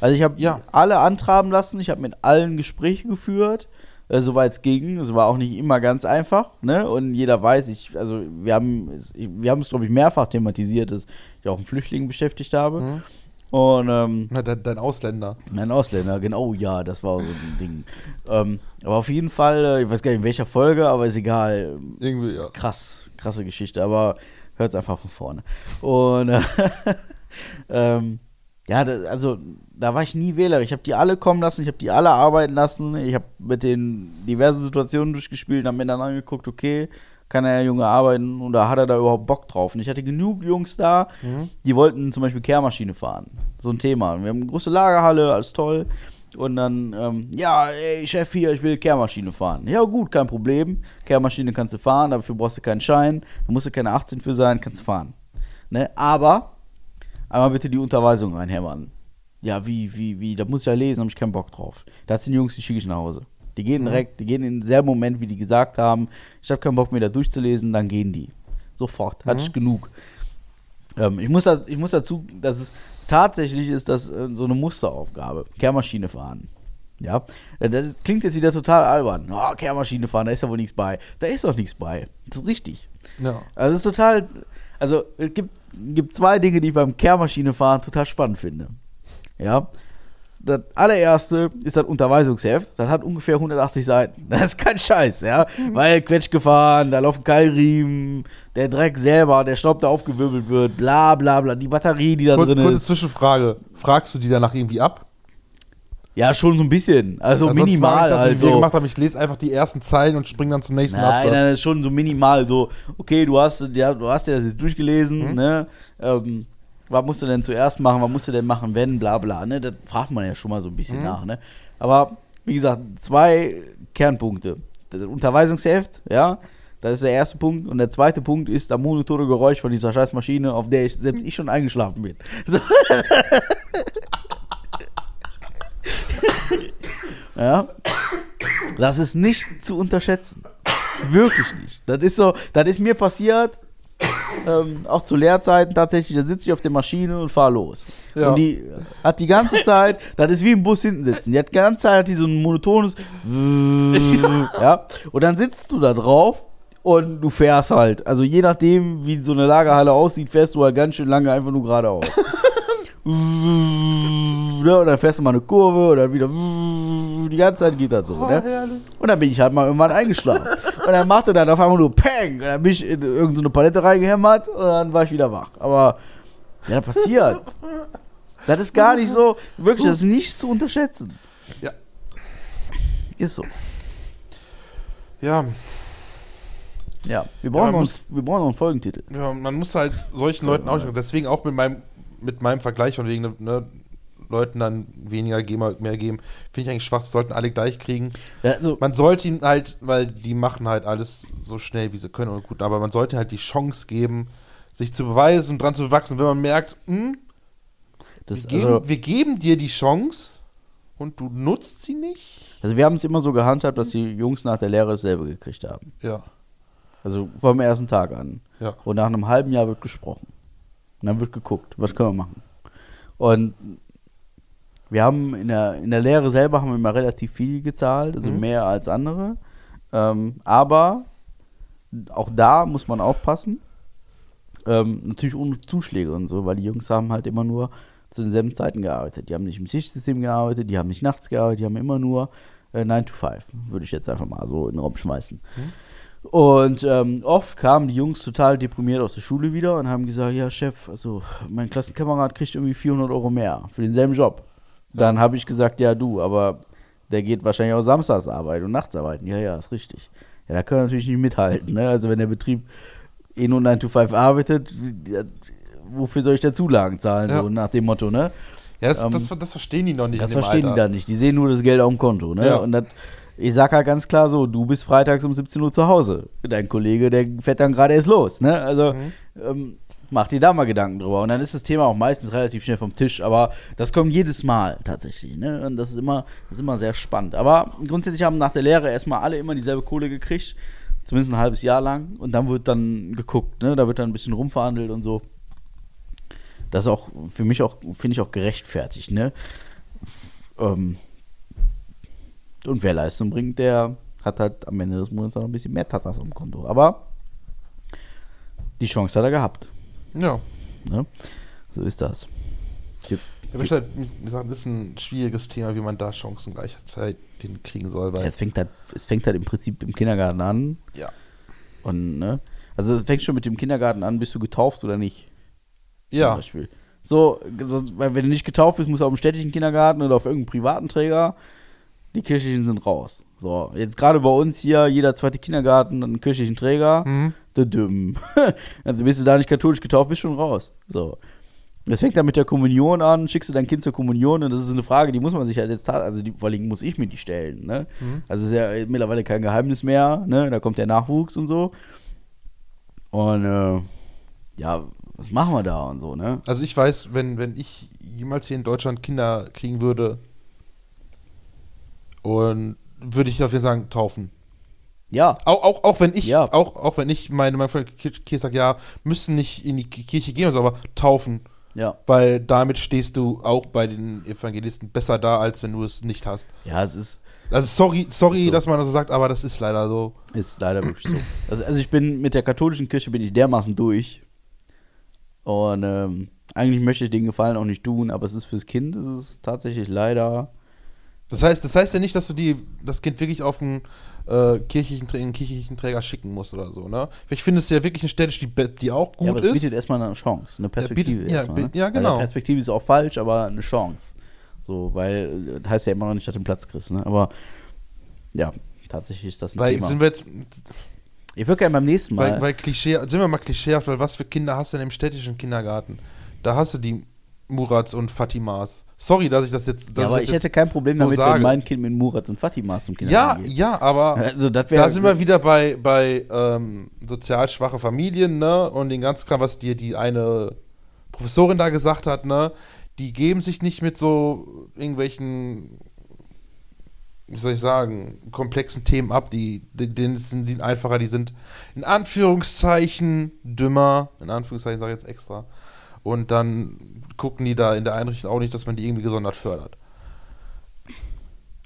Also ich habe Ja. alle antraben lassen, ich habe mit allen Gespräche geführt, äh, soweit es ging. Es war auch nicht immer ganz einfach, ne? Und jeder weiß, ich, also wir haben, wir haben es, glaube ich, mehrfach thematisiert, dass ich auch einen Flüchtling beschäftigt habe. Mhm. Und ähm, na, dein, dein Ausländer. ein Ausländer, genau, ja, das war so ein Ding. Ähm, aber auf jeden Fall, äh, ich weiß gar nicht in welcher Folge, aber ist egal. Irgendwie, ja. Krass, krasse Geschichte, aber hört es einfach von vorne. Und äh, (laughs) ähm, ja, da, also da war ich nie Wähler. Ich habe die alle kommen lassen, ich habe die alle arbeiten lassen, ich habe mit den diversen Situationen durchgespielt, habe mir dann angeguckt, okay, kann der Junge arbeiten und da hat er da überhaupt Bock drauf. Und ich hatte genug Jungs da, die wollten zum Beispiel Kehrmaschine fahren. So ein Thema. Wir haben eine große Lagerhalle, alles toll. Und dann, ähm, ja, ey, Chef hier, ich will Kehrmaschine fahren. Ja, gut, kein Problem. Kehrmaschine kannst du fahren, dafür brauchst du keinen Schein. Da musst du keine 18 für sein, kannst du fahren. Ne? Aber, einmal bitte die Unterweisung reinhämmern. Ja, wie, wie, wie, da muss ich ja lesen, habe ich keinen Bock drauf. Da sind die Jungs, die schicke ich nach Hause. Die gehen direkt, die gehen in denselben Moment, wie die gesagt haben, ich habe keinen Bock mehr da durchzulesen, dann gehen die. Sofort, hatte ich genug. Ähm, ich, muss da, ich muss dazu, dass es tatsächlich ist, das äh, so eine Musteraufgabe. Kehrmaschine fahren. Ja, Äh, das klingt jetzt wieder total albern. Oh, Kehrmaschine fahren, da ist ja wohl nichts bei. Da ist doch nichts bei. Das ist richtig. Ja. Also es ist total, also es gibt, gibt zwei Dinge, die ich beim Kehrmaschine fahren total spannend finde. Ja. Das allererste ist das Unterweisungsheft. Das hat ungefähr 180 Seiten. (laughs) Das ist kein Scheiß, ja. Weil Quetsch gefahren, da laufen Keilriemen, der Dreck selber, der Staub, der aufgewirbelt wird, bla bla bla. Die Batterie, die da Kurz, drin kurze ist. Zwischenfrage. Fragst du die danach irgendwie ab? Ja, schon so ein bisschen. Also Ansonsten minimal. ich das, wie wir also. gemacht haben. Ich lese einfach die ersten Zeilen und springe dann zum nächsten Nein, Absatz. nein, schon so minimal. So, okay, du hast, ja, du hast dir das jetzt durchgelesen, Mhm. ne? Ähm, was musst du denn zuerst machen? Was musst du denn machen, wenn, bla bla, ne? Das fragt man ja schon mal so ein bisschen Mhm. nach, ne? Aber wie gesagt, zwei Kernpunkte. Das Unterweisungsheft, ja, das ist der erste Punkt. Und der zweite Punkt ist das monotone Geräusch von dieser scheiß Maschine, auf der ich selbst ich schon eingeschlafen bin. So. (laughs) ja. Das ist nicht zu unterschätzen. Wirklich nicht. Das ist so, das ist mir passiert, ähm, auch zu Lehrzeiten tatsächlich, da sitze ich auf der Maschine und fahre los. Ja. Und die hat die ganze Zeit, das ist wie im Bus hinten sitzen, die hat die ganze Zeit hat die so ein monotones (laughs) ja. Und dann sitzt du da drauf und du fährst halt. Also je nachdem, wie so eine Lagerhalle aussieht, fährst du halt ganz schön lange einfach nur geradeaus. (laughs) ne? Und dann fährst du mal eine Kurve und dann wieder die ganze Zeit geht das so. Ne? Und dann bin ich halt mal irgendwann eingeschlafen. Und dann machte dann auf einmal nur Peng. Und dann bin ich in irgendeine so eine Palette reingehämmert und dann war ich wieder wach. Aber ja, das passiert. Das ist gar nicht so, wirklich, das ist nicht zu unterschätzen. Ja. Ist so. Ja, Ja, wir brauchen, man noch, einen, muss- wir brauchen noch einen Folgentitel. ja, man muss halt solchen Leuten auch deswegen auch mit meinem, mit meinem Vergleich von wegen, ne, Leuten dann weniger geben, mehr geben, finde ich eigentlich schwach, sollten alle gleich kriegen. Ja, also, Man sollte ihm halt, weil die machen halt alles so schnell, wie sie können und gut, aber man sollte halt die Chance geben, sich zu beweisen und dran zu wachsen. Wenn man merkt, hm, das, wir, geben, also, wir geben dir die Chance und du nutzt sie nicht. also wir haben es immer so gehandhabt, dass die Jungs nach der Lehre dasselbe gekriegt haben. Ja, Also vom ersten Tag an. ja. Und nach einem halben Jahr wird gesprochen. Und dann wird geguckt, was können wir machen. Und wir haben in der, in der Lehre selber haben wir immer relativ viel gezahlt, also Mhm. mehr als andere. Ähm, aber auch da muss man aufpassen. Ähm, natürlich ohne Zuschläge und so, weil die Jungs haben halt immer nur zu denselben Zeiten gearbeitet. Die haben nicht im Schichtsystem gearbeitet, die haben nicht nachts gearbeitet, die haben immer nur äh, 9 to 5, würde ich jetzt einfach mal so in den Raum schmeißen. Und ähm, oft kamen die Jungs total deprimiert aus der Schule wieder und haben gesagt, ja Chef, also mein Klassenkamerad kriegt irgendwie 400 Euro mehr für denselben Job. Dann habe ich gesagt, ja du, aber der geht wahrscheinlich auch samstags arbeiten und nachts arbeiten. Ja, ja, ist richtig. Ja, da können wir natürlich nicht mithalten. Ne? Also wenn der Betrieb eh nur 9 to 5 arbeitet, wofür soll ich da Zulagen zahlen? Ja. So nach dem Motto, ne? Ja, das, Ähm, das, das verstehen die noch nicht. Das verstehen Alter. die da nicht. Die sehen nur das Geld auf dem Konto. Ne? Ja. Und das, ich sag halt ganz klar so, du bist freitags um 17 Uhr zu Hause. Dein Kollege, der fährt dann gerade erst los. Ne? Also Mhm. ähm, mach dir da mal Gedanken drüber. Und dann ist das Thema auch meistens relativ schnell vom Tisch. Aber das kommt jedes Mal tatsächlich. Ne? Und das ist, immer, das ist immer sehr spannend. Aber grundsätzlich haben nach der Lehre erstmal alle immer dieselbe Kohle gekriegt. Zumindest ein halbes Jahr lang. Und dann wird dann geguckt. Ne? Da wird dann ein bisschen rumverhandelt und so. Das ist auch für mich auch, finde ich auch gerechtfertigt, ne? Ähm, und wer Leistung bringt, der hat halt am Ende des Monats noch ein bisschen mehr Tatas dem Konto. Aber die Chance hat er gehabt. Ja. Ne? So ist das. Ja, ich halt, wie gesagt, das ist ein schwieriges Thema, wie man da Chancen gleichzeitig hinkriegen soll. Weil, Es fängt halt, es fängt halt im Prinzip im Kindergarten an. ja. Und, ne? Also es fängt schon mit dem Kindergarten an, bist du getauft oder nicht? Zum Ja. Beispiel. So, weil wenn du nicht getauft bist, musst du auf dem städtischen Kindergarten oder auf irgendeinem privaten Träger. Die kirchlichen sind raus. So, jetzt gerade bei uns hier, jeder zweite Kindergarten einen kirchlichen Träger. Mhm. (laughs) Also bist du da nicht katholisch getauft, bist schon raus. So. Das fängt dann mit der Kommunion an, schickst du dein Kind zur Kommunion und das ist eine Frage, die muss man sich halt jetzt, also die, vor allem muss ich mir die stellen. Ne? Also ist ja mittlerweile kein Geheimnis mehr, ne? da kommt der Nachwuchs und so. Und äh, ja, was machen wir da und so, ne? Also ich weiß, wenn, wenn ich jemals hier in Deutschland Kinder kriegen würde, und würde ich dafür sagen, taufen. Ja, Auch, auch, auch wenn ich, Ja. auch, auch wenn ich meine, meine Freundin Kirche sagt, ja, müssen nicht in die Ki- Kirche gehen, so, aber taufen. ja. Weil damit stehst du auch bei den Evangelisten besser da, als wenn du es nicht hast. Ja, es ist, Also sorry, sorry, so. dass man das so sagt, aber das ist leider so. Ist leider wirklich so. Also, also ich bin mit der katholischen Kirche bin ich dermaßen durch. Und ähm, eigentlich möchte ich den Gefallen auch nicht tun, aber es ist fürs Kind, es ist tatsächlich leider. Das heißt, das heißt ja nicht, dass du die, das Kind wirklich auf einen äh, kirchlichen, einen kirchlichen Träger schicken musst oder so, ne? Ich finde es ja wirklich eine städtisch, die, die auch gut ja, aber es ist. bietet erstmal eine Chance, eine Perspektive. bietet- ja, erstmal, ne? bi- ja, Also genau. Perspektive ist auch falsch, aber eine Chance. So, weil äh, das heißt ja immer noch nicht, dass du den Platz kriegst, ne? Aber ja, tatsächlich ist das ein weil Thema. sind wir jetzt, ich würde gerne beim nächsten Mal. weil, weil Klischee, sind wir mal klischeehaft, weil was für Kinder hast du denn im städtischen Kindergarten? Da hast du die Murats und Fatimas. Sorry, dass ich das jetzt. ja, aber ich jetzt hätte kein Problem so damit, sage. wenn mein Kind mit Murat und Fatimas zum Ja, Kindergarten geht. ja, aber Also da sind wir wieder bei, bei ähm, sozial schwache Familien, ne? Und den ganzen Kram, was dir die eine Professorin da gesagt hat, ne? Die geben sich nicht mit so irgendwelchen, wie soll ich sagen, komplexen Themen ab. Die, die, denen sind die einfacher, die sind in Anführungszeichen dümmer. In Anführungszeichen sage ich jetzt extra. Und dann gucken die da in der Einrichtung auch nicht, dass man die irgendwie gesondert fördert.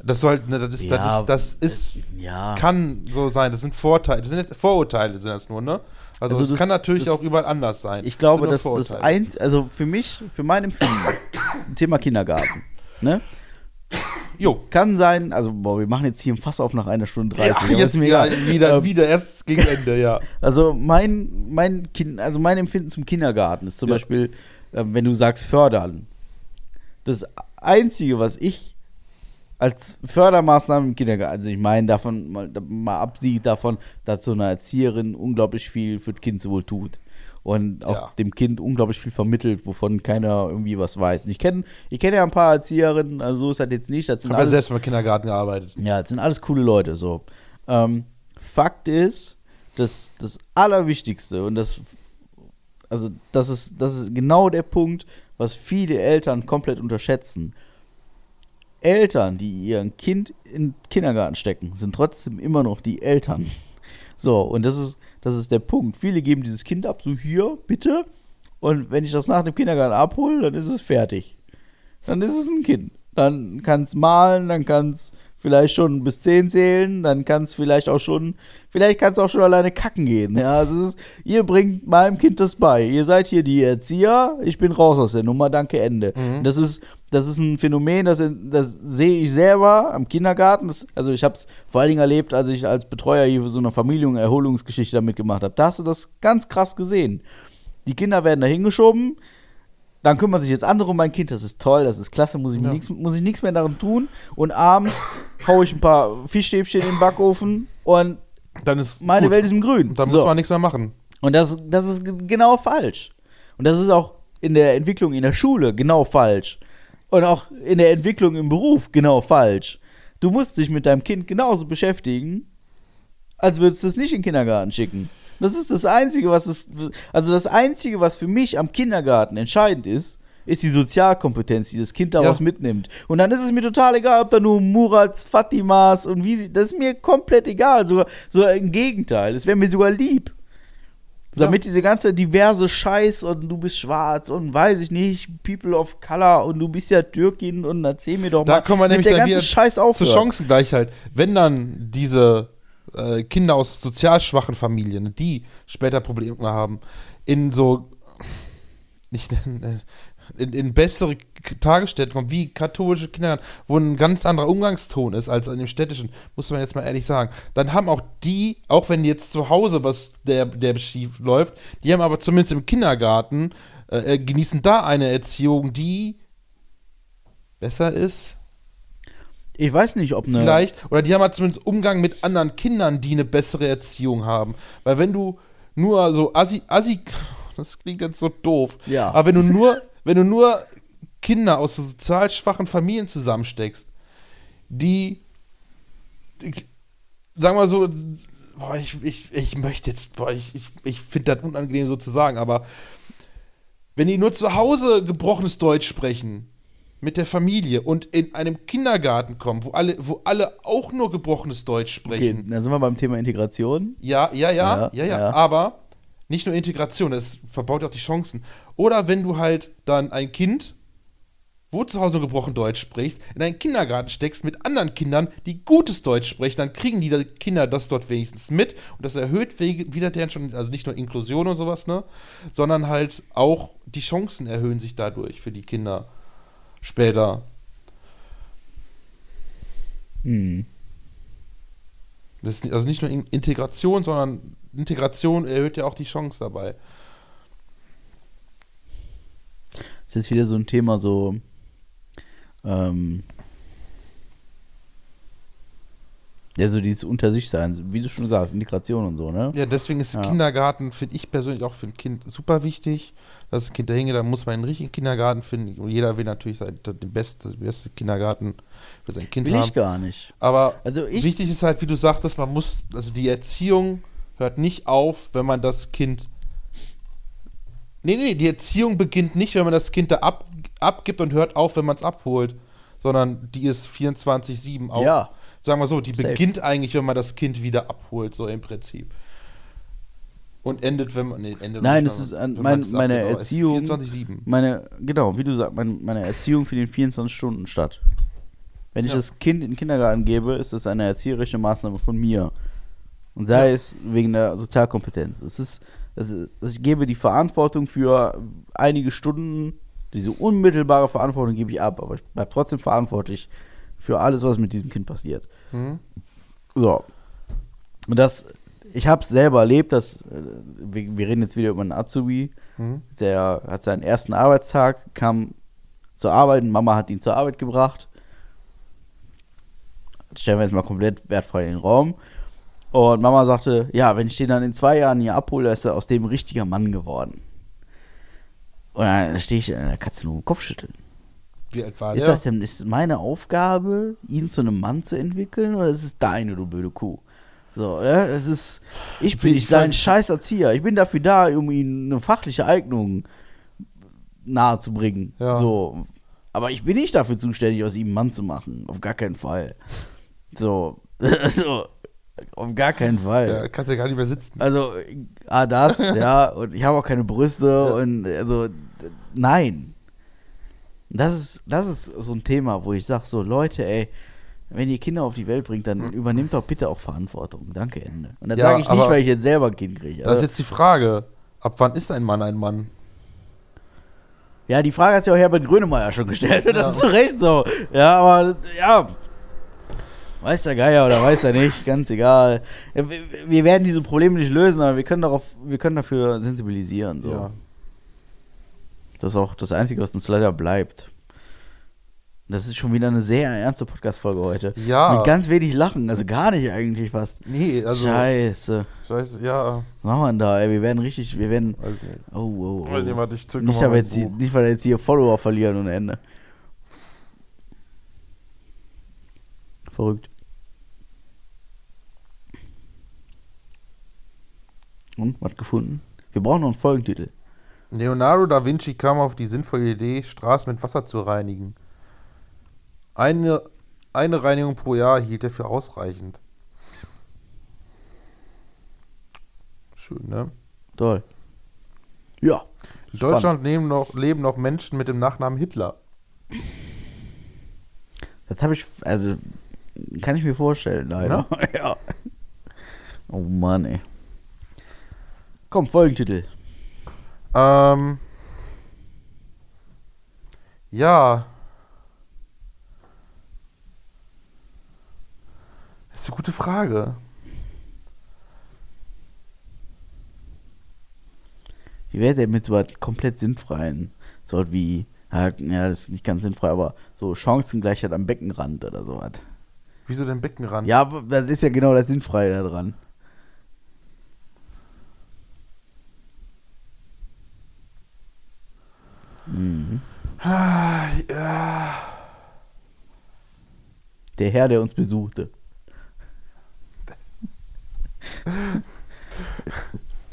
Das soll, ne, das ist, Ja, das ist, das ist ja. kann so sein. Das sind Vorteile, das sind jetzt Vorurteile sind das nur, ne? Also, Also das- kann natürlich das- auch überall anders sein. Ich glaube, Das dass das eins, also für mich, für mein Empfinden, (coughs) Thema Kindergarten, ne? Jo. Kann sein, also boah, wir machen jetzt hier ein Fass auf nach einer Stunde 30. Ja, jetzt ist mir ja, egal. wieder, Ähm, wieder erst gegen Ende, ja. (laughs) Also mein, mein Kind, also mein Empfinden zum Kindergarten ist zum Ja. Beispiel, wenn du sagst fördern. Das Einzige, was ich als Fördermaßnahme im Kindergarten, also ich meine davon, mal, mal absieht davon, dass so eine Erzieherin unglaublich viel für das Kind wohl tut. Und auch Ja. dem Kind unglaublich viel vermittelt, wovon keiner irgendwie was weiß. Und ich kenne ich kenn ja ein paar Erzieherinnen, also so ist das jetzt nicht. Das Ich habe ja selbst mal im Kindergarten gearbeitet. ja, das sind alles coole Leute. So. Ähm, Fakt ist, dass das Allerwichtigste und das, also das ist, das ist genau der Punkt, was viele Eltern komplett unterschätzen. Eltern, die ihren Kind in den Kindergarten stecken, sind trotzdem immer noch die Eltern. So, und das ist, das ist der Punkt. Viele geben dieses Kind ab, so hier, bitte. Und wenn ich das nach dem Kindergarten abhole, dann ist es fertig. Dann ist es ein Kind. Dann kann es malen, dann kann es vielleicht schon bis 10 zählen, dann kann es vielleicht auch schon, vielleicht kann es auch schon alleine kacken gehen. Ja, also ist, ihr bringt meinem Kind das bei. Ihr seid hier die Erzieher, ich bin raus aus der Nummer, danke, Ende. Das ist, das ist ein Phänomen, das, das sehe ich selber am Kindergarten. Das, also ich habe es vor allen Dingen erlebt, als ich als Betreuer hier für so eine Familienerholungsgeschichte damit gemacht habe. Da hast du das ganz krass gesehen. Die Kinder werden da hingeschoben, dann kümmern sich jetzt andere um mein Kind, das ist toll, das ist klasse, muss ich, Ja. nix, muss ich nichts mehr daran tun. Und abends haue ich ein paar Fischstäbchen in den Backofen und Dann ist meine gut. Welt ist im Grün. Dann So. muss man nichts mehr machen. Und das, das ist genau falsch. Und das ist auch in der Entwicklung in der Schule genau falsch. Und auch in der Entwicklung im Beruf genau falsch. Du musst dich mit deinem Kind genauso beschäftigen, als würdest du es nicht in den Kindergarten schicken. Das ist das Einzige, was es. Also das Einzige, was für mich am Kindergarten entscheidend ist, ist die Sozialkompetenz, die das Kind daraus Ja. mitnimmt. Und dann ist es mir total egal, ob da nur Murats, Fatimas und wie sie. Das ist mir komplett egal. Sogar, sogar im Gegenteil. Es wäre mir sogar lieb. Damit diese ganze diverse Scheiß und du bist schwarz und weiß ich nicht, People of Color und du bist ja Türkin und erzähl mir doch Da mal, kommen wir nämlich der dann ganzen Scheiß auf. zur Chancengleichheit. Wenn dann diese äh, Kinder aus sozial schwachen Familien, die später Probleme haben, in so nicht (laughs) in, in bessere Tagesstätten kommen, wie katholische Kinder, wo ein ganz anderer Umgangston ist als an dem städtischen, muss man jetzt mal ehrlich sagen, dann haben auch die, auch wenn jetzt zu Hause was der, der schief läuft, die haben aber zumindest im Kindergarten, äh, äh, genießen da eine Erziehung, die besser ist. Ich weiß nicht, ob eine. Vielleicht, oder die haben halt zumindest Umgang mit anderen Kindern, die eine bessere Erziehung haben. Weil wenn du nur so Assi, Assi, (laughs) das klingt jetzt so doof, Ja. aber wenn du nur, (laughs) wenn du nur Kinder aus so sozial schwachen Familien zusammensteckst, die, ich- sagen wir so, boah, ich, ich, ich möchte jetzt, boah, ich, ich, ich finde das unangenehm so zu sagen, aber wenn die nur zu Hause gebrochenes Deutsch sprechen, mit der Familie und in einem Kindergarten kommen, wo alle, wo alle auch nur gebrochenes Deutsch Okay, sprechen. dann sind wir beim Thema Integration. Ja, ja, ja, Ja, ja, ja. Aber nicht nur Integration, das verbaut ja auch die Chancen. Oder wenn du halt dann ein Kind, wo zu Hause gebrochen Deutsch sprichst, in einen Kindergarten steckst mit anderen Kindern, die gutes Deutsch sprechen, dann kriegen die Kinder das dort wenigstens mit und das erhöht wieder deren schon, also nicht nur Inklusion und sowas, ne, sondern halt auch die Chancen erhöhen sich dadurch für die Kinder später. Hm. Das ist also nicht nur In- Integration, sondern Integration erhöht ja auch die Chance dabei. Das ist jetzt wieder so ein Thema, so. Ähm, ja, so dieses Unter sich sein, wie du schon sagst, Integration und so, ne? Ja, deswegen ist Ja. Kindergarten, finde ich persönlich auch für ein Kind super wichtig. Dass das Kind da hingeht, da muss man einen richtigen Kindergarten finden. Und jeder will natürlich sein, den besten, den besten Kindergarten für sein Kind Will haben. ich gar nicht. Aber Also ich- wichtig ist halt, wie du sagtest, man muss, also die Erziehung hört nicht auf, wenn man das Kind. Nee, nee, die Erziehung beginnt nicht, wenn man das Kind da ab, abgibt und hört auf, wenn man es abholt. Sondern die ist 24-7 auch. Ja. Sagen wir so, die Safe. beginnt eigentlich, wenn man das Kind wieder abholt, so im Prinzip. Und endet, wenn man. Nee, endet Nein, es ist an mein, meine ist Erziehung. 24-7. Meine, genau, wie du sagst, mein, meine Erziehung findet 24 Stunden statt. Wenn ich Ja. das Kind in den Kindergarten gebe, ist das eine erzieherische Maßnahme von mir. Und sei Ja. es wegen der Sozialkompetenz. Es ist, es ist, ich gebe die Verantwortung für einige Stunden, diese unmittelbare Verantwortung gebe ich ab, aber ich bleibe trotzdem verantwortlich für alles, was mit diesem Kind passiert. Mhm. So. Und das, ich habe es selber erlebt, dass, äh, wir, wir reden jetzt wieder über einen Azubi, Mhm. der hat seinen ersten Arbeitstag, kam zur Arbeit, und Mama hat ihn zur Arbeit gebracht. stellen wir jetzt mal komplett wertfrei in den Raum. Und Mama sagte, ja, wenn ich den dann in zwei Jahren hier abhole, ist er aus dem richtiger Mann geworden. Und dann stehe ich, da kannst du nur den Kopf schütteln. Wie alt war Ist der? das denn ist meine Aufgabe, ihn zu einem Mann zu entwickeln, oder ist es deine, du blöde Kuh? So, ja, es ist, ich bin nicht sein scheiß Erzieher. Ich bin dafür da, um ihm eine fachliche Eignung nahezubringen. Ja. So. Aber ich bin nicht dafür zuständig, aus ihm einen Mann zu machen. Auf gar keinen Fall. So. (laughs) so. Auf gar keinen Fall. Ja, kannst ja gar nicht mehr sitzen. Also, ah, das, (laughs) ja, und ich habe auch keine Brüste und also, nein. Das ist, das ist so ein Thema, wo ich sage, so, Leute, ey, wenn ihr Kinder auf die Welt bringt, dann übernehmt doch bitte auch Verantwortung. Danke, Ende. Und das Ja, sage ich nicht, weil ich jetzt selber ein Kind kriege. Das ist Also, jetzt die Frage. Ab wann ist ein Mann ein Mann? ja, die Frage hat sich auch Herbert Grönemeyer schon gestellt. Das Ja. ist zu Recht so. Ja, aber, ja. Weiß der Geier oder weiß er nicht, ganz egal. Wir werden diese Probleme nicht lösen, aber wir können, darauf, wir können dafür sensibilisieren. So. Ja. Das ist auch das Einzige, was uns leider bleibt. Das ist schon wieder eine sehr ernste Podcast-Folge heute. Ja. Mit ganz wenig Lachen, also gar nicht eigentlich fast. Nee, also. Scheiße. Scheiße, ja. Was machen wir denn da, ey? Wir werden richtig, wir werden. Weiß nicht. Oh, oh, oh. warte, ich zück Nicht, aber jetzt, hier- nicht, weil wir jetzt hier Follower verlieren ohne Ende. Verrückt. Und, was gefunden? Wir brauchen noch einen Folgentitel. Leonardo da Vinci kam auf die sinnvolle Idee, Straßen mit Wasser zu reinigen. Eine, eine Reinigung pro Jahr hielt er für ausreichend. Schön, ne? Toll. Ja. In Deutschland leben noch, leben noch Menschen mit dem Nachnamen Hitler. Das habe ich, also, kann ich mir vorstellen, leider. (laughs) ja. Oh Mann, ey. Komm, Folgentitel. Ähm. Ja. Das ist eine gute Frage. Wie wäre der mit so was komplett sinnfreien? So was wie, ja, das ist nicht ganz sinnfrei, aber so Chancengleichheit am Beckenrand oder sowas. Wieso den Beckenrand? Ja, das ist ja genau das Sinnfreie da dran. Mhm. Ah, ja. Der Herr, der uns besuchte.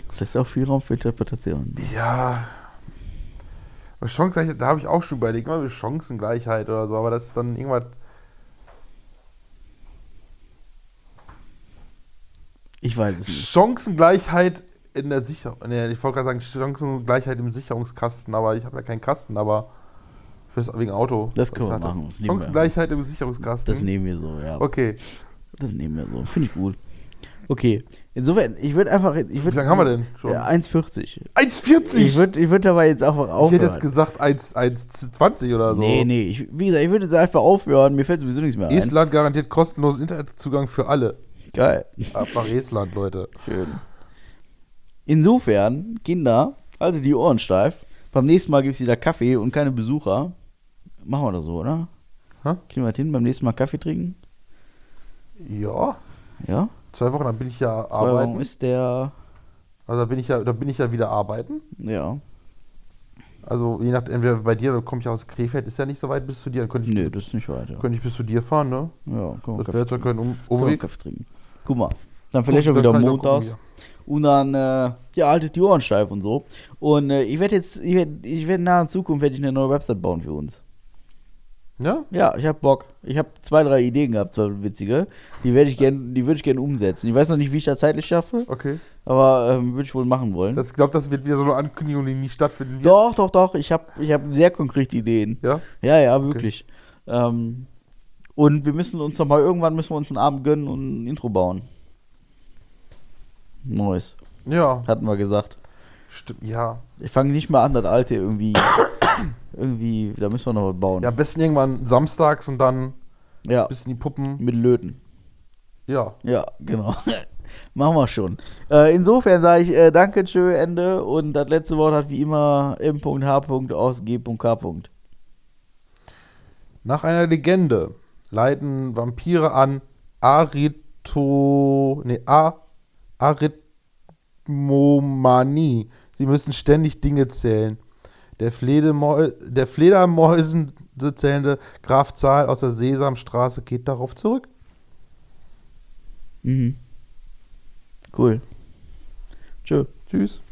Das lässt auch viel Raum für Interpretation. Ja. Aber Chancengleichheit, da habe ich auch schon überlegt, mal Chancengleichheit oder so, aber das ist dann irgendwas. Ich weiß es nicht. Chancengleichheit in der Sicherung. Nee, ich wollte gerade sagen, Chancengleichheit im Sicherungskasten, aber ich habe ja keinen Kasten, aber fürs wegen Auto. Das können wir machen, das nehmen wir Chancengleichheit im Sicherungskasten. Das nehmen wir so, ja. Okay. Das nehmen wir so. Finde ich gut. Okay. Insofern, ich würde einfach. Ich Wie würd, lange haben wir denn schon? Ja, 1,40. 1,40! Ich würde ich würd dabei jetzt einfach Ich aufhören. hätte jetzt gesagt 1 1,20 oder so. Nee, nee. Ich, wie gesagt, ich würde jetzt einfach aufhören. Mir fällt sowieso nichts mehr ein. Estland garantiert kostenlosen Internetzugang für alle. Geil. Ab nach Estland, Leute. Schön. Insofern, Kinder, also die Ohren steif. Beim nächsten Mal gibt es wieder Kaffee und keine Besucher. Machen wir das so, oder? Hä? Kriegen wir das hin? Beim nächsten Mal Kaffee trinken? Ja. Ja? Zwei Wochen, dann bin ich ja Zwei arbeiten. Wochen ist der. Also da bin ich ja, da bin ich ja wieder arbeiten. Ja. Also je nachdem, entweder bei dir, dann komme ich aus Krefeld, ist ja nicht so weit bis zu dir, dann könnte ich, Nö, das ist nicht weiter. könnte ich bis zu dir fahren, ne? Ja, wir Das wäre ja um Können wir Umweg. Kaffee trinken. Guck mal. Dann vielleicht auch Guck, wieder dann auch montags. gucken, Und dann, äh, ja, haltet die Ohren steif und so. Und äh, ich werde jetzt, ich werde ich werd in naher Zukunft werde ich eine neue Website bauen für uns. Ja? Ja, ich habe Bock. Ich habe zwei, drei Ideen gehabt, zwei witzige. Die werde ich (laughs) gerne, die würde ich gerne umsetzen. Ich weiß noch nicht, wie ich das zeitlich schaffe, Okay. aber ähm, würde ich wohl machen wollen. Das, ich glaube, das wird wieder so eine Ankündigung, die nie stattfinden wird. doch, doch, doch. Ich habe ich hab sehr konkrete Ideen. Ja? Ja, ja, wirklich. Ähm, und wir müssen uns noch mal irgendwann müssen wir uns einen Abend gönnen und ein Intro bauen. Neues, Ja. hatten wir gesagt. Stimmt. Ja. Ich fange nicht mal an, das alte irgendwie. (coughs) irgendwie, da müssen wir noch was bauen. Ja, am besten irgendwann samstags und dann Ja, bis in die Puppen. mit Löten. Ja. Ja, genau. (laughs) Machen wir schon. Äh, insofern sage ich äh, Danke, tschö, Ende. Und das letzte Wort hat wie immer M.H. aus G.K. Nach einer Legende leiten Vampire an, Arito, nee, A, Arithmomanie. Sie müssen ständig Dinge zählen. Der, Fledermäu der Fledermäusen zählende Graf Zahl aus der Sesamstraße geht darauf zurück. Mhm. Cool. Tschö. Tschüss.